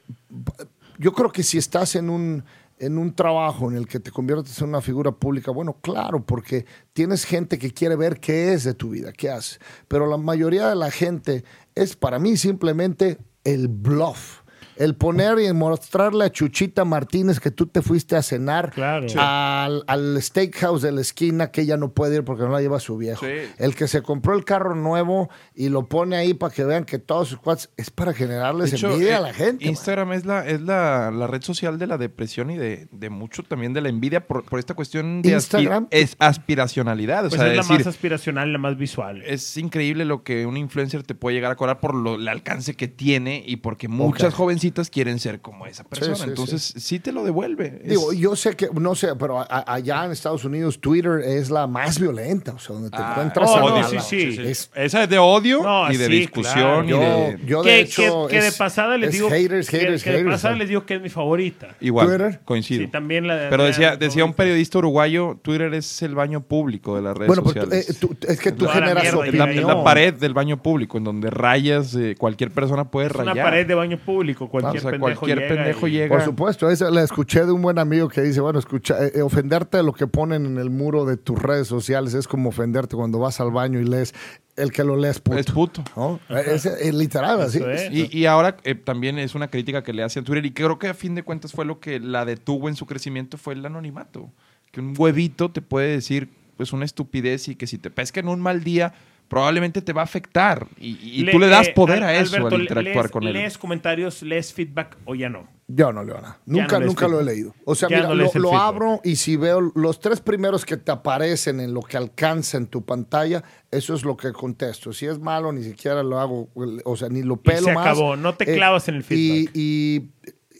yo creo que si estás en un, en un trabajo en el que te conviertes en una figura pública, bueno, claro, porque tienes gente que quiere ver qué es de tu vida, qué haces. Pero la mayoría de la gente es para mí simplemente el bluff. El poner y mostrarle a Chuchita Martínez que tú te fuiste a cenar Claro. Sí. al, al steakhouse de la esquina que ella no puede ir porque no la lleva su viejo. Sí. El que se compró el carro nuevo y lo pone ahí para que vean que todos sus cuads es para generarles hecho, envidia eh, a la gente. man. Instagram es la, es la, la red social de la depresión y de, de mucho también de la envidia por, por esta cuestión de aspi- Instagram. es aspiracionalidad. O pues sea, es la decir, más aspiracional, la más visual. es increíble lo que un influencer te puede llegar a cobrar por lo, el alcance que tiene y porque muchas Ok. Jovencitas quieren ser como esa persona. sí, Entonces, sí. te lo devuelve. Es- Digo, yo sé que, no sé, pero a- a- allá en Estados Unidos Twitter es la más violenta, o sea, donde te Ah, encuentras oh, a no, la- sí, la- sí. es- Esa es de odio No, y de sí, discusión claro. yo, de... yo que, de que- hecho que de es- pasada les es digo haters, que- haters, que, de pasada les digo que es mi favorita. Igual, Twitter. coincido. Sí, también la Pero decía, decía un periodista uruguayo, Twitter es el baño público de las redes Bueno, pero sociales. eh, tú- es que tú generas es, la, opinión. es la pared del baño público, en donde rayas, eh, cualquier persona puede Es una rayar. pared de baño público. Cualquier O sea, pendejo cualquier llega pendejo y- llega. Por supuesto, esa la escuché de un buen amigo que dice, bueno, escucha, eh, ofenderte de lo que ponen en el muro de tus redes sociales es como ofenderte cuando vas al baño y lees el que lo lees puto. Es puto. ¿no? Es, es literal, así. Es. Y, y ahora eh, también es una crítica que le hace a Twitter y creo que a fin de cuentas fue lo que la detuvo en su crecimiento fue el anonimato. Que un huevito te puede decir pues una estupidez y que si te pesca en un mal día probablemente te va a afectar y, y Le- tú le das eh, poder a eso Alberto, al interactuar lees- con él. ¿Lees comentarios, lees feedback o ya no? Yo no leo nada. Nunca, no nunca lo he leído. O sea, Ya mira, no lo, abro y si veo los tres primeros que te aparecen en lo que alcanza en tu pantalla, eso es lo que contesto. Si es malo, ni siquiera lo hago, o sea, ni lo pelo se más. Eh, acabó, no te clavas en el feedback. Y, y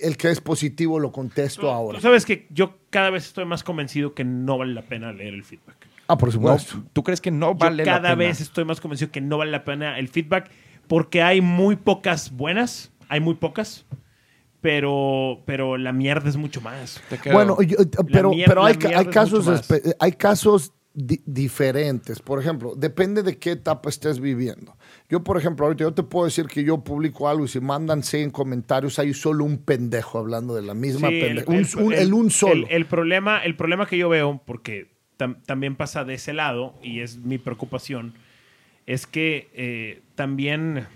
el que es positivo lo contesto ahora. Tú sabes que yo cada vez estoy más convencido que no vale la pena leer el feedback. Ah, por No, supuesto. ¿Tú crees que no Yo vale la cada pena? vez estoy más convencido que no vale la pena el feedback porque hay muy pocas buenas, hay muy pocas, pero, pero la mierda es mucho más. Bueno, yo- pero, mier- pero la hay, mierda hay casos, hay casos di- diferentes. Por ejemplo, depende de qué etapa estés viviendo. Yo, por ejemplo, ahorita yo te puedo decir que yo publico algo y si mandan 100 comentarios, hay solo un pendejo hablando de la misma Sí, pendeja. Un, un- el un solo. El, el problema, el problema que yo veo, porque tam- también pasa de ese lado, y es mi preocupación, es que eh, también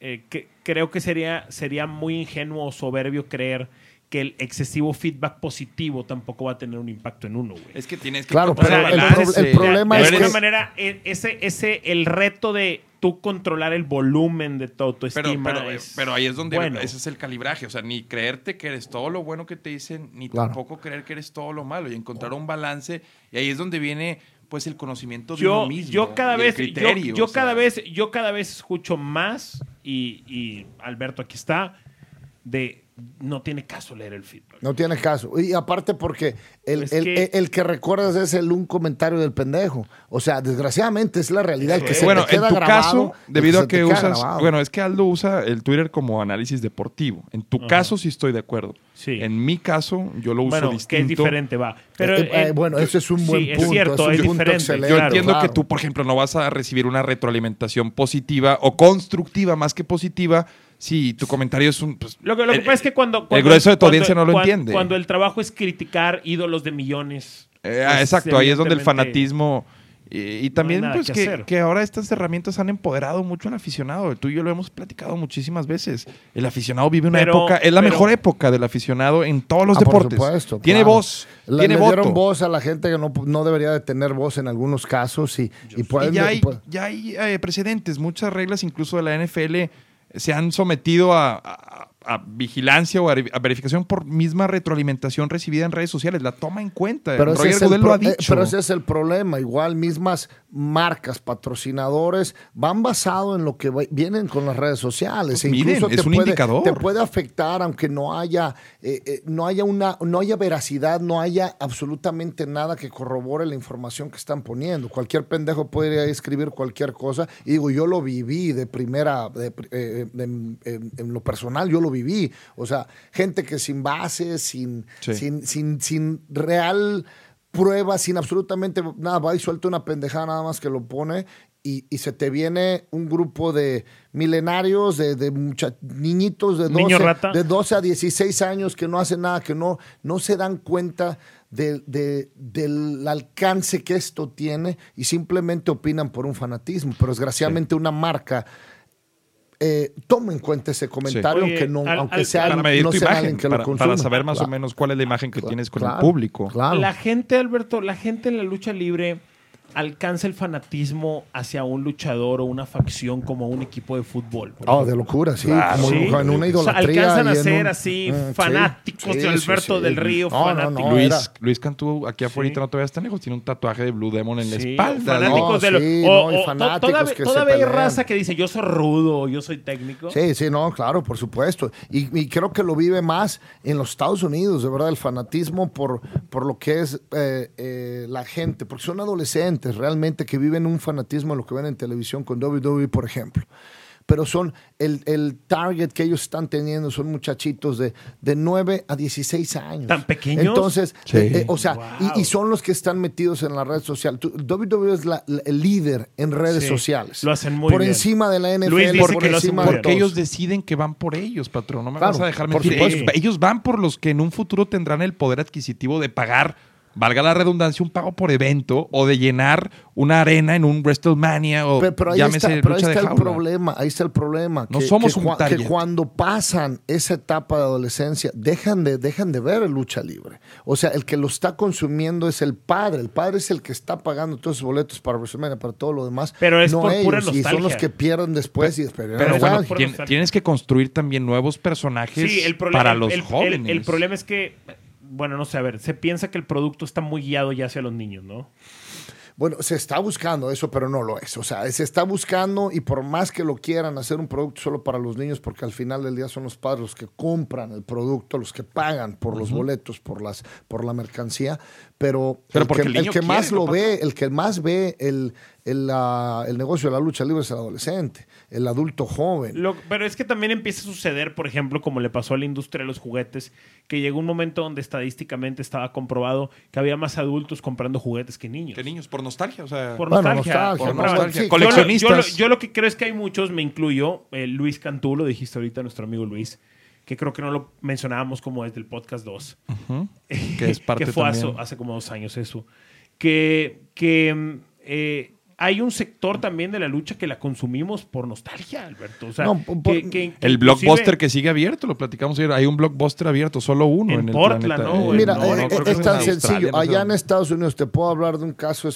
eh, creo que sería, sería muy ingenuo o soberbio creer que el excesivo feedback positivo tampoco va a tener un impacto en uno, güey. Es que tienes que Claro, pero el balance. pro- el problema de es alguna que- manera, e- ese, ese, el reto de tú controlar el volumen de tu Pero, autoestima pero, es pero ahí es donde bueno. ese es el calibraje. O sea, ni creerte que eres todo lo bueno que te dicen, ni Claro. tampoco creer que eres todo lo malo. Y encontrar un balance. Y ahí es donde viene pues el conocimiento de yo, uno mismo. yo cada vez, criterio, yo, yo o sea. cada vez, yo cada vez escucho más y, y Alberto aquí está, de no tiene caso leer el feedback. No tiene caso. Y aparte porque el, el- que- el que recuerdas es el un comentario del pendejo. O sea, desgraciadamente es la realidad. El que se bueno, te queda en tu grabado, caso, debido a que usas. grabado. Bueno, es que Aldo usa el Twitter como análisis deportivo. En tu caso, sí estoy de acuerdo. Sí. En mi caso, yo lo uso bueno, distinto. que es diferente, va. Pero, Eh, eh, eh, bueno, ese es un buen sí, punto. es cierto, es un es, punto diferente. excelente. Yo entiendo claro. que tú, por ejemplo, no vas a recibir una retroalimentación positiva o constructiva más que positiva si tu comentario es un... pues, Lo que, lo que el- pasa es que cuando, el grueso de tu cuando- audiencia no lo cuando- entiende. Cuando el trabajo es criticar ídolos de millones. Eh, pues, exacto, ahí es donde el fanatismo... Y, y también, pues, que que, ahora estas herramientas han empoderado mucho al aficionado. Tú y yo lo hemos platicado muchísimas veces. El aficionado vive una Pero- época, es la pero- mejor época del aficionado en todos los Ah, por deportes. supuesto, tiene claro. voz, Le, tiene le voto. dieron voz a la gente que no, no debería de tener voz en algunos casos y, y pueden... Y ya hay, ya hay eh, precedentes, muchas reglas incluso de la NFL se han sometido a, a vigilancia o a, a verificación por misma retroalimentación recibida en redes sociales. La toma en cuenta. Pero ese, Roger es el Goodell lo ha eh, dicho. pero ese es el problema. Igual mismas marcas, patrocinadores, van basado en lo que vienen con las redes sociales. Pues E miren, incluso es te un puede, indicador. Te puede afectar aunque no haya, eh, eh, no haya una, no haya veracidad, no haya absolutamente nada que corrobore la información que están poniendo. Cualquier pendejo puede escribir cualquier cosa. Y digo, yo lo viví de primera, de pri- de- en, en- en lo personal, yo lo viví. O sea, gente que sin base, sin, Sí. sin, sin, sin real prueba, sin absolutamente nada, va y suelta una pendejada nada más que lo pone y, y se te viene un grupo de milenarios, de, de mucha- niñitos de Niño 12, rata. de 12 a 16 años que no hacen nada, que no, no se dan cuenta de- de- del alcance que esto tiene y simplemente opinan por un fanatismo. Pero desgraciadamente una marca... eh, toma en cuenta ese comentario, Oye, aunque, no, al- aunque al- sea, para medir no tu sea imagen, alguien que para, lo para saber más o menos cuál es la imagen que Claro, tienes con claro, el público. Claro. La gente, Alberto, la gente en la lucha libre alcanza el fanatismo hacia un luchador o una facción como un equipo de fútbol. Oh, de locura, sí. Claro, como sí. en una O sea, idolatría. alcanzan a ser un- así Mm, sí, fanáticos sí, de Alberto sí. del Río, No, fanáticos. no, Luis, era- Luis Cantú, aquí afuera Sí. no te veas tan lejos, tiene un tatuaje de Blue Demon en la espalda. fanáticos No, de lo- sí, o- o fanáticos todavía, que todavía hay raza que dice yo soy rudo, yo soy técnico. Sí, sí, no, claro, por supuesto. Y, y creo que lo vive más en los Estados Unidos, de verdad, el fanatismo por, por lo que es eh, eh, la gente, porque son adolescentes realmente que viven un fanatismo en lo que ven en televisión con WWE, por ejemplo. Pero son el, el target que ellos están teniendo, son muchachitos de, de 9 a 16 años. ¿Tan pequeños? Entonces, Sí. eh, eh, o sea, Wow. y, y son los que están metidos en la red social. Tú- WWE es la- la- el líder en redes Sí, sociales. lo hacen muy Por bien. encima de la NFL, Luis dice por que lo hacen encima de bien. Porque ellos deciden que van por ellos, patrón. No me Claro, vas a dejar por mentir. supuesto. Ellos, ellos van por los que en un futuro tendrán el poder adquisitivo de pagar, valga la redundancia, un pago por evento o de llenar una arena en un WrestleMania o Pero, pero ahí llámese está, pero ahí está de el jaula. problema, ahí está el problema. No que, somos que un cua- que cuando pasan esa etapa de adolescencia, dejan de, dejan de ver lucha libre. O sea, el que lo está consumiendo es el padre. El padre es el que está pagando todos esos boletos para WrestleMania, para todo lo demás. Pero es no por ellos. pura Y son nostalgia. los que pierden después y después. Pero bueno, Nostalgia. tien- nostalgia. tienes que construir también nuevos personajes Sí, el problema, para el- los el, el- jóvenes. El, problema es que, bueno, no sé, a ver, se piensa que el producto está muy guiado ya hacia los niños, ¿no? Bueno, se está buscando eso, pero no lo es. O sea, se está buscando y por más que lo quieran hacer un producto solo para los niños, porque al final del día son los padres los que compran el producto, los que pagan por los boletos, por las, por la mercancía, pero, Pero el, que, el el niño que más lo ¿no, ve, el que más ve el, el, el negocio de la lucha libre es el adolescente, el adulto joven. Lo- pero es que también empieza a suceder, por ejemplo, como le pasó a la industria de los juguetes, que llegó un momento donde estadísticamente estaba comprobado que había más adultos comprando juguetes que niños. Que niños, por nostalgia, o sea... Por Bueno, nostalgia. nostalgia, por ¿no? nostalgia. Sí, Yo lo- Yo, coleccionistas. lo, yo lo que creo es que hay muchos, me incluyo, eh, Luis Cantú, lo dijiste ahorita, nuestro amigo Luis, que creo que no lo mencionábamos como desde el podcast 2. Ujú. *laughs* Que es parte que fue hace, también. hace como dos años eso. Que, que mm, eh, hay un sector también de la lucha que la consumimos por nostalgia, Alberto. O sea, No, por- que- El blockbuster que sigue abierto, lo platicamos ayer. Hay un blockbuster abierto, solo uno En en, el planeta. ¿no? Eh, Mira, no, eh, eh, es es tan en sencillo. Australia, no sé Allá en. Estados Unidos te puedo hablar de un caso.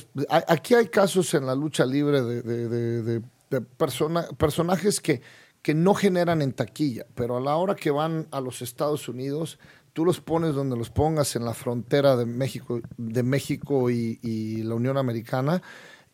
Aquí hay casos en la lucha libre de, de- de- de- de persona- personajes que, que no generan en taquilla, pero a la hora que van a los Estados Unidos, tú los pones donde los pongas en la frontera de México, de México y, y la Unión Americana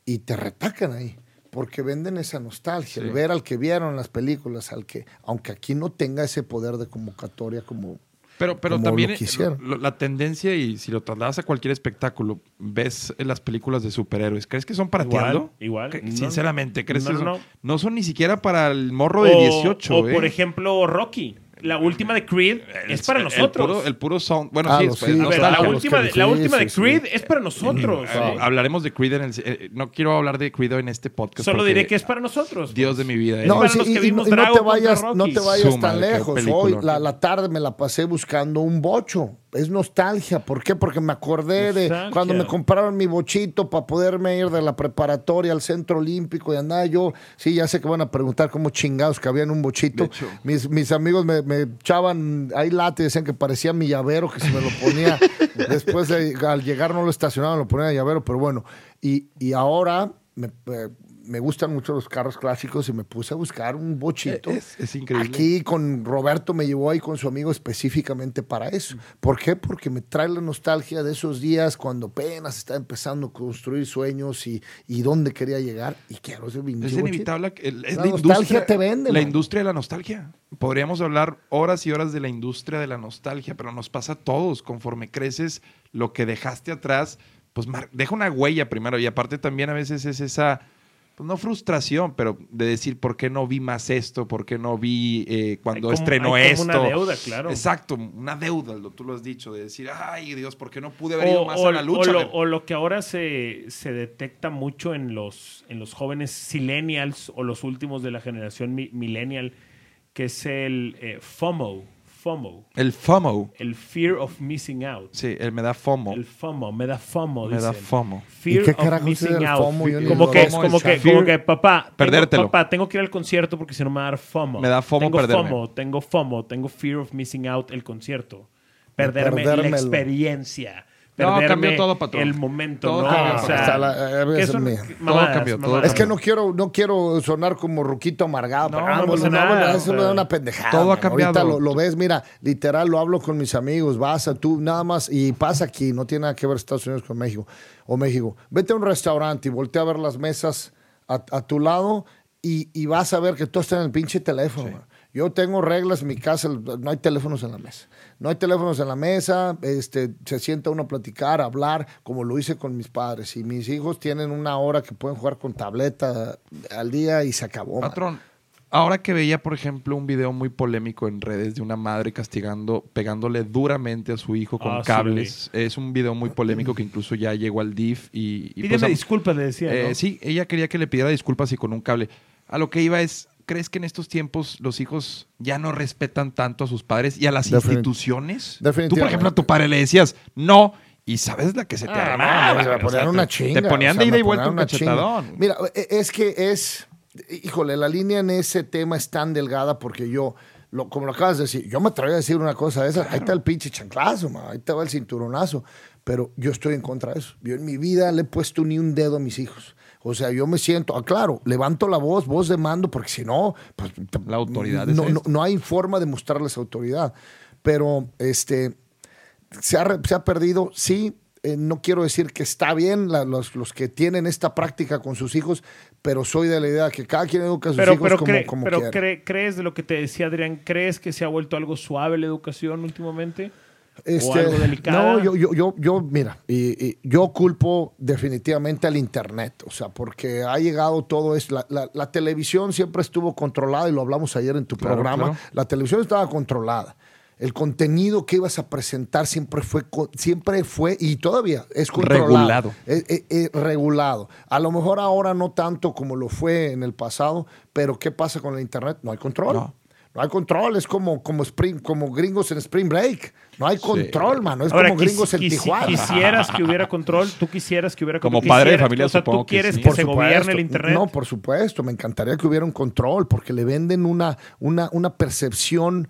y te retacan ahí. porque venden esa nostalgia, el ver al que vieron las películas, al que, aunque aquí no tenga ese poder de convocatoria como Pero, pero como también lo eh, lo- la tendencia, y si lo trasladas a cualquier espectáculo, ves en las películas de superhéroes, ¿crees que son para Igual, igual. No, Sinceramente, ¿crees no, que son- no. no. son ni siquiera para el morro de O- 18? O, eh? por ejemplo, Rocky. La última de Creed El- es para el- nosotros. El puro, el puro sound. Bueno, Ah, sí, es- pues, sí, A ver, la última, de, la última de sí. Creed es para nosotros. Eh, ¿eh? Hablaremos de Creed en el. eh, no quiero hablar de Creed en este podcast. Solo diré que es para nosotros. Dios de mi vida. No, para sí, los que y- y, vimos no- y no te vayas, no te vayas tan lejos. Hoy, la, la tarde me la pasé buscando un bocho. Es nostalgia. ¿Por qué? Porque me acordé de cuando me compraron mi bochito para poderme ir de la preparatoria al centro olímpico y andaba yo. Sí, ya sé que van a preguntar cómo chingados cabía en un bochito. Mis, mis amigos me, me echaban ahí late, decían que parecía mi llavero, que se me lo ponía. *laughs* Después de, al llegar no lo estacionaban, lo ponía de llavero, pero bueno. Y, y ahora me, eh, me gustan mucho los carros clásicos y me puse a buscar un bochito. Es, es increíble. Aquí con Roberto me llevó ahí con su amigo específicamente para eso. ¿Por qué? Porque me trae la nostalgia de esos días cuando apenas estaba empezando a construir sueños y, y dónde quería llegar. Y quiero ese Es inevitable. que el- es La la, nostalgia industria, te vende, La man. industria de la nostalgia. Podríamos hablar horas y horas de la industria de la nostalgia, pero nos pasa a todos. Conforme creces, lo que dejaste atrás, pues deja una huella primero. Y aparte también a veces es esa, pues no frustración, pero de decir, ¿por qué no vi más esto? ¿Por qué no vi eh, cuando Hay como- estrenó hay como esto? una deuda, claro. Exacto, una deuda, lo- tú lo has dicho, de decir, ay Dios, ¿por qué no pude haber ido más o- a la o lucha? lo, o lo que ahora se, se detecta mucho en los, en los jóvenes silenials o los últimos de la generación mi- millennial, que es el eh, FOMO, FOMO, el FOMO. el Fear of Missing Out. Sí, él me da FOMO. El FOMO, me da FOMO, me da dicen. FOMO. Fear ¿Y qué of missing el out. FOMO? Yo como que, como es que, como que, papá, tengo, Perdértelo. papá, tengo que ir al concierto porque si no me va a dar FOMO. Me da FOMO tengo perderme. FOMO, tengo FOMO, tengo Fear of Missing Out el concierto. Perderme la perdérmelo. Experiencia. No, Perderme cambió todo, patrón. el momento, Todo ¿no? cambió. O sea, todo mamadas. Es que no quiero, no quiero sonar como ruquito amargado. No, pero, no pasa bueno, nada, eso me sea, da una pendejada. todo ha man. Ahorita cambiado. lo, lo ves, mira, literal lo hablo con mis amigos, vas a tú, nada más, y pasa aquí, no tiene nada que ver Estados Unidos con México, o México. Vete a un restaurante y voltea a ver las mesas a, a tu lado y, y vas a ver que todo está en el pinche teléfono. Yo tengo reglas en mi casa, no hay teléfonos en la mesa. No hay teléfonos en la mesa, este, se sienta uno a platicar, a hablar, como lo hice con mis padres. Y mis hijos tienen una hora que pueden jugar con tableta al día y se acabó. man. Patrón, ahora que veía, por ejemplo, un video muy polémico en redes de una madre castigando, pegándole duramente a su hijo con Ah, sí, cables. es un video muy polémico que incluso ya llegó al DIF y... y Pídeme pues, disculpas, le decía. eh, ¿no? Sí, ella quería que le pidiera disculpas y con un cable. A lo que iba es, ¿crees que en estos tiempos los hijos ya no respetan tanto a sus padres y a las Definit- instituciones? Tú, por definitivamente. ejemplo, a tu padre le decías, no, y sabes la que se te Ah, armaba, no, o sea, una te- chinga. Te ponían o sea, de ida y vuelta un una chinga. cachetadón. Mira, e- es que es, híjole, la línea en ese tema es tan delgada porque yo, lo, como lo acabas de decir, yo me atreví a decir una cosa de esas. Ahí está el pinche chanclazo, man, ahí te va el cinturonazo. Pero yo estoy en contra de eso. Yo en mi vida le he puesto ni un dedo a mis hijos. O sea, yo me siento, ah, claro, levanto la voz, voz de mando, porque si no, pues, La autoridad es no, no, no hay forma de mostrarles autoridad. Pero, este, se ha, re- se ha perdido, sí. eh, no quiero decir que está bien la- los, los que tienen esta práctica con sus hijos, pero soy de la idea que cada quien educa a sus Pero, hijos pero, como, cre- como pero quiera. cre- ¿crees de lo que te decía Adrián? ¿Crees que se ha vuelto algo suave la educación últimamente? Este, algo? No, yo, yo, yo, yo mira, y, y yo culpo definitivamente al Internet, o sea, porque ha llegado todo eso. La, la- la televisión siempre estuvo controlada, y lo hablamos ayer en tu Claro, programa. claro. La televisión estaba controlada. El contenido que ibas a presentar siempre fue, siempre fue y todavía es controlado. Regulado. Eh, eh, eh, regulado. A lo mejor ahora no tanto como lo fue en el pasado, pero ¿qué pasa con el Internet? No hay control. No. No hay control, es como, como, spring, como gringos en Spring Break. No hay control, mano. Es Ahora, como gringos en Tijuana. Quisieras que hubiera control, tú quisieras que hubiera Como control. padre de familia, o sea, supongo tú que quieres sí. que Por se supuesto. gobierne el Internet. No, por supuesto. Me encantaría que hubiera un control porque le venden una, una, una percepción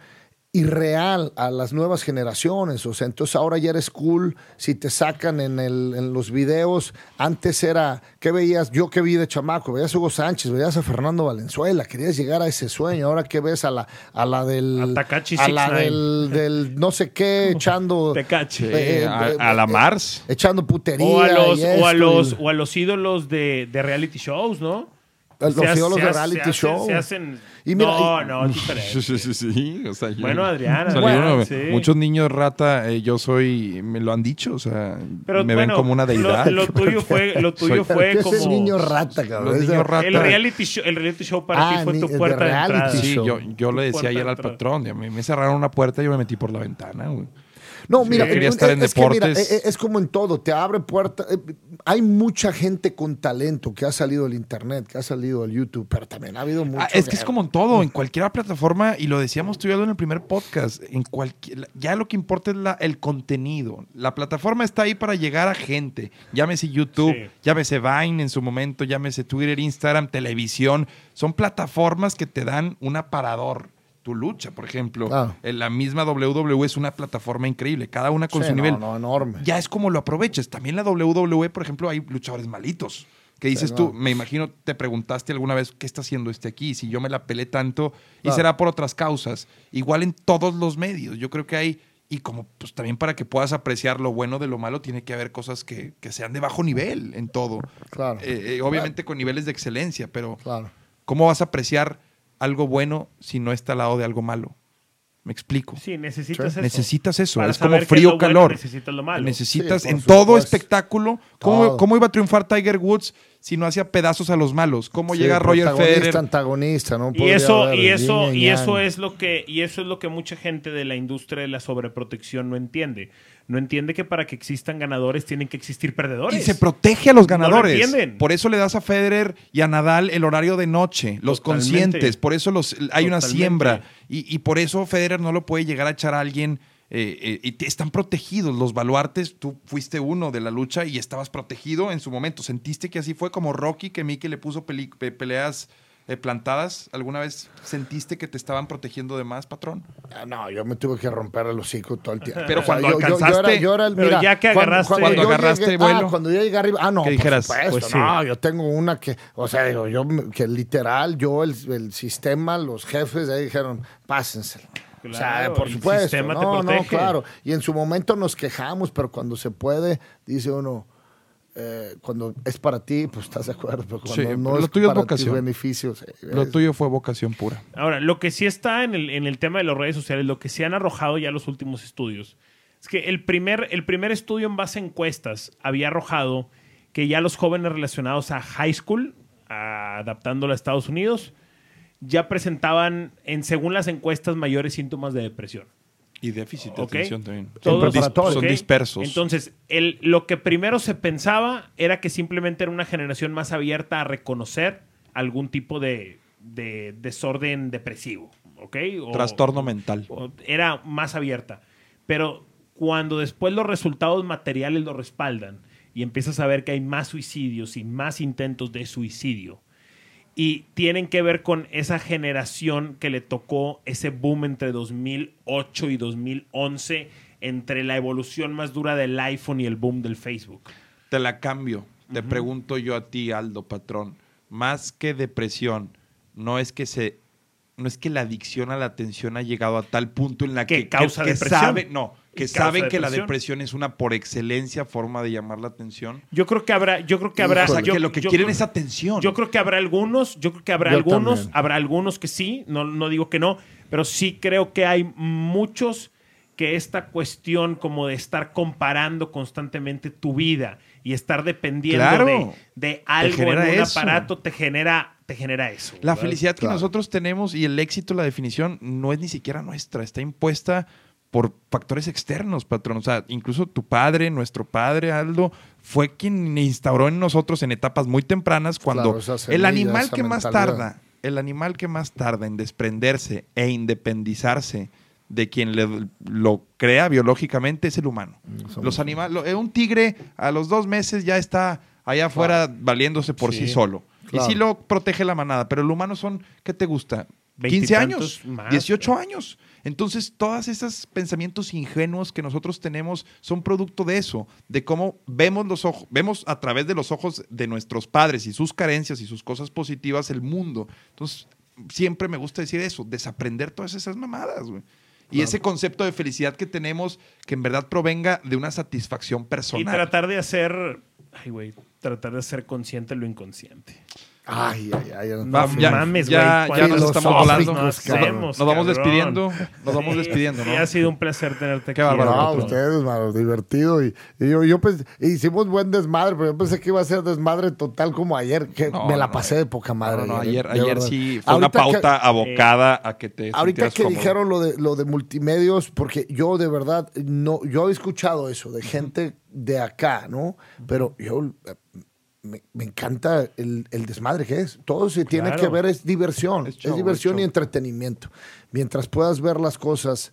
irreal a las nuevas generaciones. O sea, entonces ahora ya eres cool si te sacan en, el, en los videos. Antes era, ¿qué veías? Yo que vi de chamaco, veías a Hugo Sánchez, veías a Fernando Valenzuela, querías llegar a ese sueño. Ahora que ves a la, a la del... A a la 69. del, del no sé qué, *laughs* echando... Te cache. Sí, Eh, a, eh, a la eh, Mars. Echando putería. O a los, y o a los, y- o a los ídolos de, de reality shows, ¿no? Los Se hace- ídolos se de reality se hace- show. Se hacen. Y mira, no, y- no, es diferente. *laughs* Sí, sí, sí, o sea, yo- Bueno, Adriana, bueno, eh, sí. Muchos niños rata, eh, yo soy, me lo han dicho, o sea, Pero me bueno, ven como una deidad. Lo, lo *laughs* tuyo fue, lo tuyo fue ¿Qué como. es el niño rata, cabrón? Los rata. el reality show, el reality show para Ah, ti fue ni- tu puerta de, reality entrada. Sí, show. yo, yo le decía ayer al patrón, a mí me cerraron una puerta y yo me metí por la ventana, güey. No, mira, yo quería es- estar en es que mira, deportes. es, es como en todo, te abre puertas. eh, Hay mucha gente con talento que ha salido del internet, que ha salido del YouTube, pero también ha habido mucho. Ah, es que es como en todo, en cualquier plataforma, y lo decíamos tú y yo en el primer podcast, en cualquier, ya lo que importa es la, el contenido. La plataforma está ahí para llegar a gente. Llámese YouTube, Sí. llámese Vine en su momento, llámese Twitter, Instagram, televisión. Son plataformas que te dan un aparador. Tu lucha, por ejemplo, Claro. en la misma WWE es una plataforma increíble, cada una con Sí, su no, nivel. no, enorme. Ya es como lo aproveches. También la WWE, por ejemplo, hay luchadores malitos. Que dices Sí, tú, me imagino, te preguntaste alguna vez, ¿qué está haciendo este aquí? Si yo me la pelé tanto, y será por otras causas. Igual en todos los medios. Yo creo que hay, y como pues también para que puedas apreciar lo bueno de lo malo, tiene que haber cosas que, que sean de bajo nivel en todo. Claro. Eh, eh, obviamente con niveles de excelencia, pero Claro. ¿cómo vas a apreciar algo bueno si no está al lado de algo malo? Me explico. Sí, necesitas eso. Necesitas eso, Para es como frío lo bueno, calor. necesitas lo malo. Necesitas Sí, en todo espectáculo. ¿cómo, Todo. ¿Cómo iba a triunfar Tiger Woods si no hacía pedazos a los malos? ¿Cómo Sí, llega Roger Federer? antagonista, ¿no? Y eso, haber y eso, y eso es lo que, y eso es lo que mucha gente de la industria de la sobreprotección no entiende. No entiende que para que existan ganadores tienen que existir perdedores. Y se protege a los No lo ganadores. entienden. por eso le das a Federer y a Nadal el horario de noche, los Totalmente. conscientes. Por eso los, hay una siembra. Y, y por eso Federer no lo puede llegar a echar a alguien. eh, eh, están protegidos los baluartes. Tú fuiste uno de la lucha y estabas protegido en su momento. ¿Sentiste que así fue como Rocky, que Mickey le puso peleas eh, plantadas? ¿Alguna vez sentiste que te estaban protegiendo de más, patrón? Ah, No, yo me tuve que romper el hocico todo el tiempo. Pero cuando yo, yo- yo alcanzaste- era, yo era el- Pero mira, ya que cuando- agarraste- cuando, Cuando yo agarraste llegué- vuelo. ah, cuando yo llegué arriba, ah, no, ¿Qué por dijeras? supuesto, Pues sí. no, yo tengo una que, o sea, digo, yo, me- que literal, yo, el, el sistema, los jefes, ahí dijeron, pásenselo. o sea, por el supuesto, sistema te no, no, claro. Y en su momento nos quejamos, pero cuando se puede, dice uno, eh, cuando es para ti, pues estás de acuerdo, pero cuando Sí, no pero lo es tuyo es para vocación. tus beneficios. eh, Lo es- tuyo fue vocación pura. Ahora, lo que sí está en el, en el tema de las redes sociales, lo que se han arrojado ya los últimos estudios, es que el primer, el primer estudio en base a encuestas había arrojado que ya los jóvenes relacionados a high school, a- adaptándolo a Estados Unidos, ya presentaban, en, según las encuestas, mayores síntomas de depresión. Y déficit de ¿ok? atención también. Todos- Son, son ¿ok? dispersos. Entonces, el, lo que primero se pensaba era que simplemente era una generación más abierta a reconocer algún tipo de, de desorden depresivo, ¿ok? O- Trastorno mental. o- era más abierta. Pero cuando después los resultados materiales lo respaldan y empiezas a ver que hay más suicidios y más intentos de suicidio, y tienen que ver con esa generación que le tocó ese boom entre 2008 y 2011, entre la evolución más dura del iPhone y el boom del Facebook. Te la cambio. Te pregunto yo a ti, Aldo, patrón. Más que depresión, no es que se. No es que la adicción a la atención ha llegado a tal punto en la Que que, causa que depresión. saben- no, que saben que la depresión. es una por excelencia forma de llamar la atención. Yo creo que habrá, yo creo que habrá, o sea, yo- que lo que yo quieren es atención. Yo creo que habrá algunos, yo creo que habrá Yo algunos, también. habrá algunos que sí, no, no digo que no, pero sí creo que hay muchos que esta cuestión como de estar comparando constantemente tu vida y estar dependiendo Claro. de, de algo en un eso. aparato te genera, te genera eso. La ¿verdad? felicidad que Claro. nosotros tenemos y el éxito, la definición, no es ni siquiera nuestra, está impuesta por factores externos, patrón. O sea, incluso tu padre, nuestro padre, Aldo, fue quien instauró en nosotros en etapas muy tempranas cuando Claro, el animal que más tarda, el animal que más tarda en desprenderse e independizarse de quien le- lo crea biológicamente es el humano. somos- Los animales, un tigre a los dos meses ya está allá afuera valiéndose por sí, Sí. solo. Claro. Y sí lo protege la manada, pero el humano son, ¿qué te gusta? 15 Veintitantos años, más, 18 güey. años. Entonces, todos esos pensamientos ingenuos que nosotros tenemos son producto de eso, de cómo vemos los ojos, vemos a través de los ojos de nuestros padres y sus carencias y sus cosas positivas el mundo. Entonces, siempre me gusta decir eso, desaprender todas esas mamadas, güey. Y ese concepto de felicidad que tenemos, que en verdad provenga de una satisfacción Y personal. tratar de hacer, ay güey, tratar de ser consciente de lo inconsciente. Ay, ay, ay. No Va, ya, mames, ya, güey, ya nos ¿cuántos estamos volando. Nos, nos vamos despidiendo. Nos vamos Sí, despidiendo, sí, ¿no? ha sido un placer tenerte Qué aquí. bárbaro, No, ustedes, mano, divertido. Y, y yo, yo pues, hicimos buen desmadre, pero yo pensé que iba a ser desmadre total como ayer, que No, me la no, pasé de poca madre. No, no, ayer, ayer verdad. sí fue una que- pauta abocada a que te Ahorita que cómodo. dijeron lo de, lo de multimedios, porque yo de verdad, no, yo he escuchado eso de gente de acá, ¿no? Pero yo eh, me, me encanta el, el desmadre que es. Todo se tiene Claro. que ver, es diversión. Es diversión es y entretenimiento. Mientras puedas ver las cosas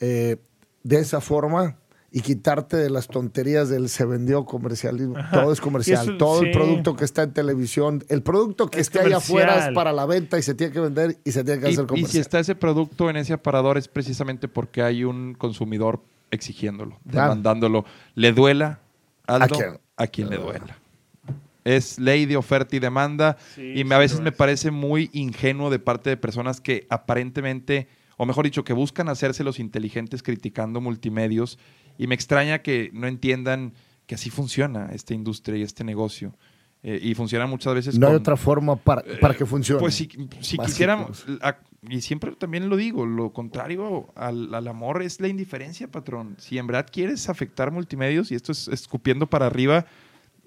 eh, de esa forma y quitarte de las tonterías del se vendió comercialismo. Todo es comercial. Y eso, todo sí. el producto que está en televisión, el producto que Es esté allá afuera es comercial. para la venta y se tiene que vender y se tiene que Y, hacer y comercial. si está ese producto en ese aparador es precisamente porque hay un consumidor exigiéndolo, demandándolo. Le duela Aldo, ¿A quién? a quien le duela. Es ley de oferta y demanda Sí, y me, sí a veces me parece muy ingenuo de parte de personas que aparentemente, o mejor dicho, que buscan hacerse los inteligentes criticando multimedios y me extraña que no entiendan que así funciona esta industria y este negocio. Eh, y funciona muchas veces No hay otra forma para, para que funcione. pues si, si quisiéramos, a- y siempre también lo digo, lo contrario al, al amor es la indiferencia, patrón. Si en verdad quieres afectar multimedios, y esto es escupiendo para arriba,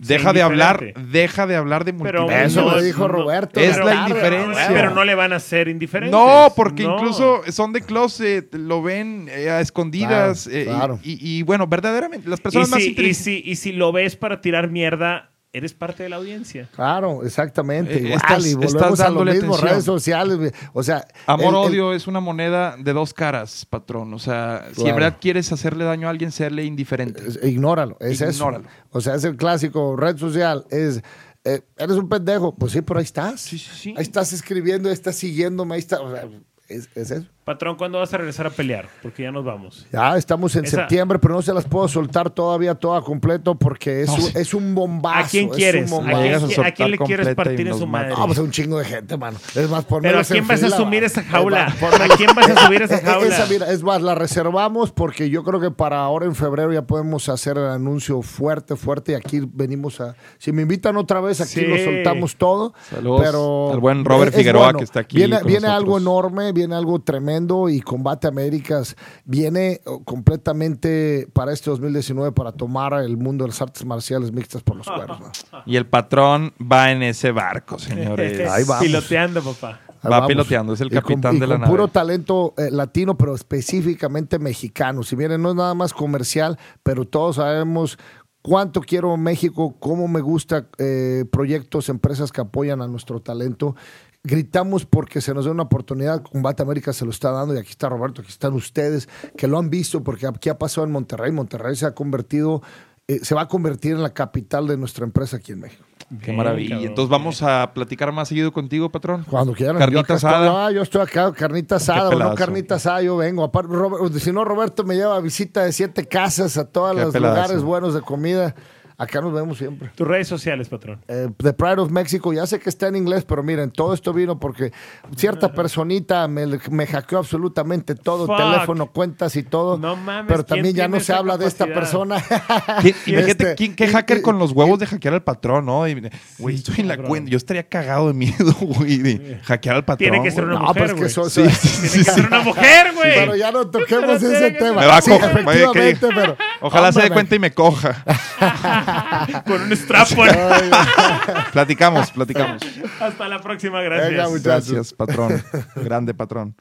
deja de hablar, deja de hablar de Pero multimedios. Eso no, lo dijo Roberto. es la tarde, indiferencia. Pero no le van a ser indiferentes. No, porque No. incluso son de closet, lo ven eh, a escondidas. Claro, eh, y- claro. Y, y bueno, verdaderamente, las Y personas más si, y, inteligentes. si, y si lo ves para tirar mierda, eres parte de la audiencia. Claro, exactamente. Eh, igual, estás- y volvemos estás a lo dándole mismo, atención. redes sociales. O sea, Amor-odio es una moneda de dos caras, patrón. O sea, si en verdad quieres hacerle daño a alguien, serle indiferente. ignóralo, es Ignóralo. eso. O sea, es el clásico red social, es eh, eres un pendejo, pues sí, pero ahí estás. Sí, sí, sí. Ahí estás escribiendo, ahí estás siguiéndome, ahí está, o sea, es, es eso. Patrón, ¿cuándo vas a regresar a pelear? Porque ya nos vamos. Ya estamos en Esa- septiembre, pero no se las puedo soltar todavía toda completo porque es, No, un, es un bombazo. ¿A quién es un quieres? ¿A quién, a quién le quieres partir en su madre? No, pues a un chingo de gente, mano. Es más, Pero ¿a quién vas a asumir esa Es jaula? ¿A quién vas a *laughs* subir esa jaula? Esa, mira, es más, la reservamos porque yo creo que para ahora en febrero ya podemos hacer el anuncio fuerte, fuerte. Y aquí venimos a. Si me invitan otra vez, aquí Sí. lo soltamos todo. Saludos pero al buen Robert es Figueroa, que está aquí Viene, con viene algo enorme, viene algo tremendo y Combate Américas viene oh, completamente para este 2019 para tomar el mundo de las artes marciales mixtas por los cuernos. ¿no? *laughs* Y el patrón va en ese barco, señores. *laughs* Ahí vamos. Piloteando, papá. Ahí Va vamos. piloteando, es el Y con- capitán y de la con nave. puro talento eh, latino, pero específicamente mexicano. Si bien no es nada más comercial, pero todos sabemos cuánto quiero México, cómo me gusta eh, proyectos, empresas que apoyan a nuestro talento. Gritamos porque se nos da una oportunidad. Combate América se lo está dando y aquí está Roberto, aquí están ustedes que lo han visto porque aquí ha pasado en Monterrey. Monterrey se ha convertido, eh, se va a convertir en la capital de nuestra empresa aquí en México. Qué maravilla. cabrón. Entonces vamos a platicar más seguido contigo, patrón. Cuando quieran. Carnita asada. Estoy, ah, yo estoy acá, carnita asada, o no carnita asada, yo vengo. Aparte, Robert- si no, Roberto me lleva a visita de siete casas a todos Qué los lugares buenos de comida. Acá nos vemos siempre. Tus redes sociales, patrón. Eh, The Pride of Mexico, ya sé que está en inglés, pero miren, todo esto vino porque cierta personita me, me hackeó absolutamente todo, Fuck. teléfono, cuentas y todo. No mames, pero ¿quién también ya no se habla de esta persona. ¿Quién- imagínate, Este, ¿quién- ¿qué hacker y- con los huevos de hackear al patrón, no? Y, Güey, estoy en la cuenta. Yo estaría cagado de miedo, *laughs* güey, de hackear al patrón. Tiene que ser una No, pues mujer, que güey. eso- Sí, sí, sí, Tiene que ser una mujer, güey. Pero ya no toquemos ese tema. Me va a coger. Ojalá se dé cuenta y me coja. *laughs* *laughs* Con un strap. *laughs* platicamos, platicamos. Hasta la próxima, gracias. Venga. Gracias, patrón. Grande patrón.